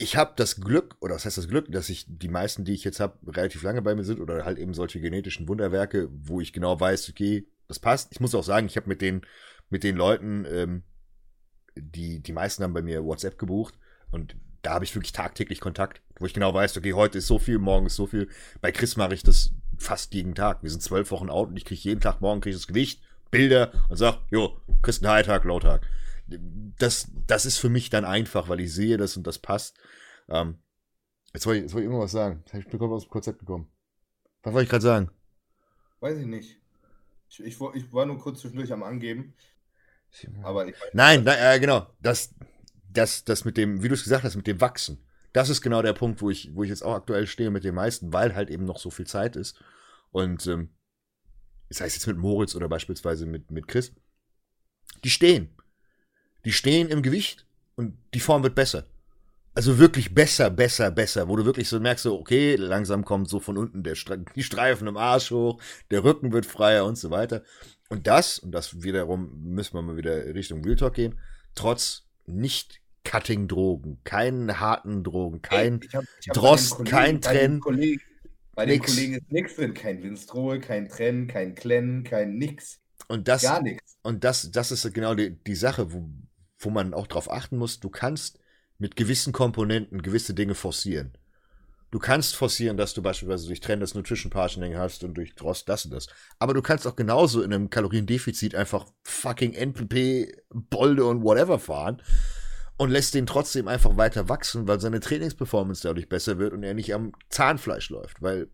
Ich habe das Glück, oder was heißt das Glück, dass ich die meisten, die ich jetzt habe, relativ lange bei mir sind oder halt eben solche genetischen Wunderwerke, wo ich genau weiß, okay, das passt. Ich muss auch sagen, ich habe mit den, mit den Leuten, ähm, die, die meisten haben bei mir WhatsApp gebucht und da habe ich wirklich tagtäglich Kontakt, wo ich genau weiß, okay, heute ist so viel, morgen ist so viel. Bei Chris mache ich das fast jeden Tag. Wir sind zwölf Wochen out und ich kriege jeden Tag, morgen kriege ich das Gewicht, Bilder und sag, jo, kriegst einen High-Tag, Low-Tag. Das, das ist für mich dann einfach, weil ich sehe das und das passt. Ähm, jetzt wollte ich, jetzt wollte ich immer was sagen. Jetzt habe ich bekommen aus dem Konzept gekommen. Was wollte ich gerade sagen? Weiß ich nicht. Ich, ich, ich, war nur kurz zwischendurch am Angeben. Aber ich Nein, nein äh, genau. Das, das, das mit dem, wie du es gesagt hast, mit dem Wachsen. Das ist genau der Punkt, wo ich, wo ich jetzt auch aktuell stehe mit den meisten, weil halt eben noch so viel Zeit ist. Und ähm, das heißt jetzt mit Moritz oder beispielsweise mit, mit Chris, die stehen. Die stehen im Gewicht und die Form wird besser. Also wirklich besser, besser, besser, wo du wirklich so merkst, so, okay, langsam kommt so von unten der Stre die Streifen im Arsch hoch, der Rücken wird freier und so weiter. Und das, und das wiederum müssen wir mal wieder Richtung Real Talk gehen, trotz nicht Cutting-Drogen, keinen harten Drogen, kein ich hab, ich hab Drost, Kollegen, kein Trenn. Bei den Kollegen ist nichts drin, kein Winstrohe, kein Trenn, kein Klennen, kein nix. Und das, Gar nichts. Und das, das ist genau die, die Sache, wo, wo man auch drauf achten muss. Du kannst mit gewissen Komponenten gewisse Dinge forcieren. Du kannst forcieren, dass du beispielsweise durch Trend Nutrition Partitioning hast und durch Drost das und das. Aber du kannst auch genauso in einem Kaloriendefizit einfach fucking NPP, Bolde und whatever fahren und lässt den trotzdem einfach weiter wachsen, weil seine Trainingsperformance dadurch besser wird und er nicht am Zahnfleisch läuft, weil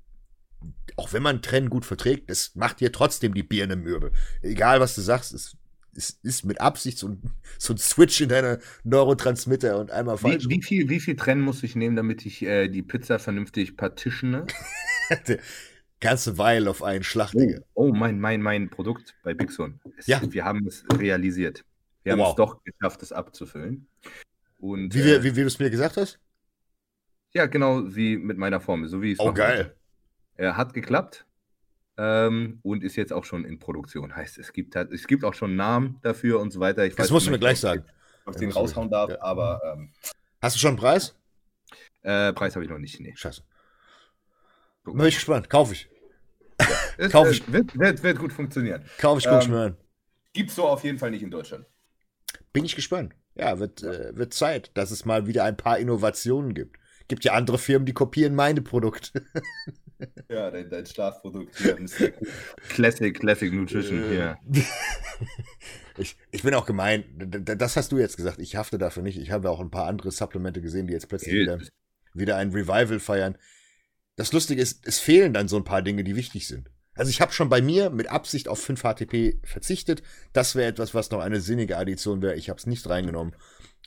auch wenn man Trennen gut verträgt, es macht dir trotzdem die Birne mürbe. Egal was du sagst, es es ist mit Absicht so ein, so ein Switch in deiner Neurotransmitter und einmal falsch. Wie, wie, viel, wie viel Trennen muss ich nehmen, damit ich äh, die Pizza vernünftig partitione? Ganze Weile auf einen Schlag, oh, oh, mein, mein, mein Produkt bei Bixon. Ja. Wir haben es realisiert. Wir haben wow. es doch geschafft, es abzufüllen. Und, wie, äh, wie, wie du es mir gesagt hast? Ja, genau wie mit meiner Formel, so wie es Oh, geil. Er hat geklappt ähm, und ist jetzt auch schon in Produktion. Heißt, es gibt halt, es gibt auch schon Namen dafür und so weiter. Ich das weiß, musst du mir gleich sagen. Ob ich den raushauen darf, ja. aber. Ähm, Hast du schon einen Preis? Äh, Preis habe ich noch nicht. Nee. Scheiße. Bin ich gespannt. Kaufe ich. Ja, Kauf ich. Wird, wird, wird, gut funktionieren. Kaufe ich, guck ähm, mir an. Gibt's so auf jeden Fall nicht in Deutschland. Bin ich gespannt. Ja, wird, ja. Äh, wird Zeit, dass es mal wieder ein paar Innovationen gibt. Gibt ja andere Firmen, die kopieren meine Produkte. Ja, dein, dein Schlafprodukt hier. Classic, Classic Nutrition hier. Ich, ich bin auch gemein. Das hast du jetzt gesagt. Ich hafte dafür nicht. Ich habe auch ein paar andere Supplemente gesehen, die jetzt plötzlich wieder, wieder ein Revival feiern. Das Lustige ist, es fehlen dann so ein paar Dinge, die wichtig sind. Also ich habe schon bei mir mit Absicht auf 5 HTP verzichtet. Das wäre etwas, was noch eine sinnige Addition wäre. Ich habe es nicht reingenommen.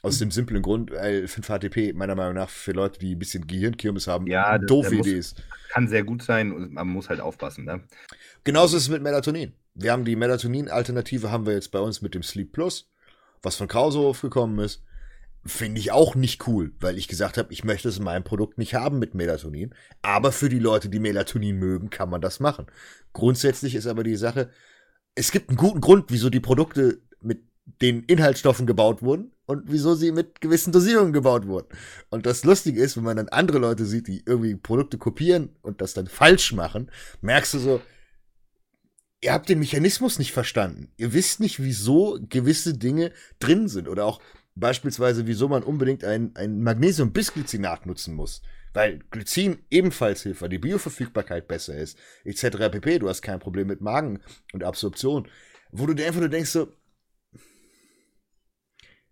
Aus dem simplen Grund, weil 5 HTP meiner Meinung nach für Leute, die ein bisschen Gehirnkirmes haben, ja, eine doofe Idee ist. Kann sehr gut sein und man muss halt aufpassen. Ne? Genauso ist es mit Melatonin. Wir haben die Melatonin-Alternative haben wir jetzt bei uns mit dem Sleep Plus, was von Krause aufgekommen ist. Finde ich auch nicht cool, weil ich gesagt habe, ich möchte es in meinem Produkt nicht haben mit Melatonin. Aber für die Leute, die Melatonin mögen, kann man das machen. Grundsätzlich ist aber die Sache, es gibt einen guten Grund, wieso die Produkte mit den Inhaltsstoffen gebaut wurden und wieso sie mit gewissen Dosierungen gebaut wurden. Und das Lustige ist, wenn man dann andere Leute sieht, die irgendwie Produkte kopieren und das dann falsch machen, merkst du so, ihr habt den Mechanismus nicht verstanden. Ihr wisst nicht, wieso gewisse Dinge drin sind oder auch beispielsweise, wieso man unbedingt ein, ein Magnesium-Bisglycinat nutzen muss. Weil Glycin ebenfalls hilft, weil die Bioverfügbarkeit besser ist, etc. pp. Du hast kein Problem mit Magen und Absorption. Wo du dir einfach nur denkst so,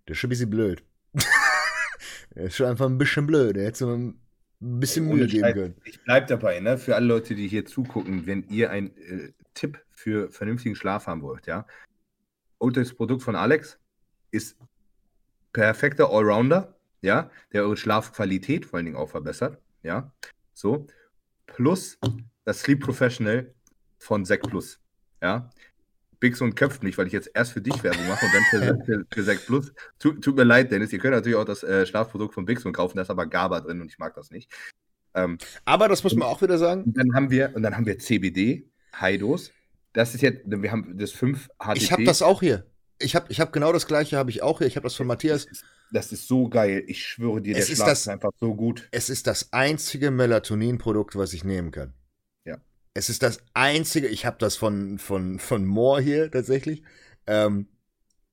das ist schon ein bisschen blöd. das ist schon einfach ein bisschen blöd. Hätte ein bisschen Mühe geben können. Ich bleib dabei, ne? Für alle Leute, die hier zugucken, wenn ihr einen äh, Tipp für vernünftigen Schlaf haben wollt, ja. Und das Produkt von Alex ist perfekter Allrounder, ja, der eure Schlafqualität vor allen Dingen auch verbessert, ja. So. Plus das Sleep Professional von Sec Plus, ja. Bix und köpft mich, weil ich jetzt erst für dich Werbung mache und dann für, für, für Sec Plus. Tut, tut, mir leid, Dennis. Ihr könnt natürlich auch das äh, Schlafprodukt von Bix und kaufen, da ist aber GABA drin und ich mag das nicht. Ähm, aber das muss man auch wieder sagen. Dann haben wir, und dann haben wir CBD, High-Dose. Das ist jetzt, wir haben das 5 HTP. Ich habe das auch hier. Ich habe ich hab genau das gleiche, habe ich auch hier. Ich habe das von Matthias. Das ist so geil. Ich schwöre dir, es der Schlaf das, ist einfach so gut. Es ist das einzige Melatonin-Produkt, was ich nehmen kann. Es ist das einzige, ich habe das von, von, von Moore hier tatsächlich. Ähm,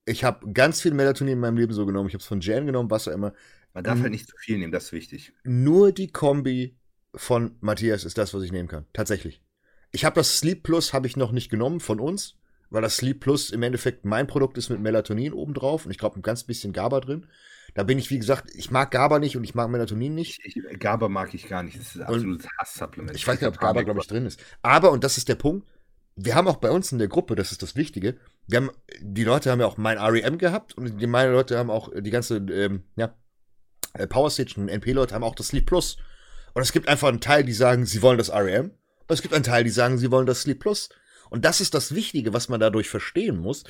ich habe ganz viel Melatonin in meinem Leben so genommen. Ich habe es von Jan genommen, was auch immer. Man darf halt nicht zu viel nehmen, das ist wichtig. Nur die Kombi von Matthias ist das, was ich nehmen kann. Tatsächlich. Ich habe das Sleep Plus habe ich noch nicht genommen von uns, weil das Sleep Plus im Endeffekt mein Produkt ist mit Melatonin obendrauf und ich glaube ein ganz bisschen GABA drin. Da bin ich, wie gesagt, ich mag GABA nicht und ich mag Melatonin nicht. Ich, ich, GABA mag ich gar nicht. Das ist ein absolutes Hass-Supplement. Ich weiß nicht, ob GABA, glaube ich, drin ist. Aber, und das ist der Punkt, wir haben auch bei uns in der Gruppe, das ist das Wichtige, wir haben, die Leute haben ja auch mein REM gehabt und die, meine Leute haben auch die ganze, ähm, ja, äh, Power Station und NP-Leute haben auch das Sleep Plus. Und es gibt einfach einen Teil, die sagen, sie wollen das REM. Und es gibt einen Teil, die sagen, sie wollen das Sleep Plus. Und das ist das Wichtige, was man dadurch verstehen muss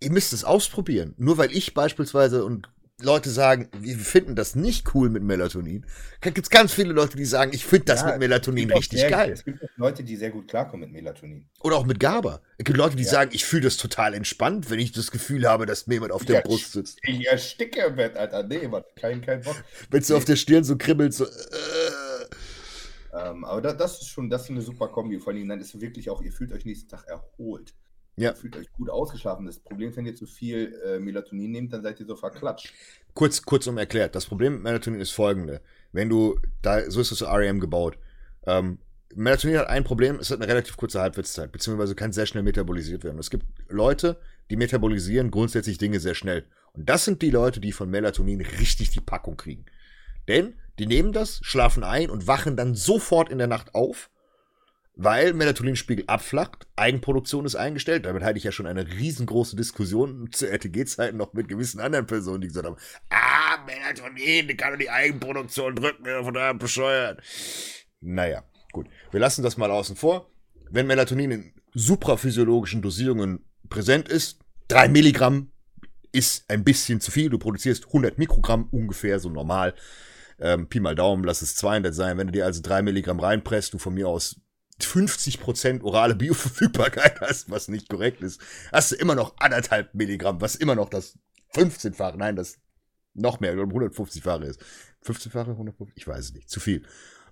ihr müsst es ausprobieren. Nur weil ich beispielsweise und Leute sagen, wir finden das nicht cool mit Melatonin, gibt es ganz viele Leute, die sagen, ich finde das ja, mit Melatonin richtig sehr, geil. Es gibt auch Leute, die sehr gut klarkommen mit Melatonin. Oder auch mit GABA. Es gibt Leute, die ja. sagen, ich fühle das total entspannt, wenn ich das Gefühl habe, dass mir jemand auf der Brust sitzt. Ich ersticke im Bett, Alter. Nee, man, kein, kein Bock. Wenn du nee. auf der Stirn so kribbelt, so. Äh. Ähm, aber da, das ist schon, das ist eine super Kombi. Vor allem, dann ist wirklich auch, ihr fühlt euch nächsten Tag erholt. Ja. Ihr fühlt euch gut ausgeschlafen. Das Problem ist, wenn ihr zu viel äh, Melatonin nehmt, dann seid ihr so verklatscht. Kurz, kurzum erklärt. Das Problem mit Melatonin ist folgende. Wenn du, da, so ist das so REM gebaut. Ähm, Melatonin hat ein Problem, es hat eine relativ kurze Halbwertszeit, beziehungsweise kann sehr schnell metabolisiert werden. Es gibt Leute, die metabolisieren grundsätzlich Dinge sehr schnell. Und das sind die Leute, die von Melatonin richtig die Packung kriegen. Denn die nehmen das, schlafen ein und wachen dann sofort in der Nacht auf, weil Melatoninspiegel abflacht, Eigenproduktion ist eingestellt. Damit hatte ich ja schon eine riesengroße Diskussion zu RTG-Zeiten noch mit gewissen anderen Personen, die gesagt haben, ah, Melatonin, die kann doch die Eigenproduktion drücken, von daher bescheuert. Naja. Gut, wir lassen das mal außen vor. Wenn Melatonin in supraphysiologischen Dosierungen präsent ist, 3 Milligramm ist ein bisschen zu viel. Du produzierst 100 Mikrogramm ungefähr, so normal. Ähm, Pi mal Daumen, lass es 200 sein. Wenn du dir also 3 Milligramm reinpresst, du von mir aus 50% orale Bioverfügbarkeit hast, was nicht korrekt ist, hast du immer noch anderthalb Milligramm, was immer noch das 15-fache, nein, das noch mehr, 150-fache ist. 15-fache, 150, ich weiß es nicht, zu viel.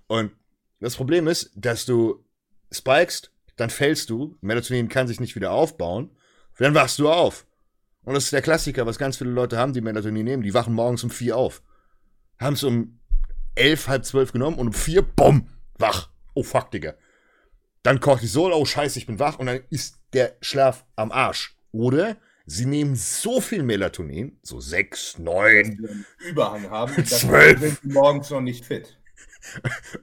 Und das Problem ist, dass du spikest, dann fällst du, Melatonin kann sich nicht wieder aufbauen, dann wachst du auf. Und das ist der Klassiker, was ganz viele Leute haben, die Melatonin nehmen. Die wachen morgens um vier auf. Haben es um elf, halb zwölf genommen und um vier, bumm, wach. Oh fuck, Digga. Dann Cortisol, oh scheiße, ich bin wach. Und dann ist der Schlaf am Arsch. Oder sie nehmen so viel Melatonin, so sechs, neun, Überhang haben, zwölf. sind sie morgens noch nicht fit.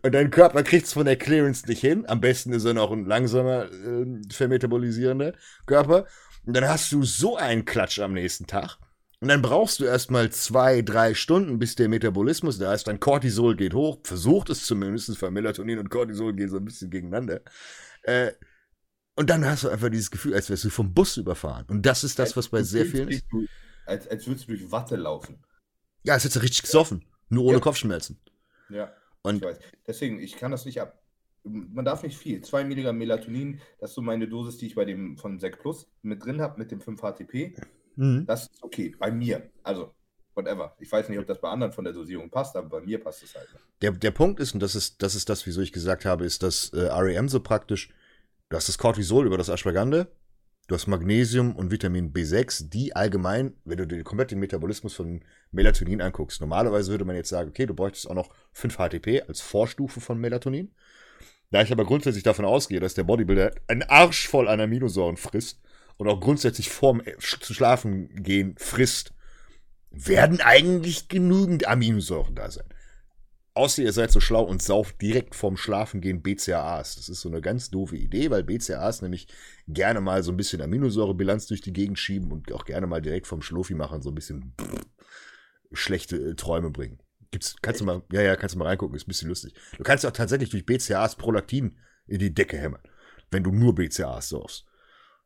Und dein Körper kriegt es von der Clearance nicht hin. Am besten ist er noch ein langsamer äh, vermetabolisierender Körper. Und dann hast du so einen Klatsch am nächsten Tag. Und dann brauchst du erstmal zwei, drei Stunden, bis der Metabolismus da ist. Dein Cortisol geht hoch, versucht es zumindest, weil Melatonin und Cortisol gehen so ein bisschen gegeneinander. Äh, und dann hast du einfach dieses Gefühl, als wärst du vom Bus überfahren. Und das ist das, was bei sehr vielen ist. Als, als würdest du durch Watte laufen. Ja, als hättest du richtig gesoffen. Nur ohne ja. Kopfschmerzen. Ja. Und ich weiß. Deswegen, ich kann das nicht ab. Man darf nicht viel. 2 Milligramm Melatonin, das ist so meine Dosis, die ich bei dem von Sec Plus mit drin habe, mit dem 5-HTP. Mhm. Das ist okay, bei mir. Also, whatever. Ich weiß nicht, ob das bei anderen von der Dosierung passt, aber bei mir passt es halt. Der, der Punkt ist, und das ist, das ist das, wieso ich gesagt habe, ist, dass äh, REM so praktisch, du hast das Cortisol über das Ashwagandha, Du hast Magnesium und Vitamin B6, die allgemein, wenn du dir komplett den Metabolismus von Melatonin anguckst, normalerweise würde man jetzt sagen, okay, du bräuchtest auch noch 5 HTP als Vorstufe von Melatonin. Da ich aber grundsätzlich davon ausgehe, dass der Bodybuilder einen Arsch voll an Aminosäuren frisst und auch grundsätzlich vorm zu schlafen gehen frisst, werden eigentlich genügend Aminosäuren da sein. Außer ihr seid so schlau und sauft direkt vorm Schlafengehen BCAAs. Das ist so eine ganz doofe Idee, weil BCAAs nämlich gerne mal so ein bisschen Aminosäurebilanz durch die Gegend schieben und auch gerne mal direkt vom Schlofi machen, so ein bisschen schlechte äh, Träume bringen. Gibt's, kannst du mal, ja, ja, kannst du mal reingucken, ist ein bisschen lustig. Du kannst auch tatsächlich durch BCAAs Prolaktin in die Decke hämmern, wenn du nur BCAAs saufst.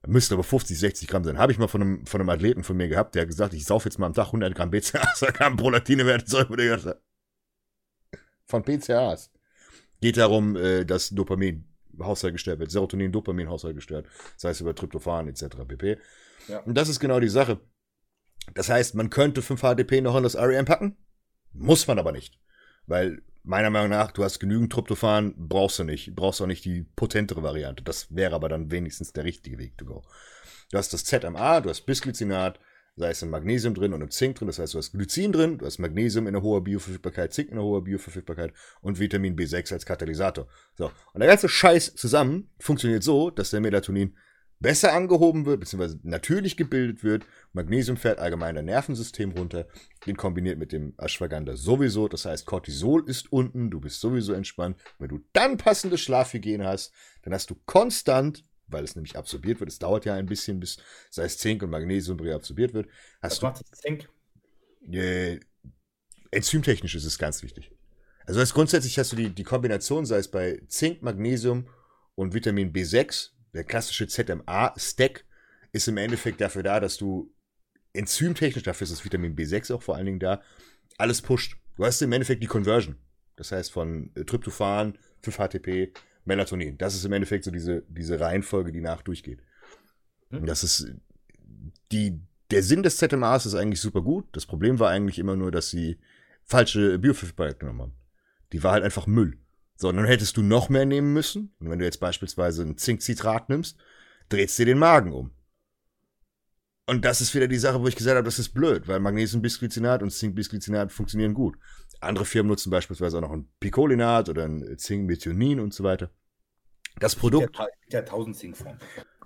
Müsste aber 50, 60 Gramm sein. Habe ich mal von einem, von einem Athleten von mir gehabt, der hat gesagt, ich sauf jetzt mal am Tag 100 Gramm BCAAs, da kam Prolaktine-Werte, soll ich mir von PCAs. Geht darum, äh, dass Dopamin Haushalt gestört wird, Serotonin, Dopamin Haushalt gestört, sei es über Tryptophan etc. pp. Ja. Und das ist genau die Sache. Das heißt, man könnte 5-HTP noch in das REM packen, muss man aber nicht. Weil meiner Meinung nach, du hast genügend Tryptophan, brauchst du nicht. Brauchst auch nicht die potentere Variante. Das wäre aber dann wenigstens der richtige Weg to go. Du hast das ZMA, du hast Bisglycinat, da ist ein Magnesium drin und ein Zink drin. Das heißt, du hast Glycin drin, du hast Magnesium in einer hohen Bioverfügbarkeit, Zink in einer hohen Bioverfügbarkeit und Vitamin B6 als Katalysator. So. Und der ganze Scheiß zusammen funktioniert so, dass der Melatonin besser angehoben wird, beziehungsweise natürlich gebildet wird. Magnesium fährt allgemein dein Nervensystem runter, den kombiniert mit dem Ashwagandha sowieso. Das heißt, Cortisol ist unten, du bist sowieso entspannt. Wenn du dann passende Schlafhygiene hast, dann hast du konstant weil es nämlich absorbiert wird. Es dauert ja ein bisschen, bis sei es Zink und Magnesium reabsorbiert wird. Hast Was macht das Zink? Äh, enzymtechnisch ist es ganz wichtig. Also heißt, grundsätzlich hast du die, die Kombination, sei es bei Zink, Magnesium und Vitamin B6, der klassische ZMA-Stack, ist im Endeffekt dafür da, dass du enzymtechnisch, dafür ist das Vitamin B6 auch vor allen Dingen da, alles pusht. Du hast im Endeffekt die Conversion. Das heißt von Tryptophan, 5-HTP, Melatonin. Das ist im Endeffekt so diese, diese Reihenfolge, die nach durchgeht. Hm. Das ist die, der Sinn des ZMAs ist eigentlich super gut. Das Problem war eigentlich immer nur, dass sie falsche Bioverfügbarkeit genommen haben. Die war halt einfach Müll. So, und dann hättest du noch mehr nehmen müssen. Und wenn du jetzt beispielsweise ein Zinkcitrat nimmst, drehst dir den Magen um. Und das ist wieder die Sache, wo ich gesagt habe, das ist blöd, weil Magnesiumbisglycinat und Zinkbisglycinat funktionieren gut. Andere Firmen nutzen beispielsweise auch noch ein Picolinat oder ein Zinkmethionin und so weiter. Das Produkt. Ja, ja 1000 Zinkform.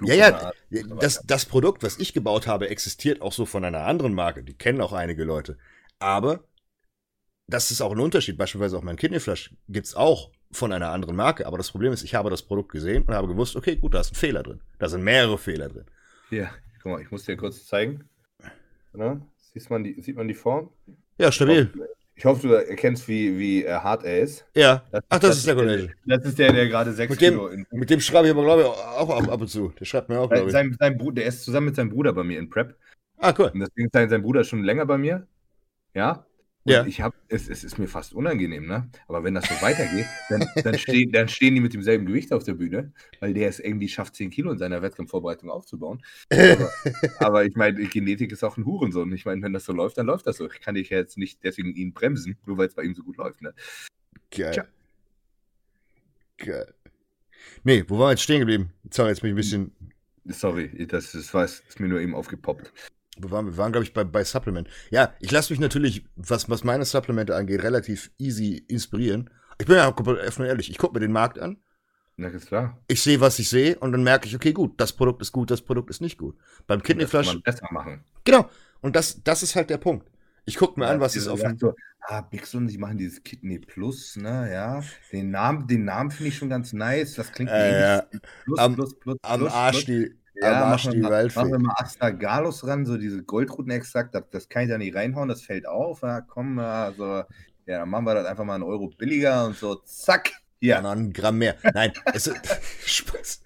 Ja, ja, das, das Produkt, was ich gebaut habe, existiert auch so von einer anderen Marke. Die kennen auch einige Leute. Aber das ist auch ein Unterschied. Beispielsweise auch mein Kidneyflash gibt's auch von einer anderen Marke. Aber das Problem ist, ich habe das Produkt gesehen und habe gewusst, okay, gut, da ist ein Fehler drin. Da sind mehrere Fehler drin. Ja, guck mal, ich muss dir kurz zeigen. Ja, sieht, man die, sieht man die Form? Ja, stabil. Ich hoffe, du erkennst, wie, wie hart er ist. Ja. Das, Ach, das, das ist der Kollege. Das ist der, der gerade 6 mit dem, Kilo in Mit dem schreibe ich aber, glaube ich, auch ab, ab und zu. Der schreibt mir auch, glaube ich. Sein, sein Bruder, der ist zusammen mit seinem Bruder bei mir in Prep. Ah, cool. Und deswegen ist sein Bruder schon länger bei mir. Ja. Und ja. ich habe, es, es ist mir fast unangenehm, ne? Aber wenn das so weitergeht, dann, dann, stehen, dann stehen die mit demselben Gewicht auf der Bühne, weil der es irgendwie schafft, 10 Kilo in seiner Wettkampfvorbereitung aufzubauen. Aber, aber ich meine, Genetik ist auch ein Hurensohn. Ich meine, wenn das so läuft, dann läuft das so. Ich kann dich jetzt nicht deswegen ihn bremsen, nur weil es bei ihm so gut läuft, ne? Geil. Tja. Geil. Nee, wo waren wir jetzt stehen geblieben? Sorry, jetzt bin ich ein bisschen. Sorry, das, das, war, das ist mir nur eben aufgepoppt wir waren, wir waren glaube ich, bei, bei Supplement. Ja, ich lasse mich natürlich, was, was meine Supplemente angeht, relativ easy inspirieren. Ich bin ja komplett ehrlich, ich gucke mir den Markt an. Na, ist klar. Ich sehe, was ich sehe und dann merke ich, okay, gut, das Produkt ist gut, das Produkt ist nicht gut. Beim Kidneyflash. Kann man besser machen. Genau. Und das, das ist halt der Punkt. Ich gucke mir ja, an, was ist auf dem. So, ah, Bixon, die machen dieses Kidney Plus, ne, ja. Den Namen, den Namen finde ich schon ganz nice. Das klingt äh, ja. Plus, am, plus, plus, am plus, Arsch die ja, machen wir, mal, machen wir mal Astragalus ran, so diese Goldrutenextrakt, das, das kann ich da nicht reinhauen, das fällt auf. Ja, komm, also, ja, dann machen wir das einfach mal einen Euro billiger und so, zack, hier. Ja, noch ein Gramm mehr. Nein, es, Spaß.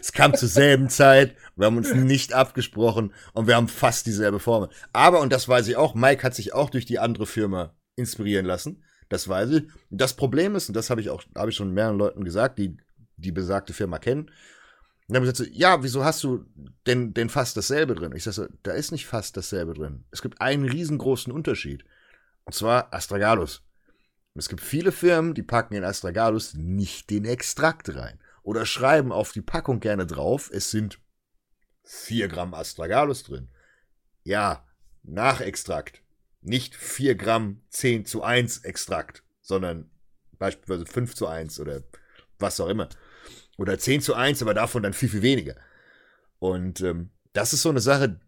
es kam zur selben Zeit, wir haben uns nicht abgesprochen und wir haben fast dieselbe Formel. Aber, und das weiß ich auch, Mike hat sich auch durch die andere Firma inspirieren lassen. Das weiß ich. Das Problem ist, und das habe ich auch, habe ich schon mehreren Leuten gesagt, die die besagte Firma kennen, und dann haben sie ja, wieso hast du denn, denn fast dasselbe drin? Ich sage so, da ist nicht fast dasselbe drin. Es gibt einen riesengroßen Unterschied. Und zwar Astragalus. Es gibt viele Firmen, die packen in Astragalus nicht den Extrakt rein. Oder schreiben auf die Packung gerne drauf, es sind 4 Gramm Astragalus drin. Ja, nach Extrakt. Nicht 4 Gramm 10 zu 1 Extrakt, sondern beispielsweise 5 zu 1 oder was auch immer. Oder 10 zu 1, aber davon dann viel, viel weniger. Und ähm, das ist so eine Sache,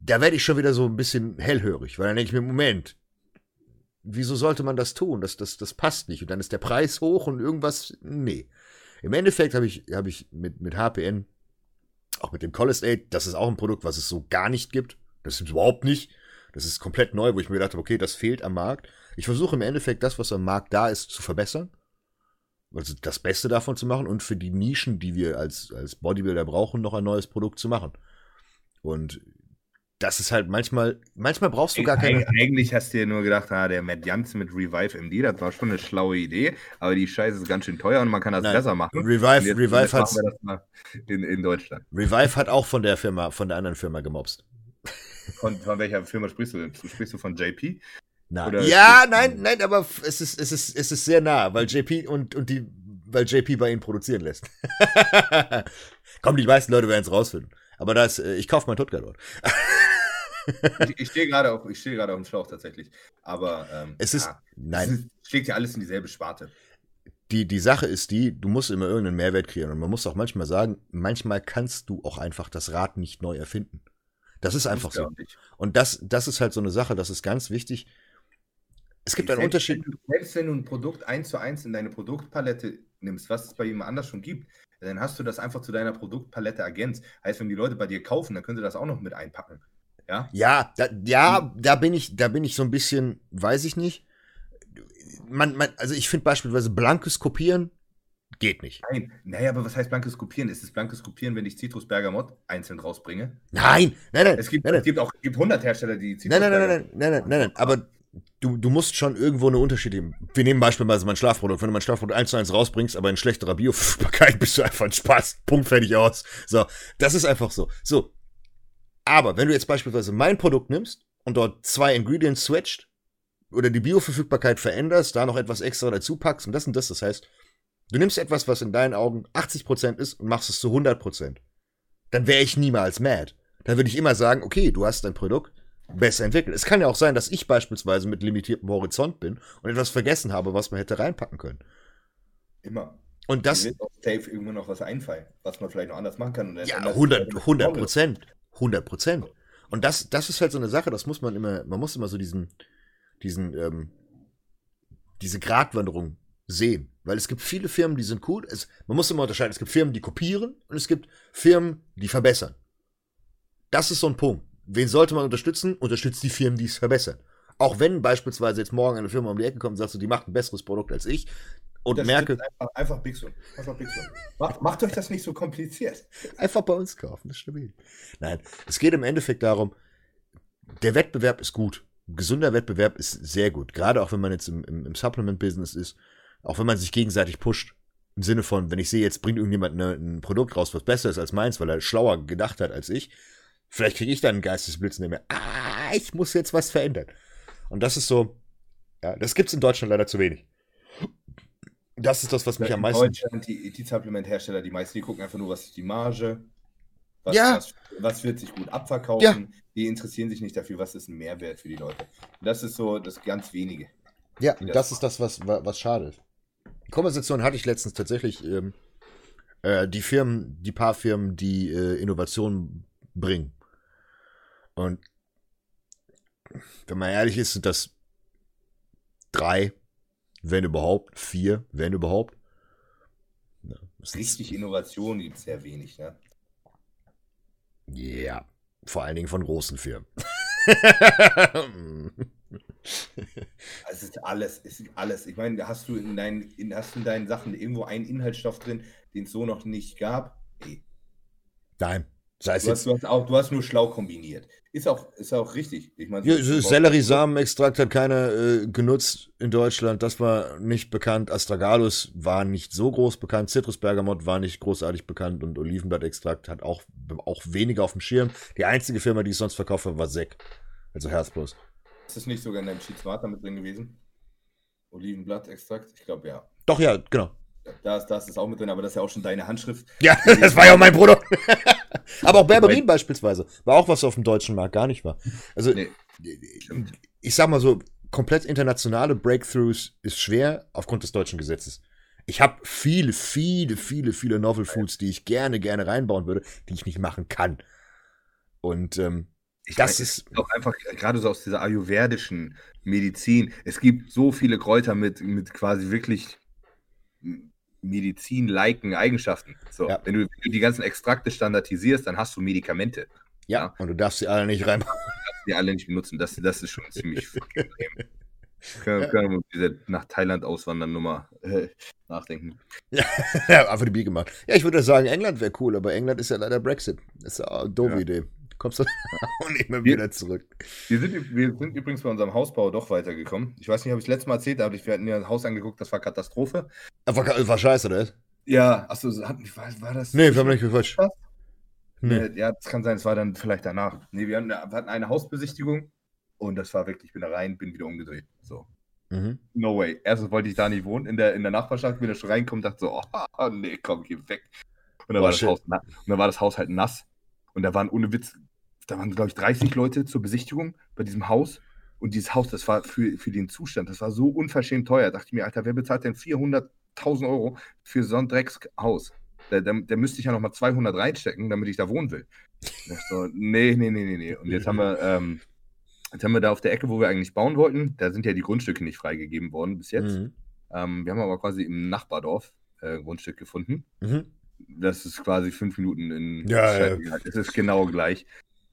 da werde ich schon wieder so ein bisschen hellhörig, weil dann denke ich mir, Moment, wieso sollte man das tun? Das, das, das passt nicht. Und dann ist der Preis hoch und irgendwas, nee. Im Endeffekt habe ich, hab ich mit, mit HPN, auch mit dem Cholesterol, das ist auch ein Produkt, was es so gar nicht gibt. Das ist überhaupt nicht. Das ist komplett neu, wo ich mir gedacht habe, okay, das fehlt am Markt. Ich versuche im Endeffekt das, was am Markt da ist, zu verbessern also das Beste davon zu machen und für die Nischen, die wir als, als Bodybuilder brauchen, noch ein neues Produkt zu machen. Und das ist halt manchmal, manchmal brauchst du gar keine. Eigentlich hast du dir nur gedacht, ah, der Matt Jansen mit Revive MD, das war schon eine schlaue Idee, aber die Scheiße ist ganz schön teuer und man kann das Nein. besser machen. Revive, Revive hat in, in Deutschland. Revive hat auch von der Firma, von der anderen Firma gemobst. Von, von welcher Firma sprichst du? Sprichst du von JP? Nein. ja, nein, nein, aber es ist, es ist, es ist sehr nah, weil JP und, und die, weil JP bei ihnen produzieren lässt. Komm, die meisten Leute werden es rausfinden. Aber das, äh, ich kaufe mein Tutka dort. ich, ich stehe gerade auf, ich stehe gerade auf dem Schlauch tatsächlich. Aber ähm, es ist, ja, nein. Es ist, schlägt ja alles in dieselbe Sparte. Die, die Sache ist die, du musst immer irgendeinen Mehrwert kreieren. Und man muss auch manchmal sagen, manchmal kannst du auch einfach das Rad nicht neu erfinden. Das ist einfach so. Und das, das ist halt so eine Sache, das ist ganz wichtig. Es gibt einen Unterschied. Wenn du, selbst wenn du ein Produkt eins zu eins in deine Produktpalette nimmst, was es bei jemand anders schon gibt, dann hast du das einfach zu deiner Produktpalette ergänzt. Heißt, wenn die Leute bei dir kaufen, dann können sie das auch noch mit einpacken. Ja, ja, da, ja, da bin ich, da bin ich so ein bisschen, weiß ich nicht. Man, man, also ich finde beispielsweise blankes Kopieren geht nicht. Nein, naja, aber was heißt blankes Kopieren? Ist es blankes Kopieren, wenn ich Citrus Bergamot einzeln rausbringe? Nein, nein, nein. Es gibt, nein, nein. Es gibt auch es gibt 100 Hersteller, die Citrus Nein, nein, nein, nein, nein, nein, nein, nein, aber du, du musst schon irgendwo eine Unterschied geben. Wir nehmen beispielsweise mein Schlafprodukt. Wenn du mein Schlafprodukt 1 zu 1 rausbringst, aber in schlechterer Bioverfügbarkeit, bist du einfach ein Spaß. Punkt, fertig aus. So, das ist einfach so. So. Aber wenn du jetzt beispielsweise mein Produkt nimmst und dort zwei Ingredients switcht oder die Bioverfügbarkeit veränderst, da noch etwas extra dazu packst und das und das, das heißt, du nimmst etwas, was in deinen Augen 80% ist und machst es zu 100%, dann wäre ich niemals mad. dann würde ich immer sagen, okay, du hast dein Produkt besser entwickelt. Es kann ja auch sein, dass ich beispielsweise mit limitiertem Horizont bin und etwas vergessen habe, was man hätte reinpacken können. Immer. Und das. Mir wird auch safe irgendwo noch was einfallen, was man vielleicht noch anders machen kann. Ja, ändert sich 100, das 100 Prozent. 100 Prozent. Und das, das ist halt so eine Sache, das muss man immer, man muss immer so diesen, diesen, ähm, diese Gratwanderung sehen. Weil es gibt viele Firmen, die sind cool. Es, man muss immer unterscheiden. Es gibt Firmen, die kopieren und es gibt Firmen, die verbessern. Das ist so ein Punkt. Wen sollte man unterstützen? Unterstützt die Firmen, die es verbessern. Auch wenn beispielsweise jetzt morgen eine Firma um die Ecke kommt und sagt, so, die macht ein besseres Produkt als ich und Das merke, Einfach, einfach Big Sun. Einfach Big Sun. Macht, macht euch das nicht so kompliziert. Einfach bei uns kaufen, das ist stabil. Nein, es geht im Endeffekt darum, der Wettbewerb ist gut. Ein gesunder Wettbewerb ist sehr gut. Gerade auch wenn man jetzt im, im, im Supplement-Business ist, auch wenn man sich gegenseitig pusht. Im Sinne von, wenn ich sehe, jetzt bringt irgendjemand eine, ein Produkt raus, was besser ist als meins, weil er schlauer gedacht hat als ich, vielleicht kriege ich dann einen Geistesblitz und denke mir, ah, ich muss jetzt was verändern. Und das ist so, ja, das gibt's in Deutschland leider zu wenig. Das ist das, was mich In am meisten. Deutschland, die, die Supplement-Hersteller, die meisten, die gucken einfach nur, was ist die Marge, was, Ja. was, was wird sich gut abverkaufen. Ja. Die interessieren sich nicht dafür, was ist ein Mehrwert für die Leute. Und das ist so das ganz wenige. Ja, Ja. das ist das, was, wa- was schade ist. Die Konversation hatte ich letztens tatsächlich. Ähm, äh, die Firmen, die paar Firmen, die äh, Innovationen bringen. Und wenn man ehrlich ist, sind das drei, wenn überhaupt, vier, wenn überhaupt. Ja, Richtig Innovation gibt es sehr wenig. Ne? Ja, vor allen Dingen von großen Firmen. Es ist alles, es ist alles. Ich meine, hast du in deinen, in, hast du in deinen Sachen irgendwo einen Inhaltsstoff drin, den es so noch nicht gab? Nee. Nein, sei es Du hast, du, hast auch, du hast nur schlau kombiniert. Ist auch, ist auch richtig. Ich meine, Ja, Selleriesamenextrakt hat keiner äh, genutzt in Deutschland. Das war nicht bekannt. Astragalus war nicht so groß bekannt. Zitrusbergamot war nicht großartig bekannt. Und Olivenblattextrakt hat auch, auch weniger auf dem Schirm. Die einzige Firma, die es sonst verkauft hat, war Sek. Also Herzblos. Ist das nicht sogar in deinem Cheat Smarter mit drin gewesen? Olivenblatt-Extrakt? Ich glaube ja. Doch, ja, genau. Da ist, da ist es auch mit drin, aber das ist ja auch schon deine Handschrift. Ja, das war ja auch mein Produkt. Aber auch Berberin beispielsweise. War auch was auf dem deutschen Markt gar nicht war. Also, Nee. ich sag mal so, komplett internationale Breakthroughs ist schwer aufgrund des deutschen Gesetzes. Ich habe viele, viele, viele, viele Novel Foods, die ich gerne, gerne reinbauen würde, die ich nicht machen kann. Und ähm, Ich das weiß, ist, auch einfach gerade so aus dieser ayurvedischen Medizin. Es gibt so viele Kräuter mit, mit quasi wirklich Medizin-liken Eigenschaften. So, Ja. wenn, du, wenn du die ganzen Extrakte standardisierst, dann hast du Medikamente, ja, und du darfst sie alle nicht reinbauen. die alle nicht benutzen. Das, das ist schon ziemlich extrem. Können, können wir diese nach Thailand auswandern Nummer äh, nachdenken. ja, einfach die Bier gemacht. Ja, ich würde sagen, England wäre cool, aber England ist ja leider Brexit. Das ist ja eine doofe Ja. Idee. Kommst du auch nicht mehr Wir- wieder zurück. Wir sind, wir sind übrigens bei unserem Hausbau doch weitergekommen. Ich weiß nicht, ob ich es letztes Mal erzählt habe, wir hatten ja ein Haus angeguckt, das war Katastrophe. Aber war, war scheiße, oder? Ja, achso, war, war das. Nee, wir haben nicht gequatscht. Nee. Äh, Ja, das kann sein, es war dann vielleicht danach. Nee, wir, haben, wir hatten eine Hausbesichtigung und das war wirklich, ich bin da rein, bin wieder umgedreht. So. Mhm. No way. Erstens wollte ich da nicht wohnen, in der, in der Nachbarschaft, bin da schon reingekommen, dachte so, oh, nee, komm, geh weg. Und dann, Boah, war das. Haus, und dann war das Haus halt nass. Und da waren ohne Witz, da waren, glaube ich, 30 Leute zur Besichtigung bei diesem Haus. Und dieses Haus, das war für, für den Zustand, das war so unverschämt teuer. Da dachte ich mir, Alter, wer bezahlt denn 400.000 Euro für so ein Dreckshaus? Da, da, da müsste ich ja nochmal 200 reinstecken, damit ich da wohnen will. Ich so, nee, nee, nee, nee, nee. Und jetzt haben wir, ähm, jetzt haben wir da auf der Ecke, wo wir eigentlich bauen wollten, da sind ja die Grundstücke nicht freigegeben worden bis jetzt. Mhm. Ähm, wir haben aber quasi im Nachbardorf äh, Grundstück gefunden. Mhm. Das ist quasi fünf Minuten in. Ja, Es ist genau gleich.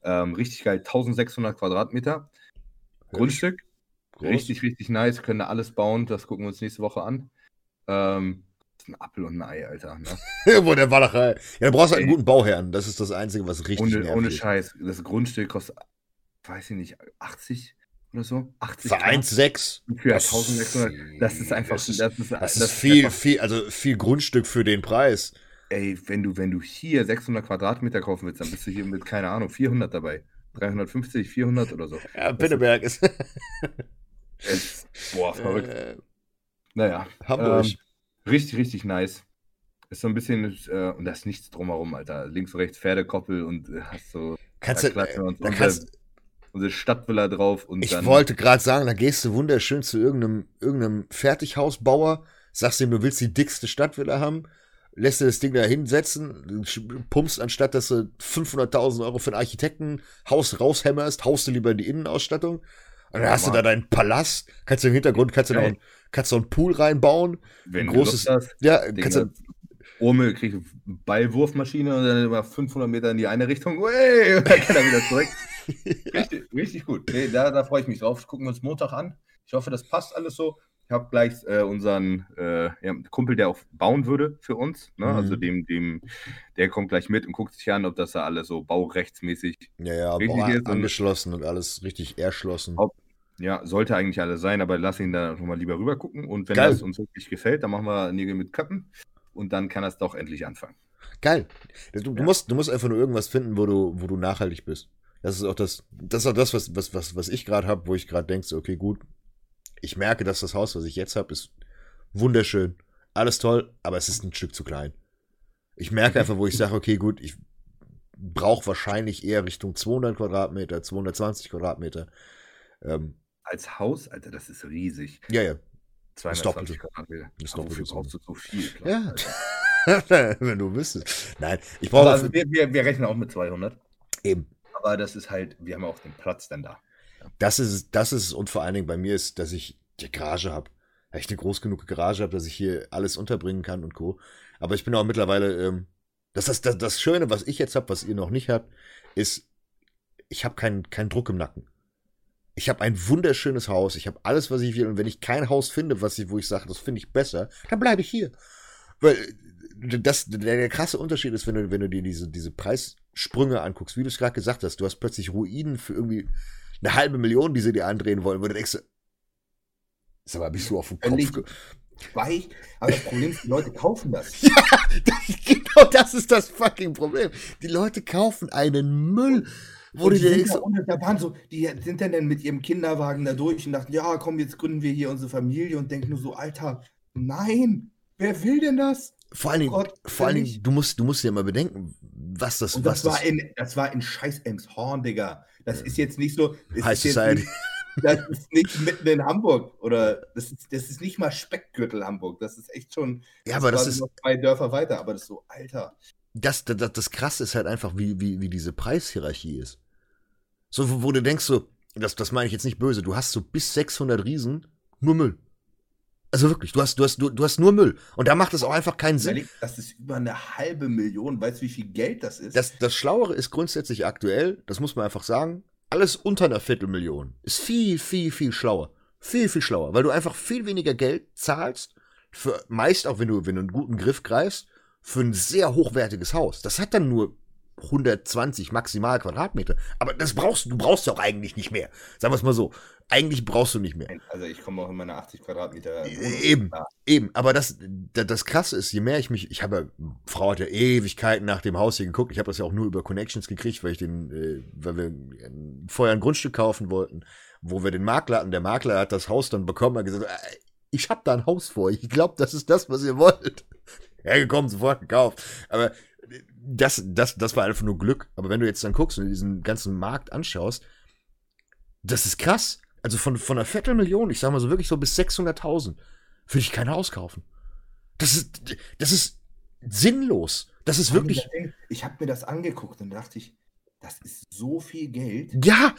Ähm, richtig geil, 1600 Quadratmeter Grundstück. Groß. Richtig, richtig nice. Können da alles bauen. Das gucken wir uns nächste Woche an. Ähm, das ein Apfel und ein Ei, Alter. Ne? Wo der Walachei. Ja, du brauchst halt einen guten Bauherrn. Das ist das Einzige, was richtig Ohne, ohne. Scheiß. Das Grundstück kostet, weiß ich nicht, 80 oder so? 80 Für K 1,6. für 1600. Das ist einfach. Das ist, das ist, das ist viel, einfach- viel, also viel Grundstück für den Preis. Ey, wenn du, wenn du hier 600 Quadratmeter kaufen willst, dann bist du hier mit, keine Ahnung, 400 dabei. 350, 400 oder so. Ja, Pinneberg ist. Es, boah, verrückt. Äh, Naja. Hamburg. Ähm, richtig, richtig nice. Ist so ein bisschen, äh, und da ist nichts drumherum, Alter. Links und rechts Pferdekoppel und äh, hast so. Kannst da du, uns da kannst, unsere Stadtvilla drauf und ich dann. wollte gerade sagen, da gehst du wunderschön zu irgendeinem, irgendeinem Fertighausbauer, sagst ihm, du willst die dickste Stadtvilla haben, lässt dir das Ding da hinsetzen, pumpst anstatt, dass du 500.000 Euro für ein Architektenhaus raushämmerst, haust du lieber in die Innenausstattung. Und dann Ja, hast du Mann. da deinen Palast, kannst du im Hintergrund, kannst du noch, einen- kannst du einen Pool reinbauen, wenn ein du großes, Lust hast, ja, Digga, kannst du, Urmel kriegt eine Ballwurfmaschine und dann über 500 Meter in die eine Richtung. Und dann kann er wieder zurück. Richtig, richtig gut. Nee, da, da freue ich mich drauf. Gucken wir uns Montag an. Ich hoffe, das passt alles so. Ich habe gleich äh, unseren äh, Kumpel, der auch bauen würde für uns. Ne? Mhm. Also dem, dem, der kommt gleich mit und guckt sich an, ob das da alles so baurechtsmäßig, ja, ja, richtig boah, ist und- angeschlossen und alles richtig erschlossen. Ob- ja, sollte eigentlich alles sein, aber lass ihn da nochmal lieber rüber gucken. Und wenn Geil. das uns wirklich gefällt, dann machen wir Nägel mit Köppen und dann kann das doch endlich anfangen. Geil. Du, du, Ja. musst, du musst einfach nur irgendwas finden, wo du, wo du nachhaltig bist. Das ist auch das, das ist auch das, was, was, was, was ich gerade habe, wo ich gerade denke, okay, gut, ich merke, dass das Haus, was ich jetzt habe, ist wunderschön, alles toll, aber es ist ein Stück zu klein. Ich merke einfach, wo ich sage, okay, gut, ich brauche wahrscheinlich eher Richtung 200 Quadratmeter, 220 Quadratmeter. Ähm, Als Haus, Alter, das ist riesig. ja, ja. 220 Doppelte. Quadratmeter. Das Doppelte. brauchst du so viel? Klaus, Ja. Wenn du wüsstest. Nein, ich brauche also wir, wir, wir rechnen auch mit 200. eben. Aber das ist halt, wir haben auch den Platz dann da. Das ist das ist und vor allen Dingen bei mir ist, dass ich die Garage habe. Dass ich eine groß genug Garage habe, dass ich hier alles unterbringen kann und Co. Aber ich bin auch mittlerweile, ähm, das, das, das Schöne, was ich jetzt habe, was ihr noch nicht habt, ist, ich habe keinen keinen Druck im Nacken. Ich habe ein wunderschönes Haus, ich habe alles, was ich will. Und wenn ich kein Haus finde, was ich, wo ich sage, das finde ich besser, dann bleibe ich hier. Weil äh, das, der, der krasse Unterschied ist, wenn du, wenn du dir diese, diese Preissprünge anguckst, wie du es gerade gesagt hast, du hast plötzlich Ruinen für irgendwie eine halbe Million, die sie dir andrehen wollen, wo du denkst, sag mal, bist du auf dem Kopf? Weich. Aber das Problem ist, die Leute kaufen das. Ja, das, genau das ist das fucking Problem. Die Leute kaufen einen Müll, wo Und die sind denkst, da, da waren so, die sind dann, dann mit ihrem Kinderwagen da durch und dachten, ja, komm, jetzt gründen wir hier unsere Familie und denken nur so, Alter, nein, wer will denn das? Vor allen Dingen, Gott, vor allen? Dingen, du musst, du musst dir mal bedenken, was das, Und was das war das in, das war in scheiß Emshorn, Digga. Das ist jetzt nicht so. Das High Society. Nicht, das ist nicht mitten in Hamburg. Oder das ist, das ist nicht mal Speckgürtel Hamburg. Das ist echt schon. Ja, aber das ist, noch zwei Dörfer weiter. Aber das ist so, Alter. das, das, das krasse ist halt einfach, wie, wie, wie diese Preishierarchie ist. So, wo, wo du denkst so, das, das meine ich jetzt nicht böse, du hast so bis 600 Riesen nur Müll. Also wirklich, du hast, du hast, du, du hast nur Müll. Und da macht es auch einfach keinen Sinn. Überleg, Das ist über eine halbe Million. Weißt du, wie viel Geld das ist? Das, das Schlauere ist grundsätzlich aktuell, das muss man einfach sagen, alles unter einer Viertelmillion ist viel, viel, viel schlauer. Viel, viel schlauer, weil du einfach viel weniger Geld zahlst, für meist auch wenn du, wenn du einen guten Griff greifst, für ein sehr hochwertiges Haus. Das hat dann nur 120 maximal Quadratmeter. Aber das brauchst du, du brauchst ja auch eigentlich nicht mehr. Sagen wir es mal so. Eigentlich brauchst du nicht mehr. also, ich komme auch in meine 80 Quadratmeter. Wohnung. Eben, Ja. eben. Aber das, das, das Krasse ist, je mehr ich mich, ich habe, Frau hat ja Ewigkeiten nach dem Haus hier geguckt. Ich habe das ja auch nur über Connections gekriegt, weil ich den, äh, weil wir äh, vorher ein Grundstück kaufen wollten, wo wir den Makler hatten. Der Makler hat das Haus dann bekommen, hat gesagt, äh, ich habe da ein Haus vor. Ich glaube, das ist das, was ihr wollt. Hergekommen, sofort gekauft. Aber äh, das, das, das war einfach nur Glück. Aber wenn du jetzt dann guckst und diesen ganzen Markt anschaust, das ist krass. Also von, von einer Viertelmillion, ich sag mal so wirklich so bis 600.000, würde ich kein Haus kaufen. Das ist, das ist sinnlos. Das ist wirklich, Ich habe mir das angeguckt und dachte ich, das ist so viel Geld. ja.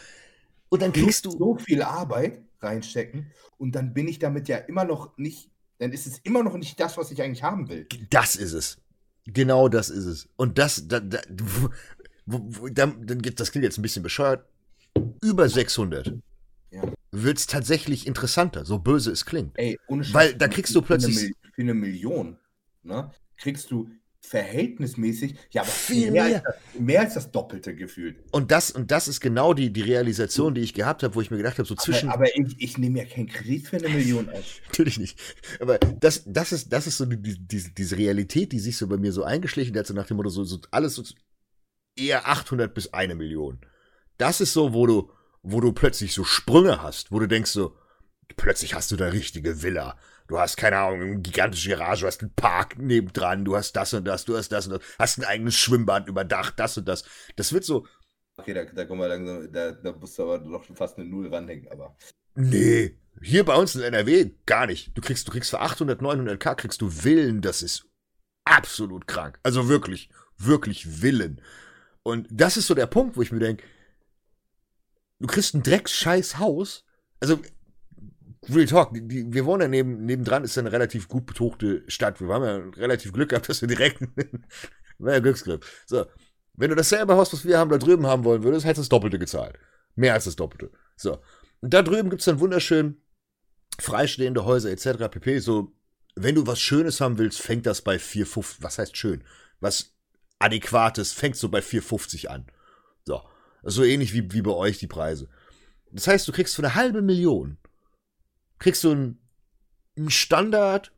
Und dann kriegst du, so viel Arbeit reinstecken und dann bin ich damit ja immer noch nicht, dann ist es immer noch nicht das, was ich eigentlich haben will. das ist es. Genau das ist es. Und das, da, da, wo, wo, dann, dann, geht- das klingt jetzt ein bisschen bescheuert. Über 600 Ja. wird's tatsächlich interessanter, so böse es klingt. Ey, ohne Weil da kriegst du für eine plötzlich- Für eine Million, ne, kriegst du verhältnismäßig, ja, aber Viel mehr, mehr. Als das, mehr als das Doppelte gefühlt. Und das, und das ist genau die, die Realisation, die ich gehabt habe, wo ich mir gedacht habe, so zwischen. Aber, aber ich, ich nehme ja keinen Kredit für eine Million auf. Natürlich nicht. Aber das, das ist, das ist so die, die, diese, diese Realität, die sich so bei mir so eingeschlichen hat, so nach dem Motto, so, so alles so eher 800 bis eine Million. Das ist so, wo du, wo du plötzlich so Sprünge hast, wo du denkst so, plötzlich hast du da richtige Villa. Du hast, keine Ahnung, eine gigantische Garage, du hast einen Park nebendran, du hast das und das, du hast das und das, hast ein eigenes Schwimmbad überdacht, das und das. Das wird so, okay, da, da, wir langsam, da, da musst du aber noch fast eine Null ranhängen, aber. Nee, hier bei uns in NRW gar nicht. Du kriegst, du kriegst für 800, 900k kriegst du Villen, das ist absolut krank. Also wirklich, wirklich Villen. Und das ist so der Punkt, wo ich mir denke, du kriegst ein Drecksscheiß Haus. Also, Real Talk, die, wir wohnen ja neben, nebendran, ist ja eine relativ gut betuchte Stadt. Wir haben ja relativ Glück gehabt, dass wir direkt, war ja Glücksgriff. So. Wenn du dasselbe Haus, was wir haben, da drüben haben wollen würdest, hättest du das Doppelte gezahlt. Mehr als das Doppelte. So. Und da drüben gibt's dann wunderschön freistehende Häuser etc. pp. So, wenn du was Schönes haben willst, fängt das bei 4,50. Was heißt schön? Was Adäquates fängt so bei 4,50 an. So. So ähnlich wie, wie bei euch die Preise. Das heißt, du kriegst für eine halbe Million, kriegst du ein, ein Standard,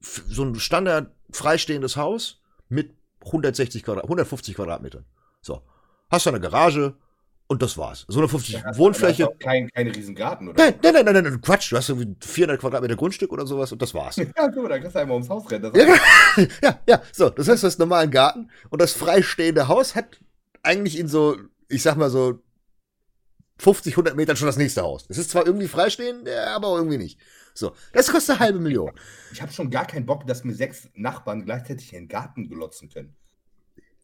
so ein Standard freistehendes Haus mit 160 Quadrat, 150 Quadratmetern. So. Hast du eine Garage, und das war's. So eine 50 ja, Wohnfläche. Du kein, kein Riesengarten, oder? Nein, nein, nein, nein, nein, Quatsch. Du hast irgendwie 400 Quadratmeter Grundstück oder sowas und das war's. ja, guck mal, da kannst du einmal ums Haus rennen. Ja, ja, ja, so. Das heißt, du hast einen normalen Garten und das freistehende Haus hat eigentlich in so, ich sag mal so, 50, 100 Metern schon das nächste Haus. Es ist zwar irgendwie freistehend, aber auch irgendwie nicht. So, das kostet eine halbe Million. Ich habe schon gar keinen Bock, dass mir sechs Nachbarn gleichzeitig in den Garten glotzen können.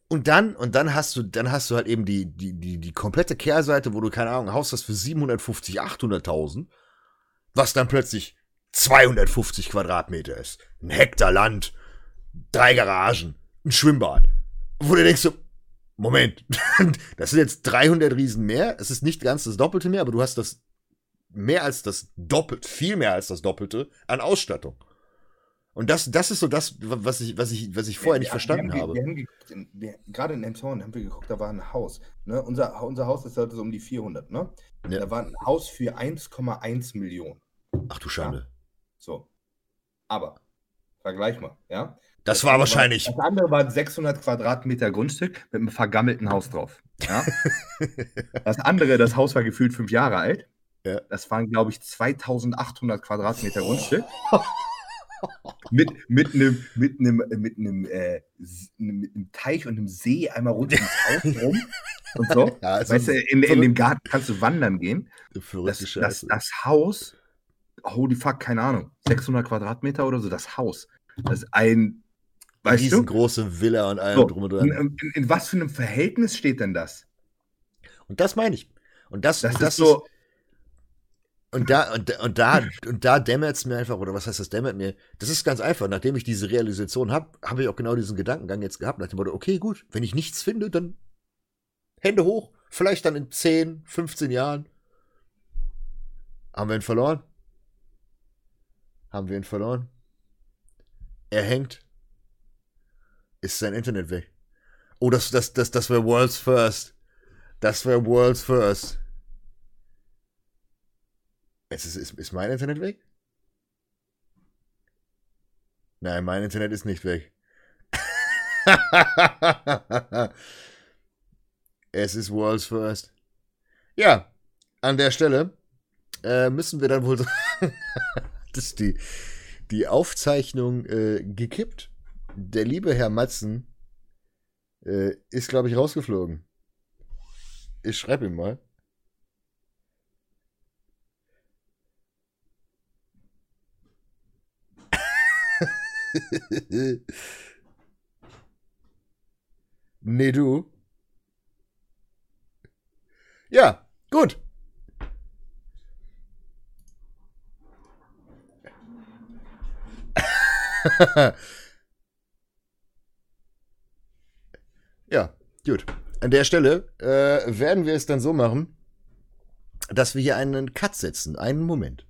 Und dann, und dann hast du, dann hast du halt eben die, die, die, die komplette Kehrseite, wo du, keine Ahnung, ein Haus hast für 750, 800.000, was dann plötzlich 250 Quadratmeter ist. Ein Hektar Land, drei Garagen, ein Schwimmbad. Wo du denkst so, Moment, das sind jetzt 300 Riesen mehr. Es ist nicht ganz das Doppelte mehr, aber du hast das mehr als das Doppelte, viel mehr als das Doppelte an Ausstattung. Und das, das ist so das, was ich, was ich, was ich vorher nicht verstanden wir haben, habe. Wir geguckt, wir, gerade in Elmshorn haben wir geguckt, da war ein Haus. Ne? Unser, unser Haus ist heute so um die 400, ne? Ja. Da war ein Haus für 1,1 Millionen. Ach du Schande. Ja. So. Aber, vergleich mal, ja? Das, das war wahrscheinlich. Das andere war ein 600 Quadratmeter Grundstück mit einem vergammelten Haus drauf. Ja? das andere, das Haus war gefühlt fünf Jahre alt. Ja. Das waren, glaube ich, 2800 Quadratmeter Grundstück. mit, mit einem mit einem mit einem, äh, mit einem Teich und einem See einmal rund ums Haus rum und so. Ja, also weißt du, in, in dem Garten kannst du wandern gehen. Das, das, das Haus, holy fuck, keine Ahnung, 600 Quadratmeter oder so, das Haus. Das ist ein, weißt riesengroße du? Villa und allem so, drum und dran. In, in, in, was für einem Verhältnis steht denn das? Und das meine ich. Und das, das, das ist so. Ist, und da, und, und da, und da dämmert es mir einfach, oder was heißt das dämmert mir? Das ist ganz einfach. Nachdem ich diese Realisation habe, habe ich auch genau diesen Gedankengang jetzt gehabt. Nach dem Motto, okay, gut, wenn ich nichts finde, dann Hände hoch. Vielleicht dann in 10, 15 Jahren. Haben wir ihn verloren? Haben wir ihn verloren? Er hängt. Ist sein Internet weg. Oh, das, das, das, das wäre World's First. Das wäre World's First. Ist, ist, ist mein Internet weg? Nein, mein Internet ist nicht weg. es ist World's First. Ja, an der Stelle äh, müssen wir dann wohl sagen, dass die, die Aufzeichnung äh, gekippt. Der liebe Herr Matzen äh, ist, glaube ich, rausgeflogen. Ich schreibe ihm mal. nee, du. Ja, gut. ja, gut. An der Stelle äh, werden wir es dann so machen, dass wir hier einen Cut setzen. Einen Moment.